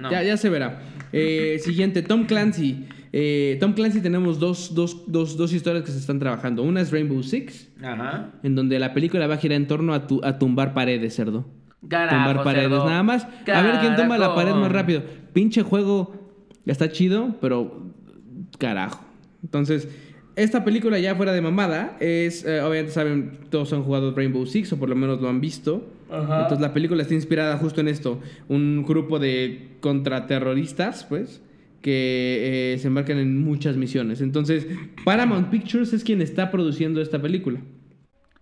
No. Ya, ya se verá. Eh, siguiente, Tom Clancy. Eh, Tom Clancy tenemos dos, dos, dos, dos historias que se están trabajando. Una es Rainbow Six, Ajá. en donde la película va a girar en torno a, tu- a tumbar paredes, cerdo. Carajo, tumbar paredes, cerdo. nada más. A ver quién toma la pared más rápido. Pinche juego está chido, pero carajo. Entonces, esta película ya fuera de mamada es, eh, obviamente saben, todos han jugado Rainbow Six o por lo menos lo han visto. Ajá. Entonces la película está inspirada justo en esto. Un grupo de contraterroristas, pues, que eh, se embarcan en muchas misiones. Entonces, Paramount Pictures es quien está produciendo esta película.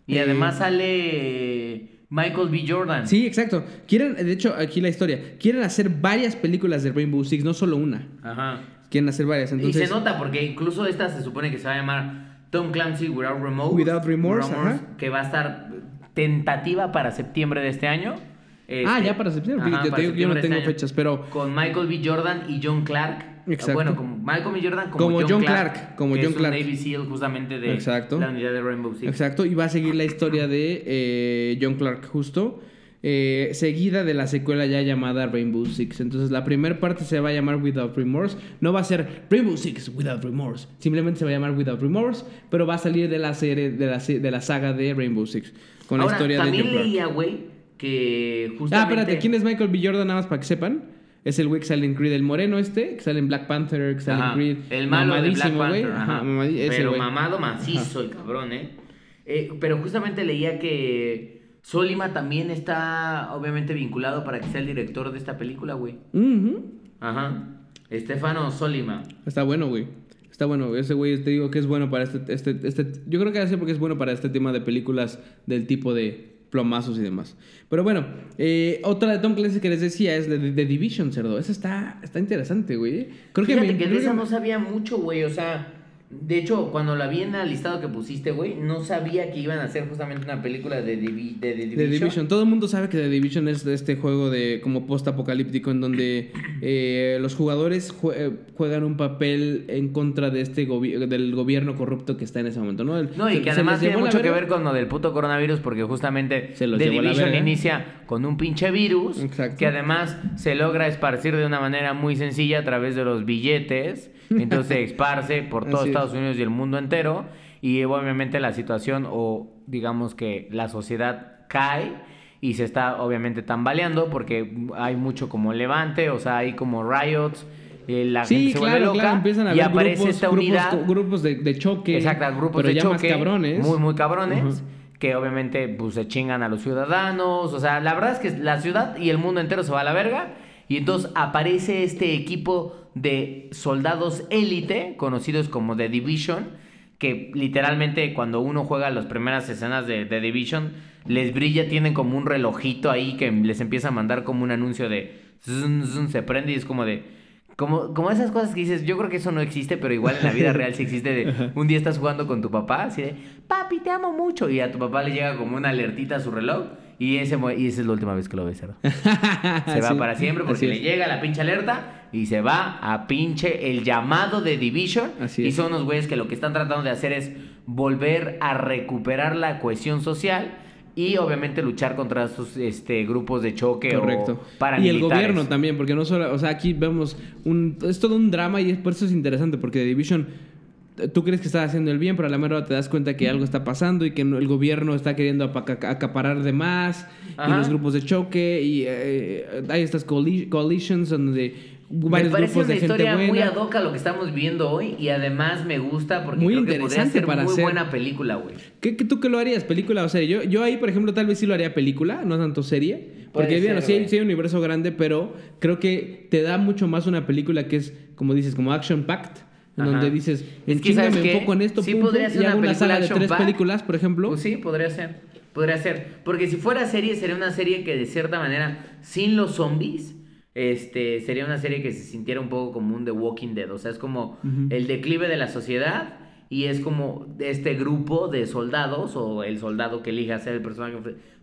Y Eh, además sale Michael B. Jordan. Sí, exacto. Quieren, de hecho, aquí la historia. Quieren hacer varias películas de Rainbow Six, no solo una. Ajá. Quieren hacer varias. Entonces, y se nota porque incluso esta se supone que se va a llamar Tom Clancy Without Remorse. Without Remorse, ajá. Que va a estar tentativa para septiembre de este año. Ah, Este, ya para septiembre. ajá, Yo te para digo que yo no tengo este año. fechas, pero Con Michael B. Jordan y John Clark Exacto. Bueno, como Malcolm y Jordan, como, Como John, John Clark. Clark, como que John es un Clark. Navy SEAL justamente de Exacto. la unidad de Rainbow Six. Exacto, y va a seguir la historia de eh, John Clark justo, eh, seguida de la secuela ya llamada Rainbow Six. Entonces la primera parte se va a llamar Without Remorse, no va a ser Rainbow Six Without Remorse, simplemente se va a llamar Without Remorse, pero va a salir de la serie, de la, de la saga de Rainbow Six, con Ahora, la historia de también John Clark. leía, güey, que justamente... Ah, espérate, ¿quién es Michael B. Jordan? Nada más para que sepan. Es el güey que sale en Creed, el moreno este, que sale en Black Panther, que sale Ajá, en Creed. El malo de Black mamadísimo, Panther. güey. ajá. Pero güey. mamado macizo el cabrón, ¿eh? Eh, Pero justamente leía que Solima también está obviamente vinculado para que sea el director de esta película, güey. Ujú. Ajá. Estefano Solima. Está bueno, güey. Está bueno. Ese güey te digo que es bueno para este, este, este... Yo creo que ser porque es bueno para este tema de películas del tipo de plomazos y demás. Pero bueno, eh, otra de Tom Clancy que les decía es de, de- de Division, cerdo. Esa está, está interesante, güey. Creo que me... que creo de esa que- no sabía mucho, güey. O sea, de hecho, cuando la vi en el listado que pusiste, güey, no sabía que iban a hacer justamente una película de, Divi- de, de The Division. Division. Todo el mundo sabe que The Division es de este juego de como post-apocalíptico en donde eh, los jugadores jue- eh, juegan un papel en contra de este gobi- del gobierno corrupto que está en ese momento, ¿no? El- No, y que se además tiene mucho que ver con lo del puto coronavirus porque justamente The Division inicia con un pinche virus Exacto. que además se logra esparcir de una manera muy sencilla a través de los billetes. Entonces se esparce por todo Así es. Estados Unidos y el mundo entero. Y obviamente la situación o digamos que la sociedad cae y se está obviamente tambaleando porque hay mucho como levante, o sea, hay como riots. eh, la Sí, gente se vuelve loca claro, empiezan a y aparece grupos, esta unidad grupos de, de choque. Exacto, grupos pero de ya choque. más cabrones. Muy, muy cabrones. Que obviamente pues, se chingan a los ciudadanos. O sea, la verdad es que la ciudad y el mundo entero se va a la verga. Y entonces aparece este equipo de soldados élite, conocidos como The Division. Que literalmente cuando uno juega las primeras escenas de The Division, les brilla, tienen como un relojito ahí que les empieza a mandar como un anuncio de... zun, zun, se prende y es como de... Como, como esas cosas que dices, yo creo que eso no existe, pero igual en la vida real sí existe. De, un día estás jugando con tu papá, así de, papi, te amo mucho. Y a tu papá le llega como una alertita a su reloj. Y, ese, y esa es la última vez que lo ves, cerdo. Se va Sí, para siempre porque le llega la pinche alerta y se va a pinche el llamado de Division. Así y son unos güeyes que lo que están tratando de hacer es volver a recuperar la cohesión social y obviamente luchar contra estos este, grupos de choque Correcto. o Y el paramilitares. gobierno también, porque no solo, o sea, aquí vemos un, es todo un drama y es, por eso es interesante, porque The Division, tú crees que estás haciendo el bien, pero a la mera te das cuenta que algo está pasando y que el gobierno está queriendo acaparar de más, y Ajá. los grupos de choque, y eh, hay estas coali- coalitions donde Me varios parece grupos una gente historia muy ad hoc a lo que estamos viviendo hoy y además me gusta porque Muy creo que podría interesante ser para muy hacer. buena película, güey. ¿Qué, qué- tú qué lo harías? ¿Película o serie? Yo, yo ahí, por ejemplo, tal vez sí lo haría película, no tanto serie. Porque, bien, sí, hay, sí hay un universo grande, pero creo que te da mucho más una película que es, como dices, como action packed. En Ajá. donde dices, en Es que, chinga ¿sabes me enfoco en esto, Sí pum, pum, podría ser y una hago una saga de tres películas, por ejemplo. Pues sí, podría ser. Podría ser. Porque si fuera serie, sería una serie que de cierta manera, sin los zombies, este, sería una serie que se sintiera un poco como un The Walking Dead. O sea, es como el declive de la sociedad y es como este grupo de soldados o el soldado que elija ser el personaje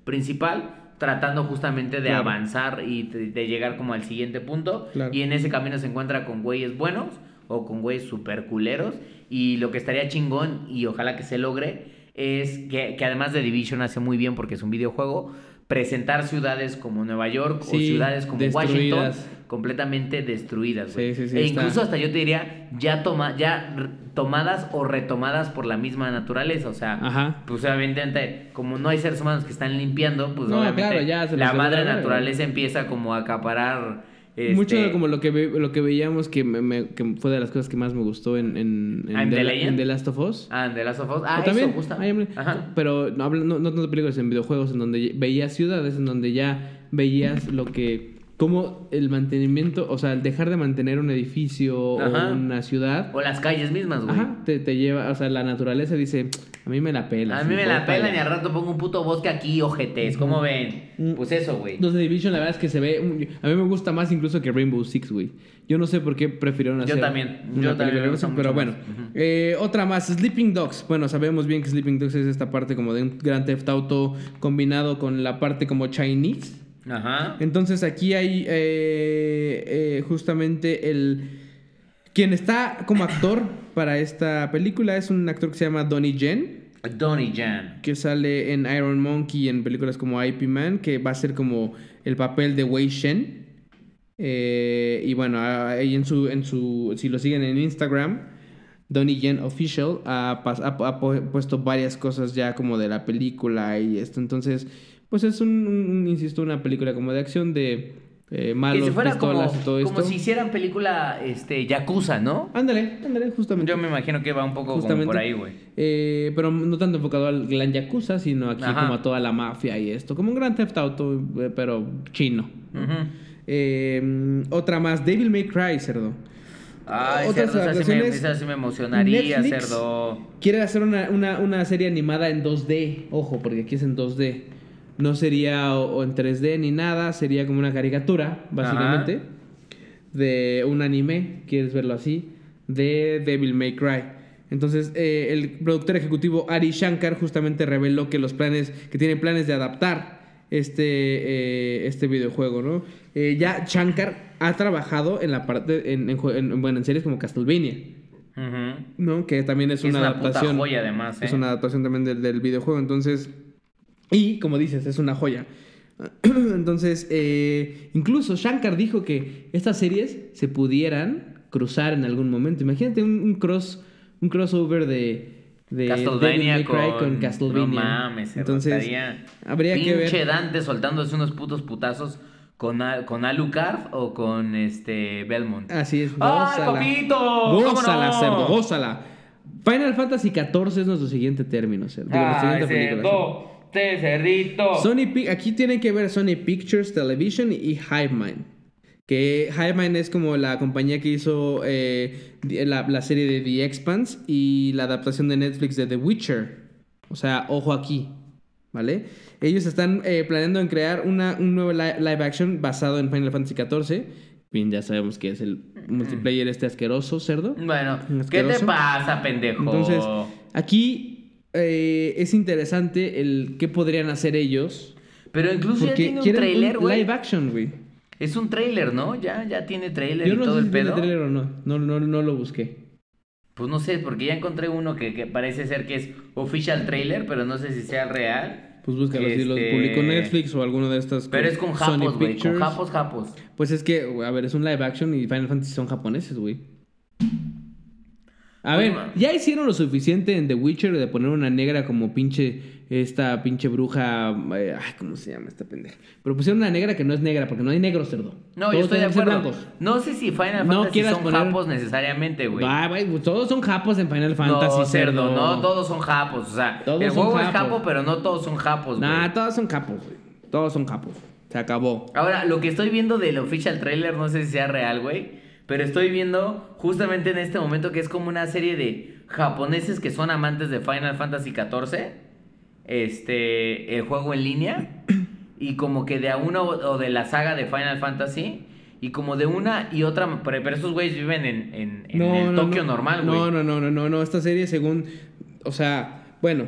principal tratando justamente de Claro. avanzar y de, de llegar como al siguiente punto Claro. y en ese camino se encuentra con güeyes buenos o con güeyes super culeros y lo que estaría chingón y ojalá que se logre es que, que además de Division hace muy bien porque es un videojuego presentar ciudades como Nueva York o ciudades como Washington completamente destruidas, güey. Sí, sí, sí, e está- incluso hasta yo te diría ya toma ya tomadas o retomadas por la misma naturaleza, o sea, Ajá. pues obviamente como no hay seres humanos que están limpiando, pues No, obviamente claro, ya se la madre naturaleza empieza como a acaparar este, Mucho de como lo que, ve- lo que veíamos que, me- me- que fue de las cosas que más me gustó en, en, en ¿en The, The La- en The Last of Us. Ah, de las of Us. Ah, O también, eso, hambre. Ajá. pero no, no, no películas, en videojuegos, en donde veías ciudades, en donde ya veías lo que, como el mantenimiento, o sea, el dejar de mantener un edificio Ajá. o una ciudad, O las calles mismas, güey. ajá, te, te lleva, o sea, la naturaleza dice, a mí me la pela. A mí me la pelan y al rato pongo un puto bosque aquí, ojetes. ¿Cómo ven? Mm. Pues eso, güey. Entonces, Division, la verdad es que se ve. un- A mí me gusta más incluso que Rainbow Six, güey. Yo no sé por qué prefirieron Yo hacer. también. una Yo también me gusta Rainbow Six, Pero bueno. Eh, otra más, Sleeping Dogs. Bueno, sabemos bien que Sleeping Dogs es esta parte como de un Grand Theft Auto combinado con la parte como Chinese. Ajá. Entonces aquí hay eh, eh, justamente el... Quien está como actor para esta película es un actor que se llama Donnie Yen, Donnie Jan. que sale en Iron Monkey y en películas como IP Man, que va a ser como el papel de Wei Shen. Eh, y bueno, ahí en su, en su, si lo siguen en Instagram, Donnie Yen Official ha, puesto varias cosas ya como de la película y esto. Entonces, pues es un, un- insisto, una película como de acción de eh, malos, si fuera como, pistolas y todo como esto. si hicieran película este, Yakuza, ¿no? Ándale, ándale, justamente. Yo me imagino que va un poco como por ahí, güey. Eh, pero no tanto enfocado al clan Yakuza, sino aquí Ajá. como a toda la mafia y esto. Como un gran Theft Auto, eh, pero chino. Eh, otra más, Devil May Cry, cerdo. Ay, Otras cerdo, esa sí, me, esa sí me emocionaría, Netflix. cerdo. Quiere hacer una, una, una serie animada en 2D. Ojo, porque aquí es en 2D. No sería o, o en 3D ni nada, sería como una caricatura, básicamente. De un anime, quieres verlo así, de Devil May Cry. Entonces, eh, el productor ejecutivo Ari Shankar justamente reveló que los planes, que tiene planes de adaptar este, eh, este videojuego, ¿no? Eh, ya Shankar ha trabajado en la parte, en, en en- bueno, en series como Castlevania. ¿no? Que también es Es una, una puta adaptación. joya, además, ¿eh? Es una adaptación también del, del videojuego. Entonces. Y como dices, es una joya. Entonces, eh, incluso Shankar dijo que estas series se pudieran cruzar en algún momento. Imagínate un, un cross, un crossover de, de Castlevania con, Castlevania. No mames, Entonces, habría que ver. Pinche Dante soltándose unos putos putazos con, con Alucard o con este Belmont. Así es, ¡Ay, papito! ¿Cómo Gózala, no? cerdo, gózala. Final Fantasy XIV es nuestro siguiente término, cerdo. Ay, siguiente película, cerdo. Cerdo, te cerdito. Sony aquí tienen que ver Sony Pictures Television y HiveMind. Que HiveMind es como la compañía que hizo eh, la, la serie de The Expanse y la adaptación de Netflix de The Witcher. O sea, ojo aquí, ¿vale? Ellos están eh, planeando en crear una, un nuevo li- live action basado en Final Fantasy XIV. Bien, ya sabemos que es el multiplayer este asqueroso, cerdo. Bueno, ¿qué te pasa, pendejo? Entonces, aquí eh, es interesante el qué podrían hacer ellos. Pero incluso ya tiene un trailer, un güey. live action, güey. Es un trailer, ¿no? Ya, ya tiene trailer Yo y no todo sé el si tiene pedo. trailer o no. No, no, no lo busqué. Pues no sé, porque ya encontré uno que, que parece ser que es official trailer, pero no sé si sea real. Pues búscalo si lo Este, publicó Netflix o alguno de estas. Pero es con japos, güey. Con japos, japos. Pues es que, a ver, es un live action y Final Fantasy son japoneses, güey. A ver, ya hicieron lo suficiente en The Witcher de poner una negra como pinche, esta pinche bruja, eh, ay, ¿cómo se llama esta pendeja? Pero pusieron una negra que no es negra, porque no hay negros, cerdo. No, Todos yo estoy de acuerdo. No sé si Final No Fantasy son poner- japos necesariamente, güey. Va, güey, pues todos son japos en Final Fantasy, no, cerdo, no todos son japos. O sea, Todos el juego es japo, pero no todos son japos, güey. Nah, todos son capos, güey. Todos son capos. Se acabó. Ahora, lo que estoy viendo del official trailer, no sé si sea real, güey. Pero estoy viendo justamente en este momento que es como una serie de japoneses que son amantes de Final Fantasy XIV. Este, el juego en línea. Y como que de a uno o de la saga de Final Fantasy. Y como de una y otra. Pero, esos güeyes viven en, en, en el Tokio normal, güey. No, no, no, no, no, no. Esta serie, según. O sea, bueno.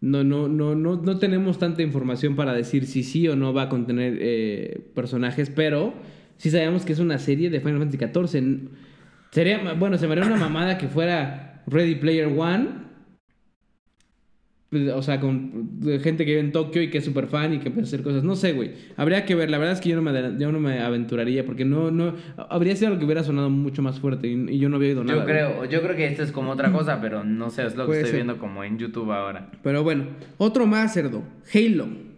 No, no, no, no, no tenemos tanta información para decir si sí o no va a contener eh, personajes, pero sí sabemos que es una serie de Final Fantasy XIV. Sería, bueno, se me haría una mamada que fuera Ready Player One. O sea, con gente que vive en Tokio y que es súper fan y que puede hacer cosas. No sé, güey. Habría que ver. La verdad es que yo no me, yo no me aventuraría porque no, no... Habría sido algo que hubiera sonado mucho más fuerte y, y yo no había oído nada. Yo güey. creo, yo creo que esto es como otra cosa, pero no sé, es lo que estoy ser. viendo como en YouTube ahora. Pero bueno, otro más, cerdo. Halo.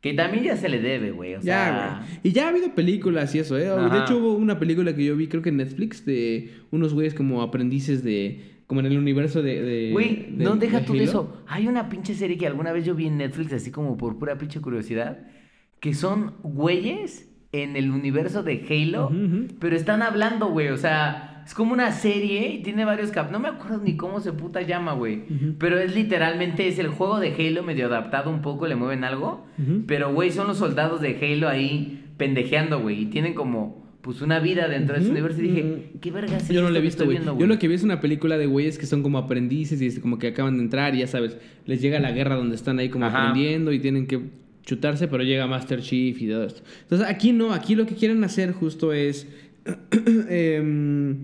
Que también ya se le debe, güey. O Ya, sea, güey. Y ya ha habido películas y eso, ¿eh? De hecho, hubo una película que yo vi, creo que en Netflix, de unos güeyes como aprendices de. como en el universo de. de- Güey, de- no deja tú de eso. Hay una pinche serie que alguna vez yo vi en Netflix, así como por pura pinche curiosidad, que son güeyes en el universo de Halo, pero están hablando, güey. O sea, es como una serie y tiene varios cap. No me acuerdo ni cómo se puta llama, güey. Pero es literalmente, es el juego de Halo medio adaptado un poco, le mueven algo. Pero, güey, son los soldados de Halo ahí pendejeando, güey. Y tienen como, pues, una vida dentro de ese universo. Y dije. ¿qué vergas es Yo no lo he visto, güey. Yo lo que vi es una película de güeyes que son como aprendices y es como que acaban de entrar y ya sabes, les llega la guerra donde están ahí como Ajá. aprendiendo y tienen que chutarse, pero llega Master Chief y todo esto. Entonces aquí no, aquí lo que quieren hacer justo es... em,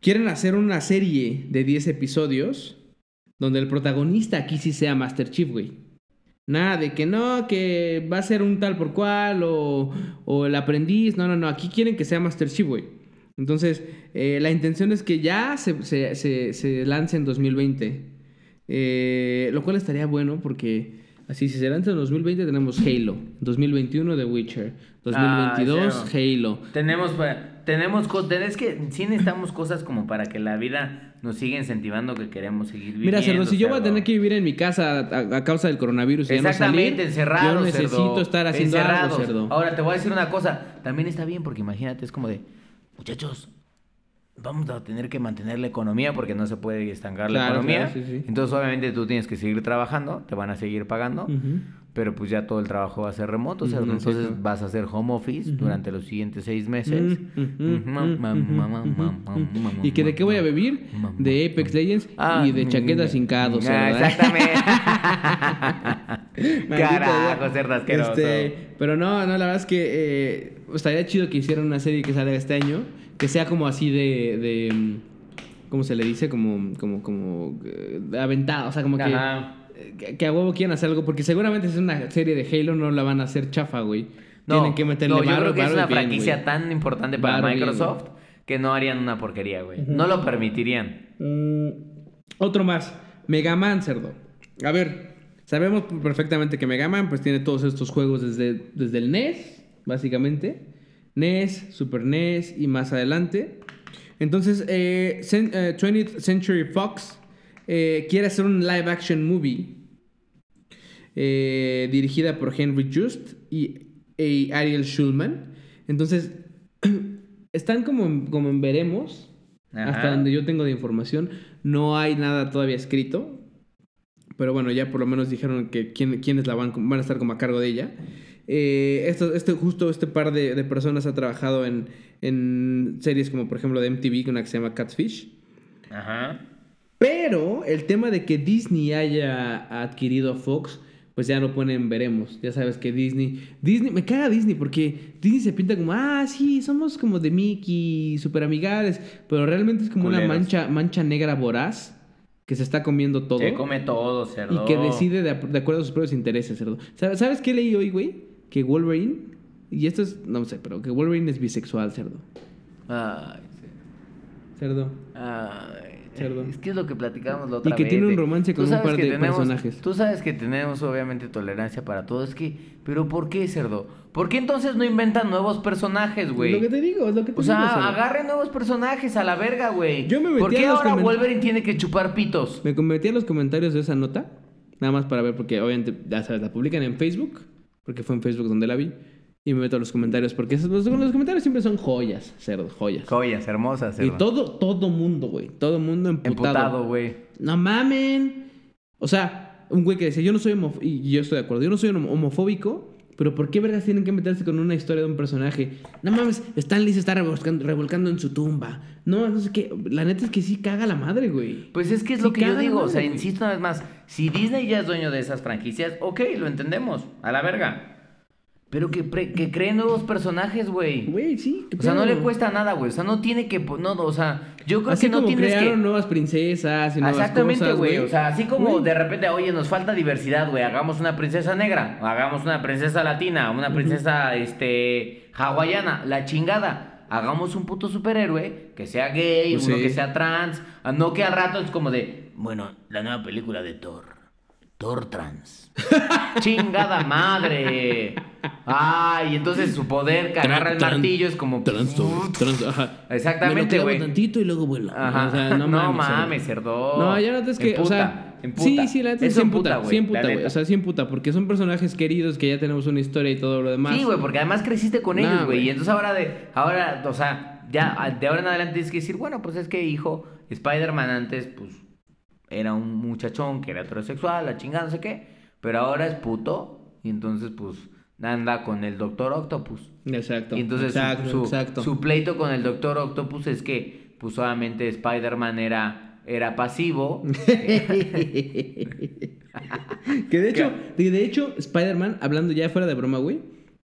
quieren hacer una serie de 10 episodios donde el protagonista aquí sí sea Master Chief, güey. Nada de que no, que va a ser un tal por cual o, el aprendiz. No, no, no. Aquí quieren que sea Master Chief, güey. Entonces, eh, la intención es que ya se lance en 2020. Eh, lo cual estaría bueno porque así, si se lanza en 2020 tenemos Halo. 2021 The Witcher. 2022 Ah, Halo. Tenemos, pa- tenemos, es que sí necesitamos cosas como para que la vida nos siga incentivando que queremos seguir viviendo. Mira, Cerdo, si yo voy a tener que vivir en mi casa a, a causa del coronavirus y ya no salir, encerrados, yo necesito cerdo. estar haciendo Encerrados. algo, Cerdo. Ahora te voy a decir una cosa, también está bien porque imagínate, es como de, muchachos, vamos a tener que mantener la economía porque no se puede estancar la Claro, economía. claro, sí, sí. Entonces, obviamente, tú tienes que seguir trabajando, te van a seguir pagando, pero pues ya todo el trabajo va a ser remoto. Entonces vas a hacer home office Ujú. durante los siguientes seis meses. Mm, mm, mm, mm, mm, mm, mm, mm, mm. ¿Y que de qué voy a vivir? De Apex Legends Ah, y de chaquetas sin cados, ah. Exactamente. Carajo, Dios. cerdo asqueroso. Este, pero no, no, la verdad es que eh, estaría chido que hicieran una serie que salga este año, que sea como así de, de mm, ¿cómo se le dice? Como, como, como eh, aventada, o sea, como que, Ajá. que, que a huevo quieran hacer algo, porque seguramente si es una serie de Halo no la van a hacer chafa, güey. Tienen que meterle no, yo varo, creo que es varo y una bien, franquicia güey. tan importante para bien, Microsoft que no harían una porquería, güey. No lo permitirían. Mm, otro más. Mega Man, cerdo. A ver, sabemos perfectamente que Mega Man pues tiene todos estos juegos desde, desde el NES, básicamente. NES, Super NES y más adelante. Entonces, eh, Cen- eh, 20th Century Fox eh, quiere hacer un live action movie eh, dirigida por Henry Just y, y Ariel Schulman. Entonces, están como, en- como en veremos. Ajá. Hasta donde yo tengo de información, no hay nada todavía escrito. Pero bueno, ya por lo menos dijeron que quién, quiénes la van, van a estar como a cargo de ella. Eh, esto, este, justo este par de, de personas ha trabajado en, en series como por ejemplo de MTV, una que se llama Catfish. Ajá. Pero el tema de que Disney haya adquirido a Fox, pues ya lo ponen veremos. Ya sabes que Disney. Disney, me caga Disney porque Disney se pinta como, ah, sí, somos como de Mickey, super amigables. Pero realmente es como una mancha, mancha negra voraz que se está comiendo todo. Se come todo, cerdo. y que decide de, de acuerdo a sus propios intereses, cerdo. ¿Sabes, ¿Sabes qué leí hoy, güey? Que Wolverine. Y esto es, no sé, pero que Wolverine es bisexual, cerdo. Ay, Cerdo. Ay, Cerdo. Es que es lo que platicábamos la otra que vez. tiene un romance con un par que de personajes. Tú sabes que tenemos obviamente tolerancia para todo. Es que, pero ¿por qué, cerdo? ¿Por qué entonces no inventan nuevos personajes, güey? Lo que te digo, es lo que te O digo, sea, cerdo. agarren nuevos personajes a la verga, güey. Yo me metí ¿Por qué a los ahora Wolverine tiene que chupar pitos? Me metí a los comentarios de esa nota, nada más para ver, porque obviamente, ya sabes, la publican en Facebook, porque fue en Facebook donde la vi, y me meto a los comentarios, porque esos- los, los comentarios siempre son joyas, cerdo, joyas. Joyas, hermosas, y cerdo. todo, todo mundo, güey, todo mundo emputado. Emputado, güey. No mamen. O sea, un güey que decía, yo no soy homofóbico, y yo estoy de acuerdo, yo no soy homo- homofóbico, pero ¿por qué vergas tienen que meterse con una historia de un personaje? No mames, Stanley se está revolcando, revolcando en su tumba. No, no sé qué. La neta es que sí caga la madre, güey. Pues es que es Sí lo que yo digo, o sea, insisto una vez más, si Disney ya es dueño de esas franquicias, ok, lo entendemos, a la verga. Pero que, pre- que creen nuevos personajes, güey. Güey, sí. O sea, no le cuesta nada, güey. O sea, no tiene que. No, o sea, yo creo Así que no como tienes crearon que. nuevas princesas y nuevas Exactamente, güey. O sea, así como de repente, oye, nos falta diversidad, güey. Hagamos una princesa negra, hagamos una princesa latina, una princesa, este, hawaiana, la chingada. Hagamos un puto superhéroe que sea gay, Pues uno que sea trans. ah, No que al rato es como de, bueno, la nueva película de Thor. Thor trans. Chingada madre. Ay, entonces su poder que agarra el tran- martillo es como. Trans- trans- ajá. Exactamente, Me lo clavo güey. tantito y luego vuelo. Ajá. O sea, no, no mames, mames, cerdo. No, ya no es que, o sea, emputa. sí, sí, la neta Eso sí emputa, emputa, sí emputa, güey. O sea, sí emputa, porque son personajes queridos que ya tenemos una historia y todo lo demás. Sí, güey, porque además creciste con ellos, güey. güey. Y entonces ahora de, ahora, o sea, ya de ahora en adelante tienes que decir, bueno, pues es que hijo, Spider-Man antes, pues, era un muchachón que era heterosexual, la chingada, no sé qué. Pero ahora es puto. Y entonces, pues, anda con el Doctor Octopus. Exacto. Y entonces su- exacto, su, exacto. su pleito con el Doctor Octopus es que, pues, obviamente Spider-Man era, era pasivo. que de hecho, de de hecho, Spider-Man, hablando ya fuera de broma, güey,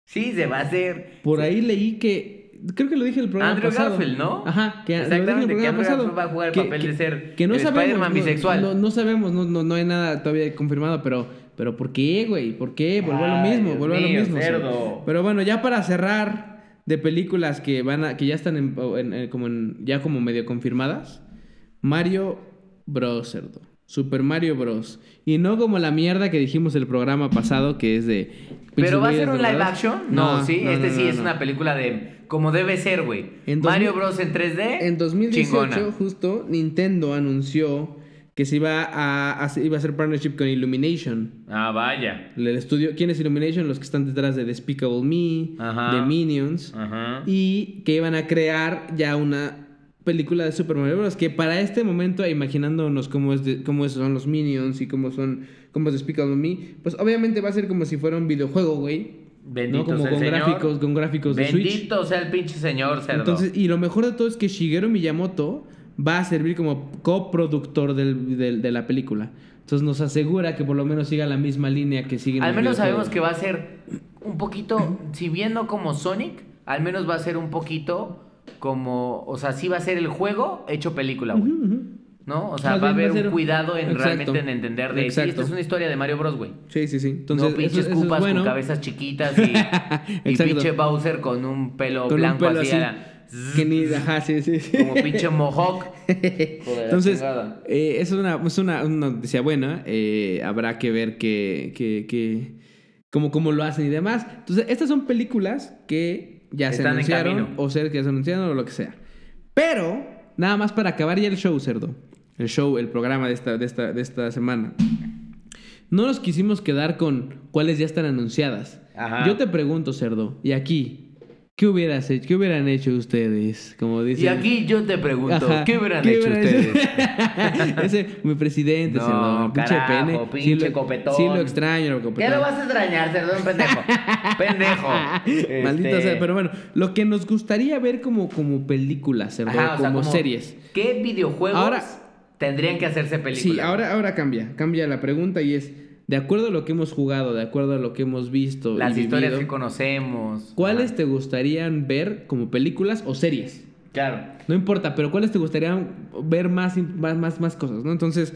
sí, se va a hacer. por ahí leí que creo que lo dije el programa Andrew pasado. Garfield, ¿no? Ajá, que Exactamente, que Andrew pasado. Garfield va a jugar el Que- papel de ser que no el sabemos, Spider-Man no- bisexual. No, no sabemos, no, no, no hay nada todavía confirmado, pero, pero ¿por qué, güey? ¿Por qué? Vuelve a lo Ay, mismo, vuelve a lo mismo. cerdo. Pero bueno, ya para cerrar de películas que van a, que ya están en, en- en- como en- ya como medio confirmadas, Mario Bros, cerdo. Super Mario Bros. Y no como la mierda que dijimos el programa pasado, que es de... ¿Pero va a ser un live action? No, sí, no, este no, sí es una película de... Como debe ser, güey. Mario 2000 Bros en 3D. En 2018, chingona. justo, Nintendo anunció que se iba a, hacer- iba a hacer partnership con Illumination. Ah, vaya. El estudio, ¿Quién es Illumination? Los que están detrás de Despicable Me, Ajá. de Minions. Ajá. Y que iban a crear ya una película de Super Mario Bros. Que para este momento, imaginándonos cómo, es de- cómo son los Minions y cómo son cómo es Despicable Me, pues obviamente va a ser como si fuera un videojuego, güey. Bendito ¿no? Como sea el con Señor. gráficos, con gráficos de Switch. Bendito sea el pinche señor, cerdo. Entonces, y lo mejor de todo es que Shigeru Miyamoto va a servir como coproductor del, del- de la película. Entonces nos asegura que por lo menos siga la misma línea que siguen al los menos sabemos que va a ser un poquito, si bien no como Sonic, al menos va a ser un poquito como, o sea, sí va a ser el juego hecho película, güey. Ujú. ¿No? O sea, Más va a haber un cuidado en Exacto. realmente en entender de sí, esta es una historia de Mario Bros, güey. Sí, sí, sí. Entonces, no pinches cupas bueno. con cabezas chiquitas y, pinche Bowser con un pelo Con un blanco pelo así, así. a la- Que ni, ajá, sí, sí. sí. como pinche mohawk. Joder, Entonces, eh, es una, es una, una noticia buena. eh, habrá que ver que, que, que cómo, cómo lo hacen y demás. Entonces, estas son películas que ya se Están en anunciaron o ser que ya se anunciaron o lo que sea. Pero, nada más para acabar ya el show, cerdo. El show, el programa de esta, de esta, de esta semana. No nos quisimos quedar con cuáles ya están anunciadas. Ajá. Yo te pregunto, cerdo, y aquí, ¿qué hubieras hecho? ¿Qué hubieran hecho ustedes? Como Y dicen. aquí yo te pregunto, Ajá. ¿qué hubieran ¿Qué hecho hubieran ustedes? Ese, mi presidente, No, cerdo, pinche carajo, pene. pinche sí lo, copetón. Sí lo extraño, el ¿Qué lo vas a extrañar, cerdón pendejo? pendejo. Maldito Este, sea, pero bueno, lo que nos gustaría ver como, como películas, cerdo, ajá, o sea, como, series. ¿Qué videojuegos Ahora- tendrían que hacerse películas? Sí, ahora, ahora cambia, cambia la pregunta y es, de acuerdo a lo que hemos jugado, de acuerdo a lo que hemos visto Las y historias vivido, que conocemos. ¿cuáles Ajá. te gustarían ver como películas o series? Claro. No importa, pero ¿cuáles te gustaría ver más, más, más, más cosas, no? Entonces,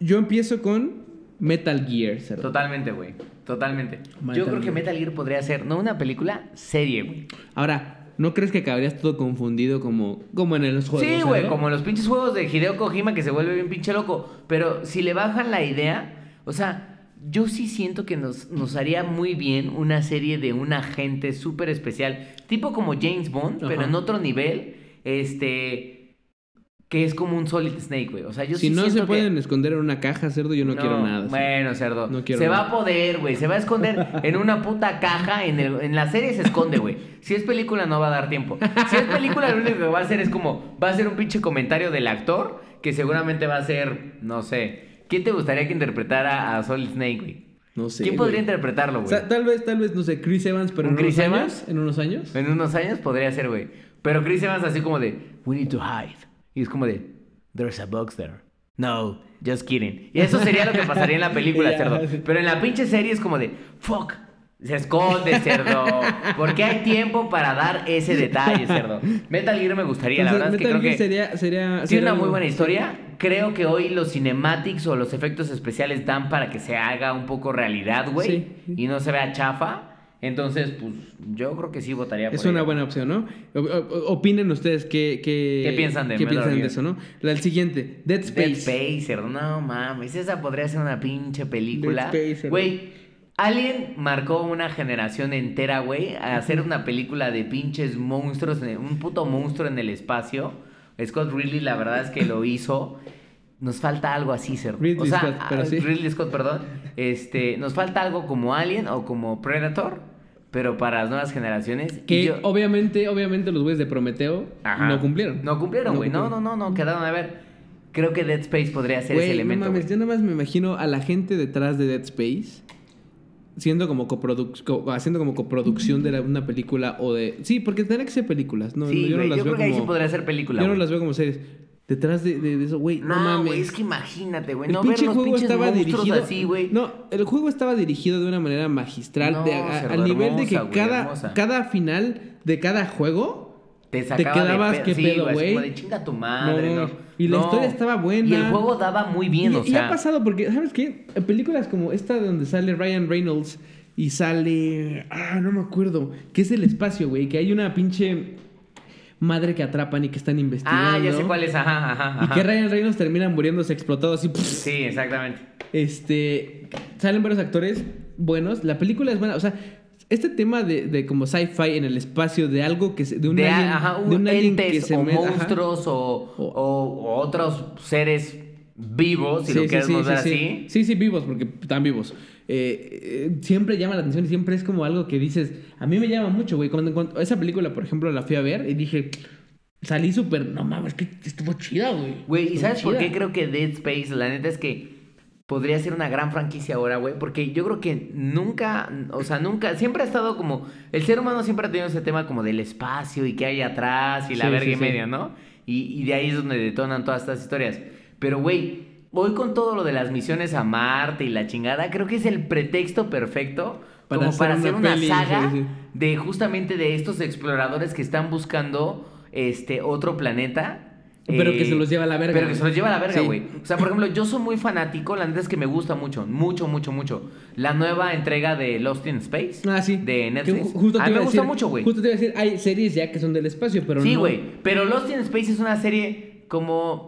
yo empiezo con Metal Gear. Totalmente, güey. Totalmente. Metal Yo creo que. Metal Gear podría ser, no una película, serie, güey. Ahora, ¿no crees que acabarías todo confundido como, como en los juegos? Sí, güey, como en los pinches juegos de Hideo Kojima que se vuelve bien pinche loco. Pero si le bajan la idea, o sea, yo sí siento que nos, nos haría muy bien una serie de un agente súper especial, tipo como James Bond, pero en otro nivel, este, que es como un Solid Snake, güey. O sea, yo si sí no se que- pueden esconder en una caja, cerdo, yo no, quiero nada. Bueno, cerdo. No quiero se nada. va a poder, güey. Se va a esconder en una puta caja. En, el- en la serie se esconde, güey. Si es película, no va a dar tiempo. Si es película, lo único que va a hacer es como. Va a ser un pinche comentario del actor. Que seguramente va a ser. No sé. ¿Quién te gustaría que interpretara a Solid Snake, güey? No sé. ¿Quién podría güey. interpretarlo, O güey? sea, tal vez, tal vez, no sé, Chris Evans, pero ¿Un en unos Chris años. Evans? En unos años. En unos años podría ser, güey. Pero Chris Evans así como de. We need to hide. Y es como de. There's a box there. No, just kidding. Y eso sería lo que pasaría en la película, cerdo. Pero en la pinche serie es como de. Fuck. Se esconde, cerdo. Porque hay tiempo para dar ese detalle, cerdo. Metal Gear me gustaría, la verdad es que Metal creo que. sería, sería, Tiene una muy buena historia. Creo que hoy los cinematics o los efectos especiales dan para que se haga un poco realidad, güey. Sí. Y no se vea chafa. Entonces, pues, yo creo que sí votaría por Es una ella. buena opción, ¿no? Opinen ustedes qué, qué, ¿Qué piensan de qué Metal piensan de Gear? eso, ¿no? La, el siguiente, Dead Space. Dead Spacer, no mames, esa podría ser una pinche película. Dead Spacer. Güey, Alien marcó una generación entera, güey, a hacer una película de pinches monstruos, en- un puto monstruo en el espacio. Scott Ridley, la verdad es que lo hizo. Nos falta algo así, cerdo. Ridley o sea, Scott, pero ah, sí. Ridley Scott, perdón. Este, nos falta algo como Alien o como Predator, pero para las nuevas generaciones. Que yo- obviamente, obviamente los güeyes de Prometeo Ajá. no cumplieron. No cumplieron, güey. No, no, no, no, quedaron a ver. Creo que Dead Space podría ser ese Güey, no elemento. mames, yo nada más me imagino a la gente detrás de Dead Space siendo como coproduc co- haciendo como coproducción de la- una película o de sí, porque tendrá que ser películas, no, Sí, yo no las yo veo creo que ahí sí podría ser película. yo no las veo como series. Detrás de, de- de eso, güey. No, No, mames. es que imagínate, güey. el No ver pinche los juego estaba dirigido así, güey. No, el juego estaba dirigido de una manera magistral, No, de- a- al nivel de que cada, hermosa. cada final de cada juego Te te quedabas, de ¿qué sí, pedo, güey? de chinga tu madre, No, y la historia estaba buena. Y el juego daba muy bien, y, o y sea. ha pasado porque, ¿sabes qué? En películas como esta donde sale Ryan Reynolds y sale. Ah, no me acuerdo. Que es el espacio, güey. Que hay una pinche madre que atrapan y que están investigando. Ah, ya sé cuál es, ajá, ajá. Y que Ryan Reynolds termina muriéndose explotado así. Sí, exactamente. Este. Salen varios actores buenos. La película es buena. O sea, este tema de, de como sci-fi en el espacio, de algo que se. De un de, alien, ajá, de un alien que se o mete- ajá. monstruos o, o- o otros seres vivos, si lo queremos ver sí. así. Sí, sí, vivos, porque están vivos. Eh, eh, siempre llama la atención y siempre es como algo que dices. A mí me llama mucho, güey. Cuando, cuando- esa película, por ejemplo, la fui a ver y dije. Salí súper. No mames, que estuvo chida, güey. Güey, ¿y sabes por qué creo que Dead Space, la neta es que podría ser una gran franquicia ahora, güey? Porque yo creo que nunca, o sea, nunca, siempre ha estado como, el ser humano siempre ha tenido ese tema como del espacio y qué hay atrás y la Sí, verga sí, y sí. media, ¿no? Y, y de ahí es donde detonan todas estas historias. Pero, güey, hoy con todo lo de las misiones a Marte y la chingada, creo que es el pretexto perfecto Para como hacer para una hacer una peli, saga sí, sí. de justamente de estos exploradores que están buscando este otro planeta. Pero que eh, se los lleva a la verga, Pero que se los lleva a la verga, Sí. güey. O sea, por ejemplo, yo soy muy fanático, la neta es que me gusta mucho, mucho, mucho, mucho. La nueva entrega de Lost in Space. Ah, sí. De Netflix. ju- justo a mí me gusta mucho, güey. Justo te iba a decir, hay series ya que son del espacio, pero Sí, no. güey. Pero Lost in Space es una serie como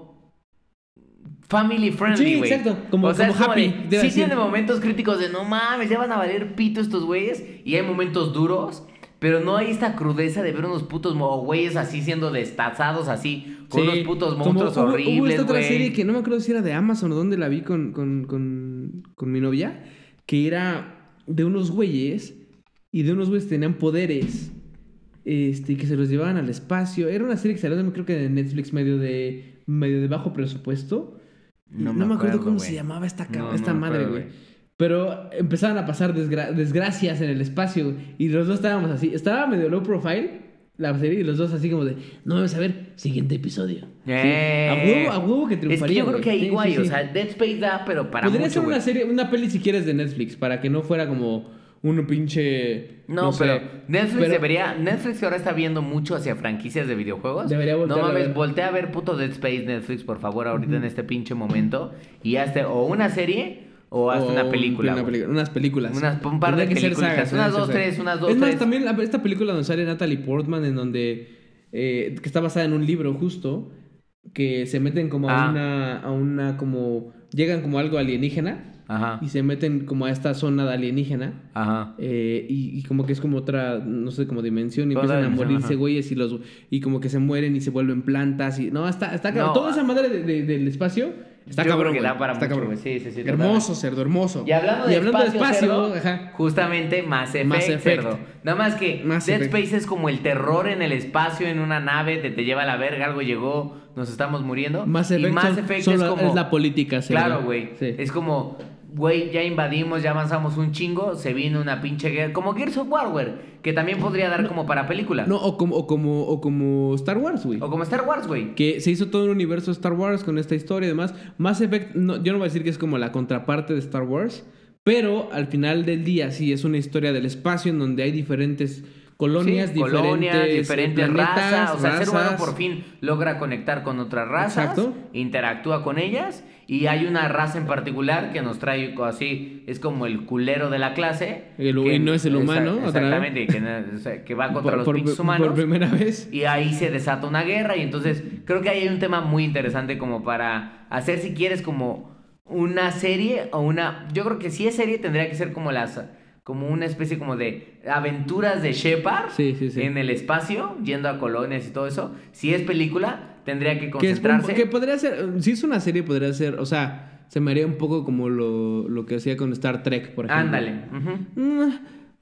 family friendly, Sí, güey. exacto. Como- o sea, como es como happy, de- sí tiene momentos críticos de no mames, ya van a valer pito estos güeyes. Y hay momentos duros. Pero no hay esta crudeza de ver unos putos güeyes así siendo destazados así. Con Sí, unos putos como monstruos hubo- Hubo horribles, esta otra serie que no me acuerdo si era de Amazon o dónde la vi con, con, con, con mi novia, que era de unos güeyes y de unos güeyes que tenían poderes este, que se los llevaban al espacio. Era una serie que salió, creo que de Netflix, medio de, medio de bajo presupuesto. No No, me acuerdo acuerdo, cómo se llamaba esta, No, esta no madre, güey. Pero empezaban a pasar desgra- desgracias en el espacio y los dos estábamos así. Estaba medio low profile la serie y los dos así como de, no vamos a ver, siguiente episodio. Sí, Eh. A huevo, a huevo que Es triunfaría. que yo creo que ahí, Sí, sí, o sea, Dead Space da, pero para Podría mucho, ser una serie, una peli si quieres de Netflix, para que no fuera como un pinche. No, sé, pero Netflix pero- debería. Netflix ahora está viendo mucho hacia franquicias de videojuegos. Debería No voltear a mames, ver. voltea a ver puto Dead Space Netflix, por favor, ahorita en este pinche momento. Y hazte o una serie o hazte o una película. una película- unas películas. Unas- un par de Tendría sagas, unas dos, tres, unas dos, Es más, tres. también la- esta película donde sale Natalie Portman, en donde. eh, que está basada en un libro, justo. Que se meten como a Ah. una. A una como. Llegan como algo alienígena. Ajá. Y se meten como a esta zona de alienígena. Ajá. Eh, y, y como que es como otra, no sé, como dimensión y empiezan a morirse ajá. güeyes y los y como que se mueren y se vuelven plantas y no, está, está cabrón. No, Toda ah. esa madre de- de- del espacio está Yo cabrón. creo que güey, da para está mucho, cabrón. Sí, sí, sí, Hermoso, cerdo, hermoso. Y hablando de espacio, cerdo, ajá. justamente Mass Effect, Mass Effect. cerdo. Nada más que Mass Dead Effect. Space es como el terror en el espacio, en una nave, te, te lleva a la verga, algo llegó, nos estamos muriendo. Más y solo es como... es la política, cerdo. Claro, güey. Es como, güey, ya invadimos, ya avanzamos un chingo, se vino una pinche guerra. Como Gears of War, güey, que también podría dar como para película. No, o como, o como, o como Star Wars, güey. O como Star Wars, güey. Que se hizo todo un universo Star Wars con esta historia y demás. Mass Effect, no, yo no voy a decir que es como la contraparte de Star Wars, pero al final del día sí es una historia del espacio en donde hay diferentes colonias, Sí, diferentes, colonias, eh, diferentes planetas, razas. O sea, el ser humano razas. por fin logra conectar con otras razas, Exacto. interactúa con ellas y hay una raza en particular que nos trae así, es como el culero de la clase. El- que- y no es el humano, Exa-. Exactamente, que, va contra Por- los por- pinches por humanos. primera vez. Y ahí se desata una guerra y entonces creo que ahí hay un tema muy interesante como para hacer si quieres como una serie o una... Yo creo que si es serie tendría que ser como las... Como una especie como de aventuras de Shepard Sí, sí, sí. en el espacio, yendo a colonias y todo eso. Si es película, tendría que concentrarse. que podría ser, si es una serie, podría ser, o sea, se me haría un poco como lo, lo que hacía con Star Trek, por ejemplo. Ándale. Mm,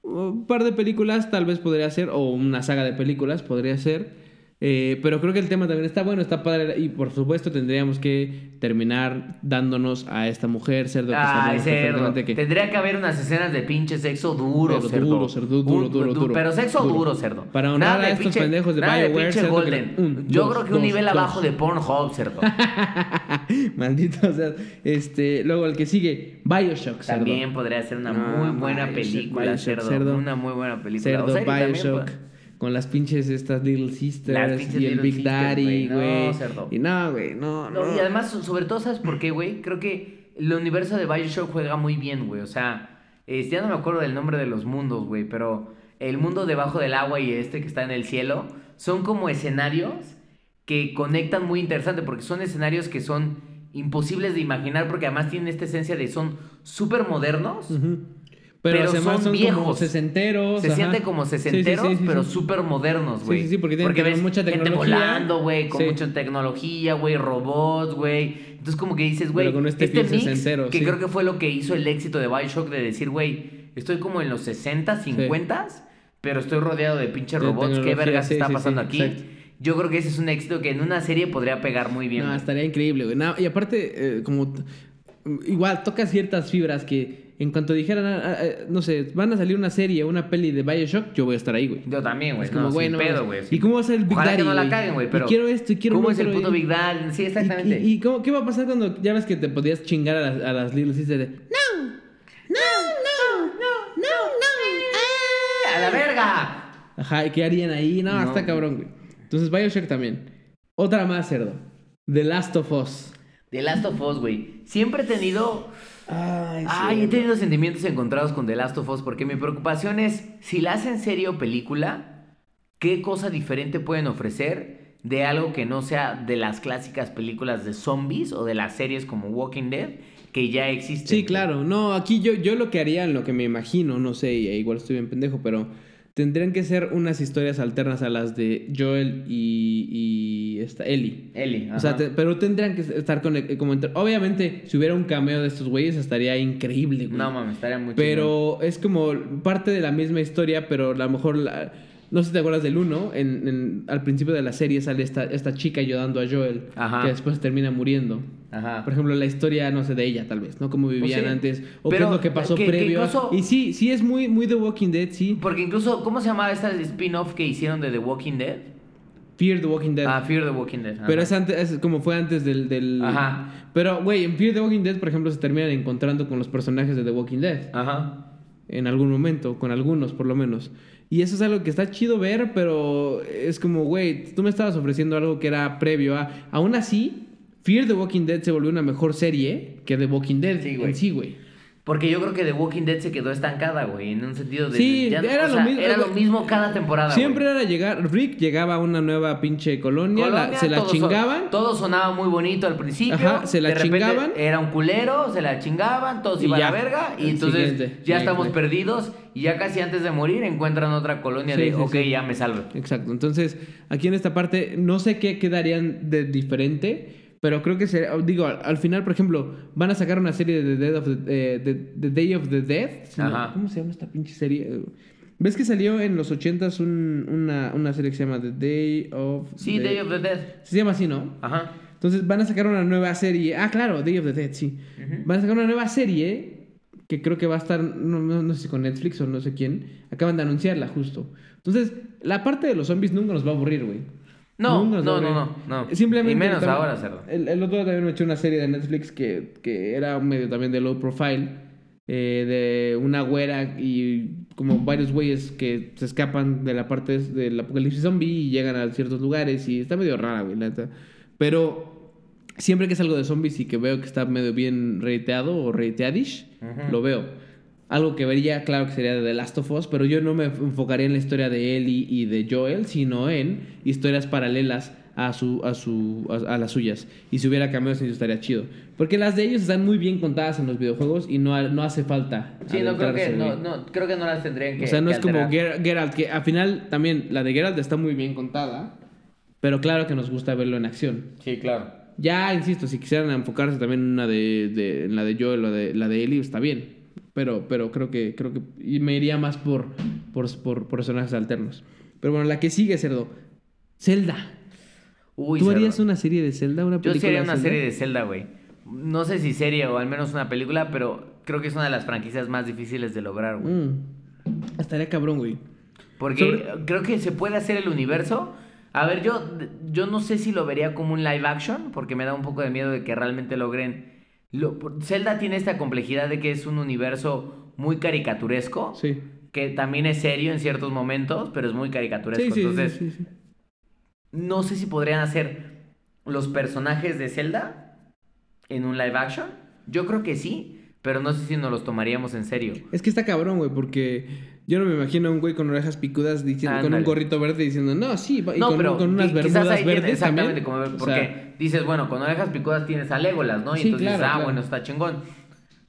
un par de películas tal vez podría ser, o una saga de películas podría ser. Eh, pero creo que el tema también está bueno, está padre. Y por supuesto tendríamos que terminar dándonos a esta mujer, cerdo. que Ay, cerdo. que- Tendría que haber unas escenas de pinche sexo duro, Pero cerdo. duro, cerdo, duro, duro, duro. Pero sexo Duro. duro, cerdo. Para honrar a estos pendejos de BioWare, cerdo, Golden. un, Yo dos, creo que dos, un nivel dos. abajo de Pornhub, cerdo. Maldito sea. Este, luego el que sigue, Bioshock, cerdo. También podría ser una No, muy buena Bioshock, película, Bioshock, cerdo. Una muy buena película. Cerdo, O también, Bioshock. pues. Con las pinches estas Little Sisters y el Big Daddy, güey. No, cerdo. y no, güey, no, no. No, y además, so- sobre todo, ¿sabes por qué, güey? Creo que el universo de Bioshock juega muy bien, güey. O sea, este, ya no me acuerdo del nombre de los mundos, güey, pero el mundo debajo del agua y este que está en el cielo son como escenarios que conectan muy interesante porque son escenarios que son imposibles de imaginar porque además tienen esta esencia de son súper modernos. Pero, Pero además son son, como viejos. sesenteros. Se ajá. siente como sí, sesenteros, sí, sí, pero súper modernos, güey. sí, sí, porque tienen ves mucha gente tecnología. volando, güey, con mucha tecnología, güey, robots, güey. Entonces como que dices, güey, este feel mix, que creo que fue lo que hizo el éxito de BioShock de decir, güey, estoy como en los 60, 50, pero estoy rodeado de pinches De robots, ¿qué vergas está pasando aquí? exacto. Yo creo que ese es un éxito que en una serie podría pegar muy bien. No, estaría increíble, güey. No, y aparte, eh, como. Igual, toca ciertas fibras que en cuanto dijeran, ah, ah, eh, no sé, van a salir una serie, una peli de Bioshock, yo voy a estar ahí, güey. Yo también, güey. Es como, güey, no pedo, güey. ¿Y cómo va a ser el Big Ojalá que Daddy, no la caguen, güey, Y pero... quiero esto, y quiero ¿Cómo es el puto y- Big Daddy? Sí, exactamente. ¿Y, y, y cómo- qué va a pasar cuando ya ves que te podías chingar a las, a las Little Sisters de No, no, no, no, no, no. ¡A la verga! Ajá, ¿y qué harían ahí? No, No. está cabrón, güey. Entonces, Bioshock también. Otra más, cerdo. The Last of Us. The Last of Us, güey. Siempre he tenido... Ay, Ay, he tenido sentimientos encontrados con The Last of Us porque mi preocupación es, si la hacen serie o película, ¿qué cosa diferente pueden ofrecer de algo que no sea de las clásicas películas de zombies o de las series como Walking Dead que ya existen? Sí, claro. No, aquí yo, yo lo que haría, lo que me imagino, no sé, y igual estoy bien pendejo, pero tendrían que ser unas historias alternas a las de Joel y, y esta Ellie. Ellie, O sea, ajá. te- pero tendrían que estar con como entre- obviamente si hubiera un cameo de estos güeyes estaría increíble, güey. No mames, estaría muy. Pero es como parte de la misma historia, pero a lo mejor la- no sé si te acuerdas del 1, en, en- al principio de la serie sale esta, esta chica ayudando a Joel, Ajá. que después termina muriendo. Ajá. Por ejemplo, la historia, no sé, de ella tal vez, ¿no? Cómo vivían sí. antes, o Pero qué es lo que pasó que- que previo. incluso- Y sí, sí es muy, muy The Walking Dead, sí. Porque incluso, ¿cómo se llamaba esta spin-off que hicieron de The Walking Dead? Fear the Walking Dead. Ah, Fear the Walking Dead. Pero es antes, es como fue antes del... del... Ajá. Pero, güey, en Fear the Walking Dead, por ejemplo, se terminan encontrando con los personajes de The Walking Dead. Ajá. En algún momento, con algunos por lo menos. Y eso es algo que está chido ver, pero es como, güey, tú me estabas ofreciendo algo que era previo a... Aún así, Fear the Walking Dead se volvió una mejor serie que The Walking Dead Sí, en sí, güey. Porque yo creo que The Walking Dead se quedó estancada, güey, en un sentido de... Sí, ya era o lo mismo, Era lo mismo cada temporada, Siempre güey. era llegar, Rick llegaba a una nueva pinche colonia, la- se la todo chingaban. todo sonaba muy bonito al principio. Ajá, se la de chingaban. Era un culero, se la chingaban, todos Y iban a la verga. Y entonces siguiente. ya estamos perdidos. Y ya casi antes de morir encuentran otra colonia Sí, de, sí, ok, sí. ya me salve. Exacto. Entonces, aquí en esta parte, no sé qué quedarían de diferente, pero creo que sería, digo, al, al final, por ejemplo, van a sacar una serie de The, Dead of the, eh, The- The Day of the Dead. ¿Cómo se llama esta pinche serie? ¿Ves que salió en los 80s un- una, una serie que se llama The Day of Sí, the- Day of the Dead. Se llama así, ¿no? Ajá. Entonces van a sacar una nueva serie. Ah, claro, Day of the Dead, sí. Van a sacar una nueva serie que creo que va a estar, no, no- no sé si con Netflix o no sé quién. Acaban de anunciarla justo. Entonces, la parte de los zombies nunca nos va a aburrir, güey. No, no, no, no, no. Simplemente. Y menos ahora, cerdo. El, el otro día también me eché una serie de Netflix que, que era medio también de low profile. eh, de una güera y como varios güeyes que se escapan de la parte del apocalipsis zombie y llegan a ciertos lugares y está medio rara, güey, la neta. Pero siempre que es algo de zombies y que veo que está medio bien reiteado o reiteadish, lo veo. Algo que vería, claro que sería de The Last of Us, pero yo no me enfocaría en la historia de Ellie y de Joel, sino en historias paralelas a, su, a, su, a, a las suyas. Y si hubiera cambios, eso estaría chido. Porque las de ellos están muy bien contadas en los videojuegos y no, no hace falta. Sí, no creo que, no, no, creo que no las tendrían que O sea, no es como. Ger- Geralt, que al final también la de Geralt está muy bien contada, pero claro que nos gusta verlo en acción. Sí, claro. Ya, insisto, si quisieran enfocarse también en una de, de- en la de Joel o de, la de Ellie, está bien. Pero, pero creo que, creo que me iría más por, por, por personajes alternos. Pero bueno, la que sigue, Cerdo. Zelda. Uy, ¿Tú cerdo. harías una serie de Zelda? ¿Una Yo sería una Zelda? serie de Zelda, güey. No sé si serie o al menos una película, pero creo que es una de las franquicias más difíciles de lograr, güey. Mm. Estaría cabrón, güey. Porque Sobre- creo que se puede hacer el universo. A ver, yo, yo no sé si lo vería como un live action, porque me da un poco de miedo de que realmente logren. Lo, Zelda tiene esta complejidad de que es un universo muy caricaturesco, Sí. que también es serio en ciertos momentos, pero es muy caricaturesco. Sí, sí, Entonces, sí, sí, sí. no sé si podrían hacer los personajes de Zelda en un live action. Yo creo que sí, pero no sé si nos los tomaríamos en serio. Es que está cabrón, güey, porque yo no me imagino a un güey con orejas picudas diciendo, con un gorrito verde diciendo, no, sí, va", y no, con, pero con unas bermudas tiene- verdes exactamente también. como O porque sea, dices, bueno, con orejas picudas tienes a Legolas, ¿no? Y Sí, entonces dices, claro, ah, claro. bueno, está chingón.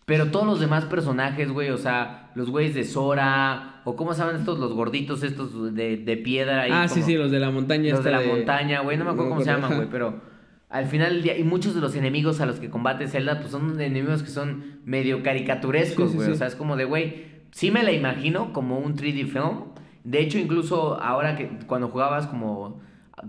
Pero todos los demás personajes, güey, o sea, los güeyes de Sora, o cómo se llaman estos, los gorditos estos de, de piedra. ahí ah, sí, como- sí, los de la montaña. Los de la montaña, güey, no me acuerdo cómo se llaman, güey, pero al final del día, y muchos de los enemigos a los que combate Zelda, pues son enemigos que son medio caricaturescos, sí, güey, sí. o sea, es como de, güey, sí me la imagino como un 3D film, de hecho, incluso ahora que cuando jugabas como,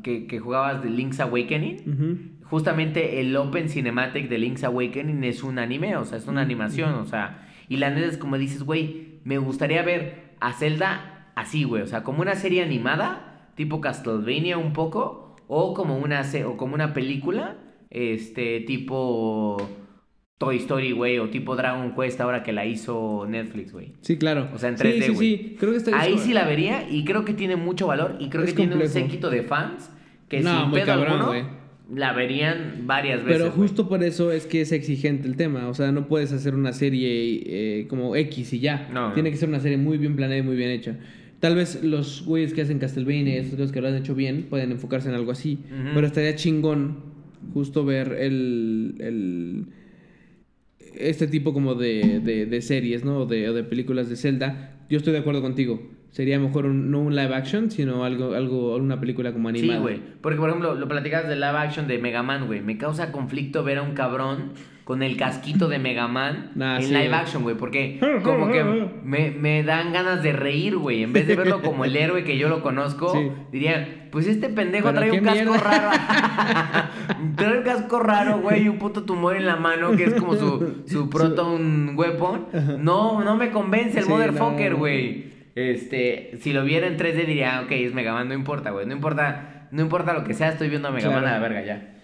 que, que jugabas de Link's Awakening, justamente el Open Cinematic de Link's Awakening es un anime, o sea, es una animación, o sea, y la neta es como dices, güey, me gustaría ver a Zelda así, güey, o sea, como una serie animada, tipo Castlevania un poco, o como una, o como una película, este, tipo Toy Story, güey, o tipo Dragon Quest ahora que la hizo Netflix, güey. Sí, claro. O sea, en Sí, 3D, sí, güey. sí. Creo que está Ahí sí la vería y creo que tiene mucho valor y creo Es que tiene un séquito de fans que No, sin pedo cabrón, alguno la verían varias veces. Pero justo por eso es que es exigente el tema. O sea, no puedes hacer una serie eh, como X y ya. No, no. Tiene que ser una serie muy bien planeada y muy bien hecha. Tal vez los güeyes que hacen Castlevania, estos güeyes que lo han hecho bien, pueden enfocarse en algo así. Pero estaría chingón justo ver el, el- este tipo como de, de, de series, ¿no? O de, o de películas de Zelda. Yo estoy de acuerdo contigo. Sería mejor un- no un live action, sino algo, algo, una película como animada. Sí, güey. Porque, por ejemplo, lo platicabas del live action de Mega Man, güey. Me causa conflicto ver a un cabrón con el casquito de Mega Man Nah, en sí, live güey. action, güey. Porque como que me, me dan ganas de reír, güey. En vez de verlo como el héroe que yo lo conozco, Sí. diría, pues este pendejo trae un casco raro. trae un casco raro, güey, y un puto tumor en la mano que es como su, su proton weapon. No, no me convence el Sí, motherfucker, no. Este, si lo viera en 3D diría, "Ah, ok, es Mega Man, no importa, güey. No importa, no importa lo que sea, estoy viendo a Mega Claro. Man a la verga ya.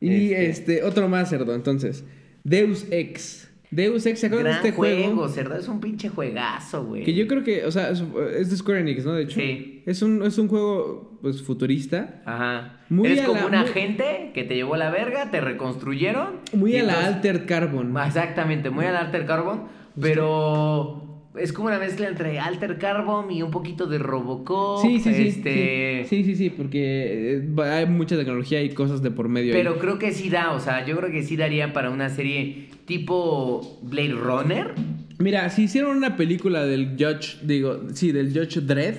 Y Este, este, otro más, cerdo. Entonces, Deus Ex. Deus Ex, ¿se acuerdan de este juego? juego, cerdo, es un pinche juegazo, güey. Que yo creo que, o sea, es, es de Square Enix, ¿no? De hecho. Sí. Es un, es un juego, pues, futurista. Ajá. Muy Eres a como la- un muy- agente que te llevó a la verga, te reconstruyeron. Muy a la Altered Carbon. Exactamente, muy al Alter Carbon, pero es como una mezcla entre Alter Carbon y un poquito de Robocop. Sí, sí, sí. Este... Sí, sí, sí, porque eh, hay mucha tecnología y cosas de por medio. ahí. Pero creo que sí da, o sea, yo creo que sí daría para una serie tipo Blade Runner. Mira, si hicieron una película del Judge, digo, sí, del Judge Dredd,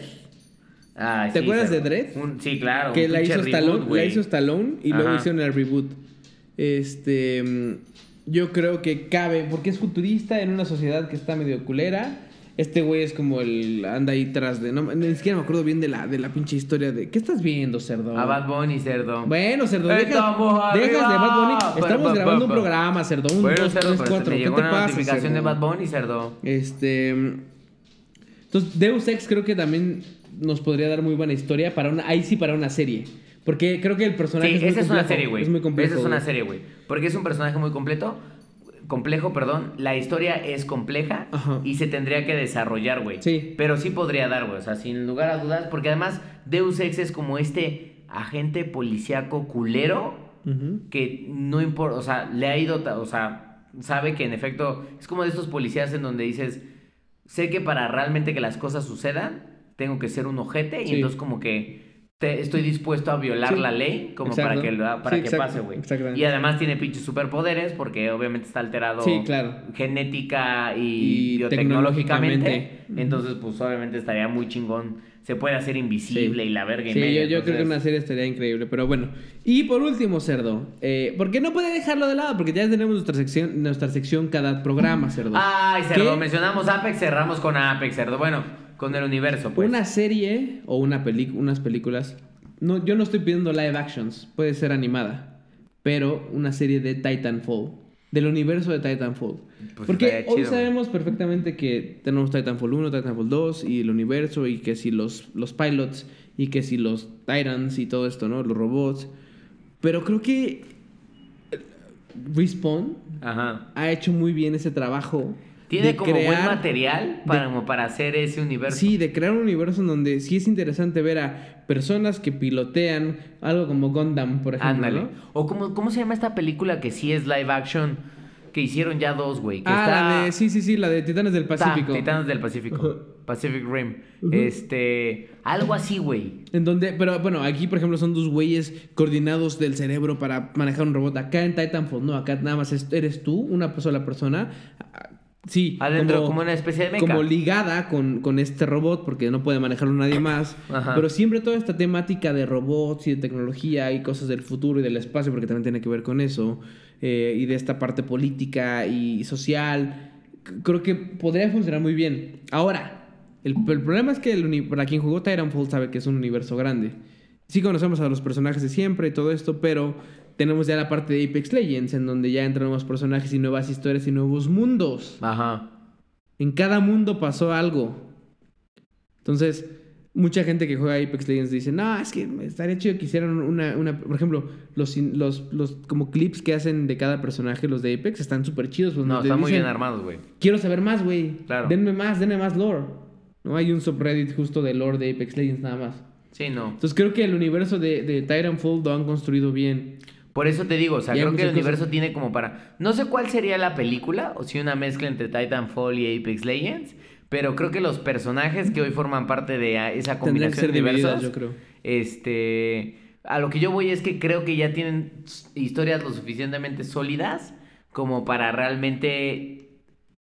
Ah, ¿Te sí, acuerdas de Dredd? un- sí, claro. que la hizo, reboot, Stallone, la güey. hizo Stallone y luego Ajá. hicieron el reboot. Este, yo creo que cabe, porque es futurista en una sociedad que está medio culera. Este güey es como el anda ahí tras de, no, ni siquiera me acuerdo bien de la de la pinche historia de ¿qué estás viendo, cerdo? A Bad Bunny, cerdo. Bueno, cerdo, deja, Estamos dejas de. Bad Bunny. Estamos grabando un programa, cerdo. Un, bueno, dos, cerdo, tres, pero cuatro. te ¿Qué llegó te una pasa, notificación de? Bad Bunny, cerdo. Este. Entonces, Deus Ex creo que también nos podría dar muy buena historia para una. Ahí sí para una serie. Porque creo que el personaje Sí, es muy esa es una serie, güey. Es muy complejo. Esa es una serie, güey. Porque es un personaje muy completo. Complejo, perdón. La historia es compleja Ajá. y se tendría que desarrollar, güey. Sí. Pero sí podría dar, güey. O sea, sin lugar a dudas. Porque además, Deus Ex es como este agente policíaco culero que no importa, o sea, le ha ido, o sea, sabe que en efecto es como de estos policías en donde dices, sé que para realmente que las cosas sucedan, tengo que ser un ojete y entonces como que te- estoy dispuesto a violar Sí. la ley como Exacto. para que, lo- para Sí, que pase, güey. Y además tiene pinches superpoderes porque obviamente está alterado Sí, claro. genética y, Y biotecnológicamente. tecnológicamente. Entonces, pues obviamente estaría muy chingón. Se puede hacer invisible y la verga y Sí, media, yo, yo creo que una serie estaría increíble, pero bueno. Y por último, cerdo. Eh, porque no puede dejarlo de lado, porque ya tenemos nuestra sección, nuestra sección cada programa, cerdo. Ay, cerdo, ¿Qué? mencionamos Apex, cerramos con Apex, cerdo. Bueno, con el universo, pues. Una serie o una unas películas no, yo no estoy pidiendo live actions, puede ser animada, pero una serie de Titanfall, del universo de Titanfall. Pues Porque hoy chido, güey. sabemos perfectamente que tenemos Titanfall 1, Titanfall 2 y el universo y que si los, los pilots y que si los Titans y todo esto, ¿no? Los robots. Pero creo que eh, Respawn Ajá. ha hecho muy bien ese trabajo. Tiene de como buen crear- material para, como para hacer ese universo. Sí, de crear un universo en donde sí es interesante ver a personas que pilotean algo como Gundam, por ejemplo. Ándale. ¿no? O como, ¿cómo se llama esta película que sí es live action? Que hicieron ya dos, güey. Ah, está... la de, sí, sí, sí, la de Titanes del Ta, Pacífico. Titanes del Pacífico. Pacific Rim. Este. Algo así, güey. En donde, pero bueno, aquí por ejemplo son dos güeyes coordinados del cerebro para manejar un robot. Acá en Titanfall, no, acá nada más es- eres tú, una sola persona. Sí, Adentro, como una especie de como ligada con, con este robot, porque no puede manejarlo nadie más. Ajá. Pero siempre toda esta temática de robots y de tecnología y cosas del futuro y del espacio, porque también tiene que ver con eso, eh, y de esta parte política y social, creo que podría funcionar muy bien. Ahora, el, el problema es que el para quien jugó Titanfall sabe que es un universo grande. Sí conocemos a los personajes de siempre y todo esto, pero tenemos ya la parte de Apex Legends, en donde ya entran nuevos personajes y nuevas historias y nuevos mundos. Ajá. En cada mundo pasó algo. Entonces, mucha gente que juega Apex Legends dice, no, es que estaría chido que hicieran una, una por ejemplo, los, los, los como clips que hacen de cada personaje, los de Apex, están súper chidos. pues, No, están muy bien armados, güey. Quiero saber más, güey. Claro. Denme más, denme más lore. No hay un subreddit justo de lore de Apex Legends nada más. Sí, no. Entonces creo que el universo de, de Titanfall lo han construido bien. Por eso te digo, o sea, Y creo que el universo cosas. tiene como para. No sé cuál sería la película, o si una mezcla entre Titanfall y Apex Legends, pero creo que los personajes que hoy forman parte de esa combinación de universos, yo creo. Este. A lo que yo voy es que creo que ya tienen historias lo suficientemente sólidas como para realmente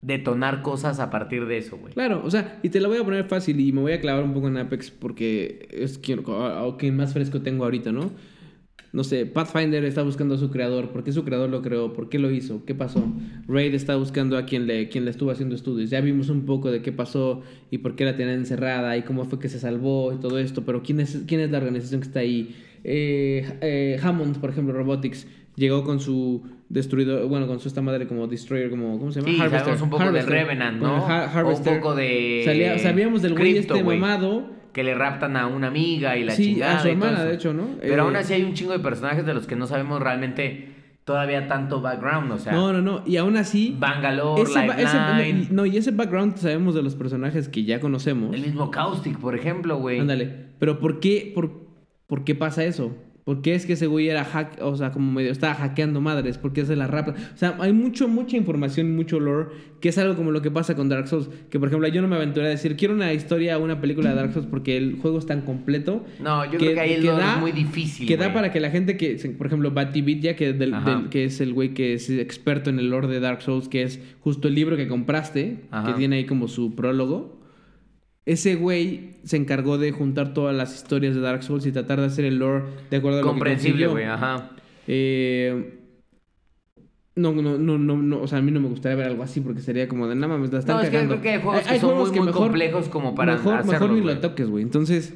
detonar cosas a partir de eso, güey. Claro, o sea, y te lo voy a poner fácil y me voy a clavar un poco en Apex porque es quien, o- o quien más fresco tengo ahorita, ¿no? No sé, Pathfinder está buscando a su creador. ¿Por qué su creador lo creó? ¿Por qué lo hizo? ¿Qué pasó? Raid está buscando a quien le, quien le estuvo haciendo estudios. Ya vimos un poco de qué pasó y por qué la tenían encerrada y cómo fue que se salvó y todo esto. Pero ¿quién es, quién es la organización que está ahí? Eh, eh, Hammond, por ejemplo, Robotics, llegó con su destruidor, bueno, con su esta madre como Destroyer, como, ¿cómo se llama? Sí, sabemos un poco de Harvester. Revenant, ¿no? Har- O un Harvester. poco de Salía- sabíamos del güey este mamado. Que le raptan a una amiga y la Sí, chingada. a su y todo hermana, eso. de hecho, ¿no? Pero Eh, aún así hay un chingo de personajes de los que no sabemos realmente todavía tanto background, o sea, no, no, no. Y aún así. Bangalore, ese Lifeline, no, y ese background sabemos de los personajes que ya conocemos. el mismo Caustic, por ejemplo, güey. Ándale. Pero ¿por qué, por, ¿por qué pasa eso? ¿Por qué es que ese güey era hack, o sea, como medio estaba hackeando madres? ¿Por qué se la rapa? O sea, hay mucho, mucha información y mucho lore que es algo como lo que pasa con Dark Souls. Que por ejemplo, yo no me aventuré a decir, quiero una historia, una película de Dark Souls porque el juego es tan completo. No, yo creo que ahí el lore es muy difícil, Que da para que la gente que, por ejemplo, Batibit, que, del, que es el güey que es experto en el lore de Dark Souls, que es justo el libro que compraste, Ajá. que tiene ahí como su prólogo. Ese güey se encargó de juntar todas las historias de Dark Souls y tratar de hacer el lore de acuerdo a lo que Comprensible, güey, ajá. Eh, no, no, no, no, no, o sea, a mí no me gustaría ver algo así porque sería como de nada mames, la están No, es que cagando". creo que hay juegos que son muy, muy complejos como para mejor, mejor hacerlos, ni lo toques, güey. Entonces,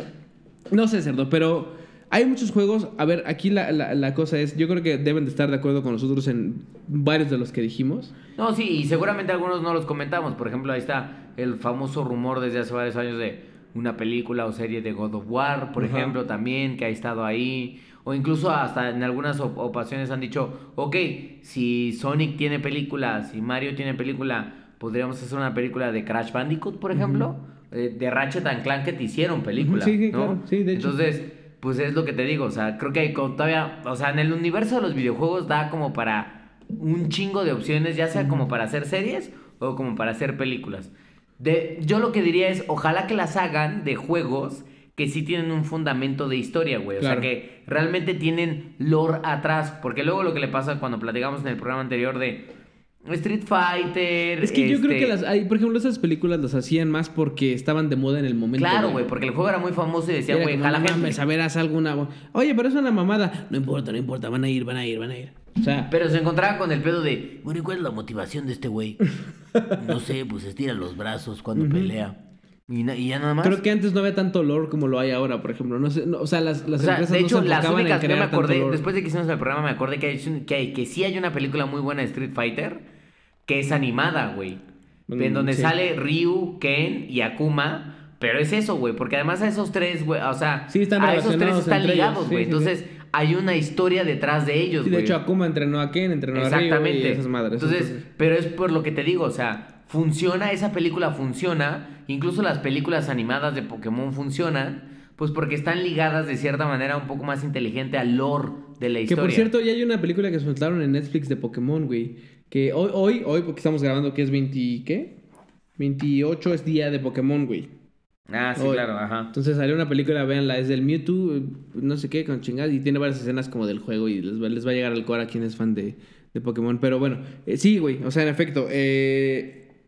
no sé, cerdo, pero hay muchos juegos. A ver, aquí la, la, la cosa es, yo creo que deben de estar de acuerdo con nosotros en varios de los que dijimos. No, sí, y seguramente algunos no los comentamos. Por ejemplo, ahí está el famoso rumor desde hace varios años de una película o serie de God of War, por ejemplo, también, que ha estado ahí. O incluso hasta en algunas ocasiones han dicho, ok, si Sonic tiene película, si Mario tiene película, podríamos hacer una película de Crash Bandicoot, por ejemplo. Eh, de Ratchet and Clank que te hicieron película, sí, sí, ¿no? claro, sí, de hecho. Entonces, pues es lo que te digo, o sea, creo que hay todavía, o sea, en el universo de los videojuegos da como para un chingo de opciones, ya sea como para hacer series o como para hacer películas. De, yo lo que diría es, ojalá que las hagan de juegos que sí tienen un fundamento de historia, güey. O sea, que realmente tienen lore atrás. Porque luego lo que le pasa cuando platicamos en el programa anterior de Street Fighter. Es que yo creo este, que las, hay, por ejemplo, esas películas las hacían más porque estaban de moda en el momento. Claro, güey, porque el juego era muy famoso y decía, güey, jala no gente. a ver, haz alguna. Oye, pero es una mamada. No importa, no importa, van a ir, van a ir, van a ir. O sea, Pero se encontraba con el pedo de, Bueno, ¿y cuál es la motivación de este güey? No sé, pues estira los brazos cuando pelea. Y, y ya nada más. Creo que antes no había tanto lore como lo hay ahora, por ejemplo. No sé, no- o sea, las, las O sea, empresas de no hecho, se las únicas, yo me acordé, después de que hicimos el programa, me acordé que hay, que, hay- que sí hay una película muy buena de Street Fighter que es animada, güey. En Mm, donde sí. sale Ryu, Ken y Akuma. Pero es eso, güey, porque además a esos tres, güey, o sea, Sí, están a esos tres están ligados, güey. sí, Entonces, hay una historia detrás de ellos, Sí, güey. de hecho, Akuma entrenó a Ken, entrenó a Ryu Exactamente. y esas madres. Entonces, pero es por lo que te digo, o sea, funciona, esa película funciona, incluso las películas animadas de Pokémon funcionan, pues porque están ligadas de cierta manera un poco más inteligente al lore de la Que historia. por cierto, ya hay una película que soltaron en Netflix de Pokémon, güey. Que hoy, hoy, hoy, porque estamos grabando que es 20, ¿qué? 28 es día de Pokémon, güey. Ah, sí, Hoy. claro, ajá. Entonces salió una película, véanla, es del Mewtwo, eh, no sé qué, con chingadas, y tiene varias escenas como del juego y les va, les va a llegar al core a quien es fan de, de Pokémon. Pero bueno, eh, sí, güey, o sea, en efecto, eh,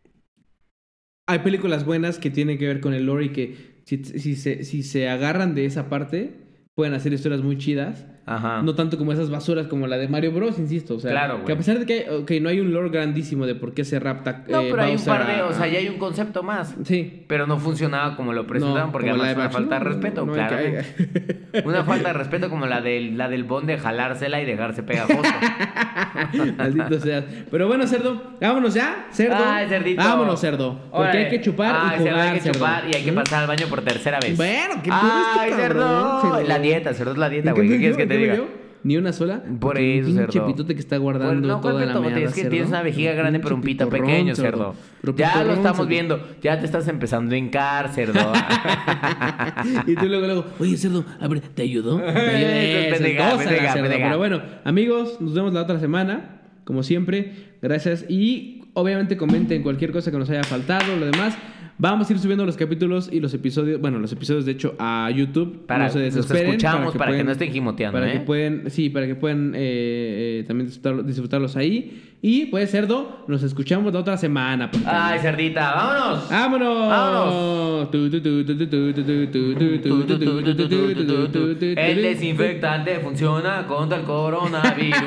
hay películas buenas que tienen que ver con el lore y que si, si, se, si se agarran de esa parte, pueden hacer historias muy chidas. Ajá. No tanto como esas basuras como la de Mario Bros, insisto. O sea, Claro, güey. que a pesar de que hay- no hay un lore grandísimo de por qué se rapta. No, eh, pero hay un par de, a- o sea, ya hay un concepto más. Sí. Pero no funcionaba como lo presentaron No, porque además live una action, falta de no, respeto, no, no hay claro. que- Una falta de respeto como la del, la del bond de jalársela y dejarse pegajoso. Maldito seas. Pero bueno, cerdo, vámonos ya, cerdo. Ay, cerdito. Vámonos, cerdo. Porque Órale. hay que chupar Ay, y jugar, hay que cerdo. chupar y hay que ¿Mm? pasar al baño por tercera vez. Bueno, ¿qué Ay, este cerdo. cabrón, cerdo? La dieta, cerdo es la dieta, ¿En güey. ¿Qué quieres que te ¿En qué me diga? Ni una sola. Por eso, un cerdo. pitote que está guardando no, toda la mierda, es que cerdo. tienes una vejiga grande pero un pito pequeño, cerdo. Ya lo estamos cerdo. viendo. Ya te estás empezando a hincar, cerdo. y tú luego, luego, oye, cerdo, a ver, ¿te ayudó? Pendeja, pendeja, pendeja. Pero bueno, amigos, nos vemos la otra semana. Como siempre, gracias. Y Obviamente comenten cualquier cosa que nos haya faltado, lo demás. Vamos a ir subiendo los capítulos y los episodios, bueno, los episodios de hecho a YouTube. Para no se desesperen. Nos escuchamos, para que, no estén gimoteando. Para ¿eh? que pueden, sí, para que puedan también disfrutarlos ahí. Y pues, cerdo, nos escuchamos la otra semana. Ay, cerdita, vámonos. Vámonos. Vámonos. El desinfectante funciona contra el coronavirus.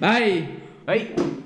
Bye. Bye.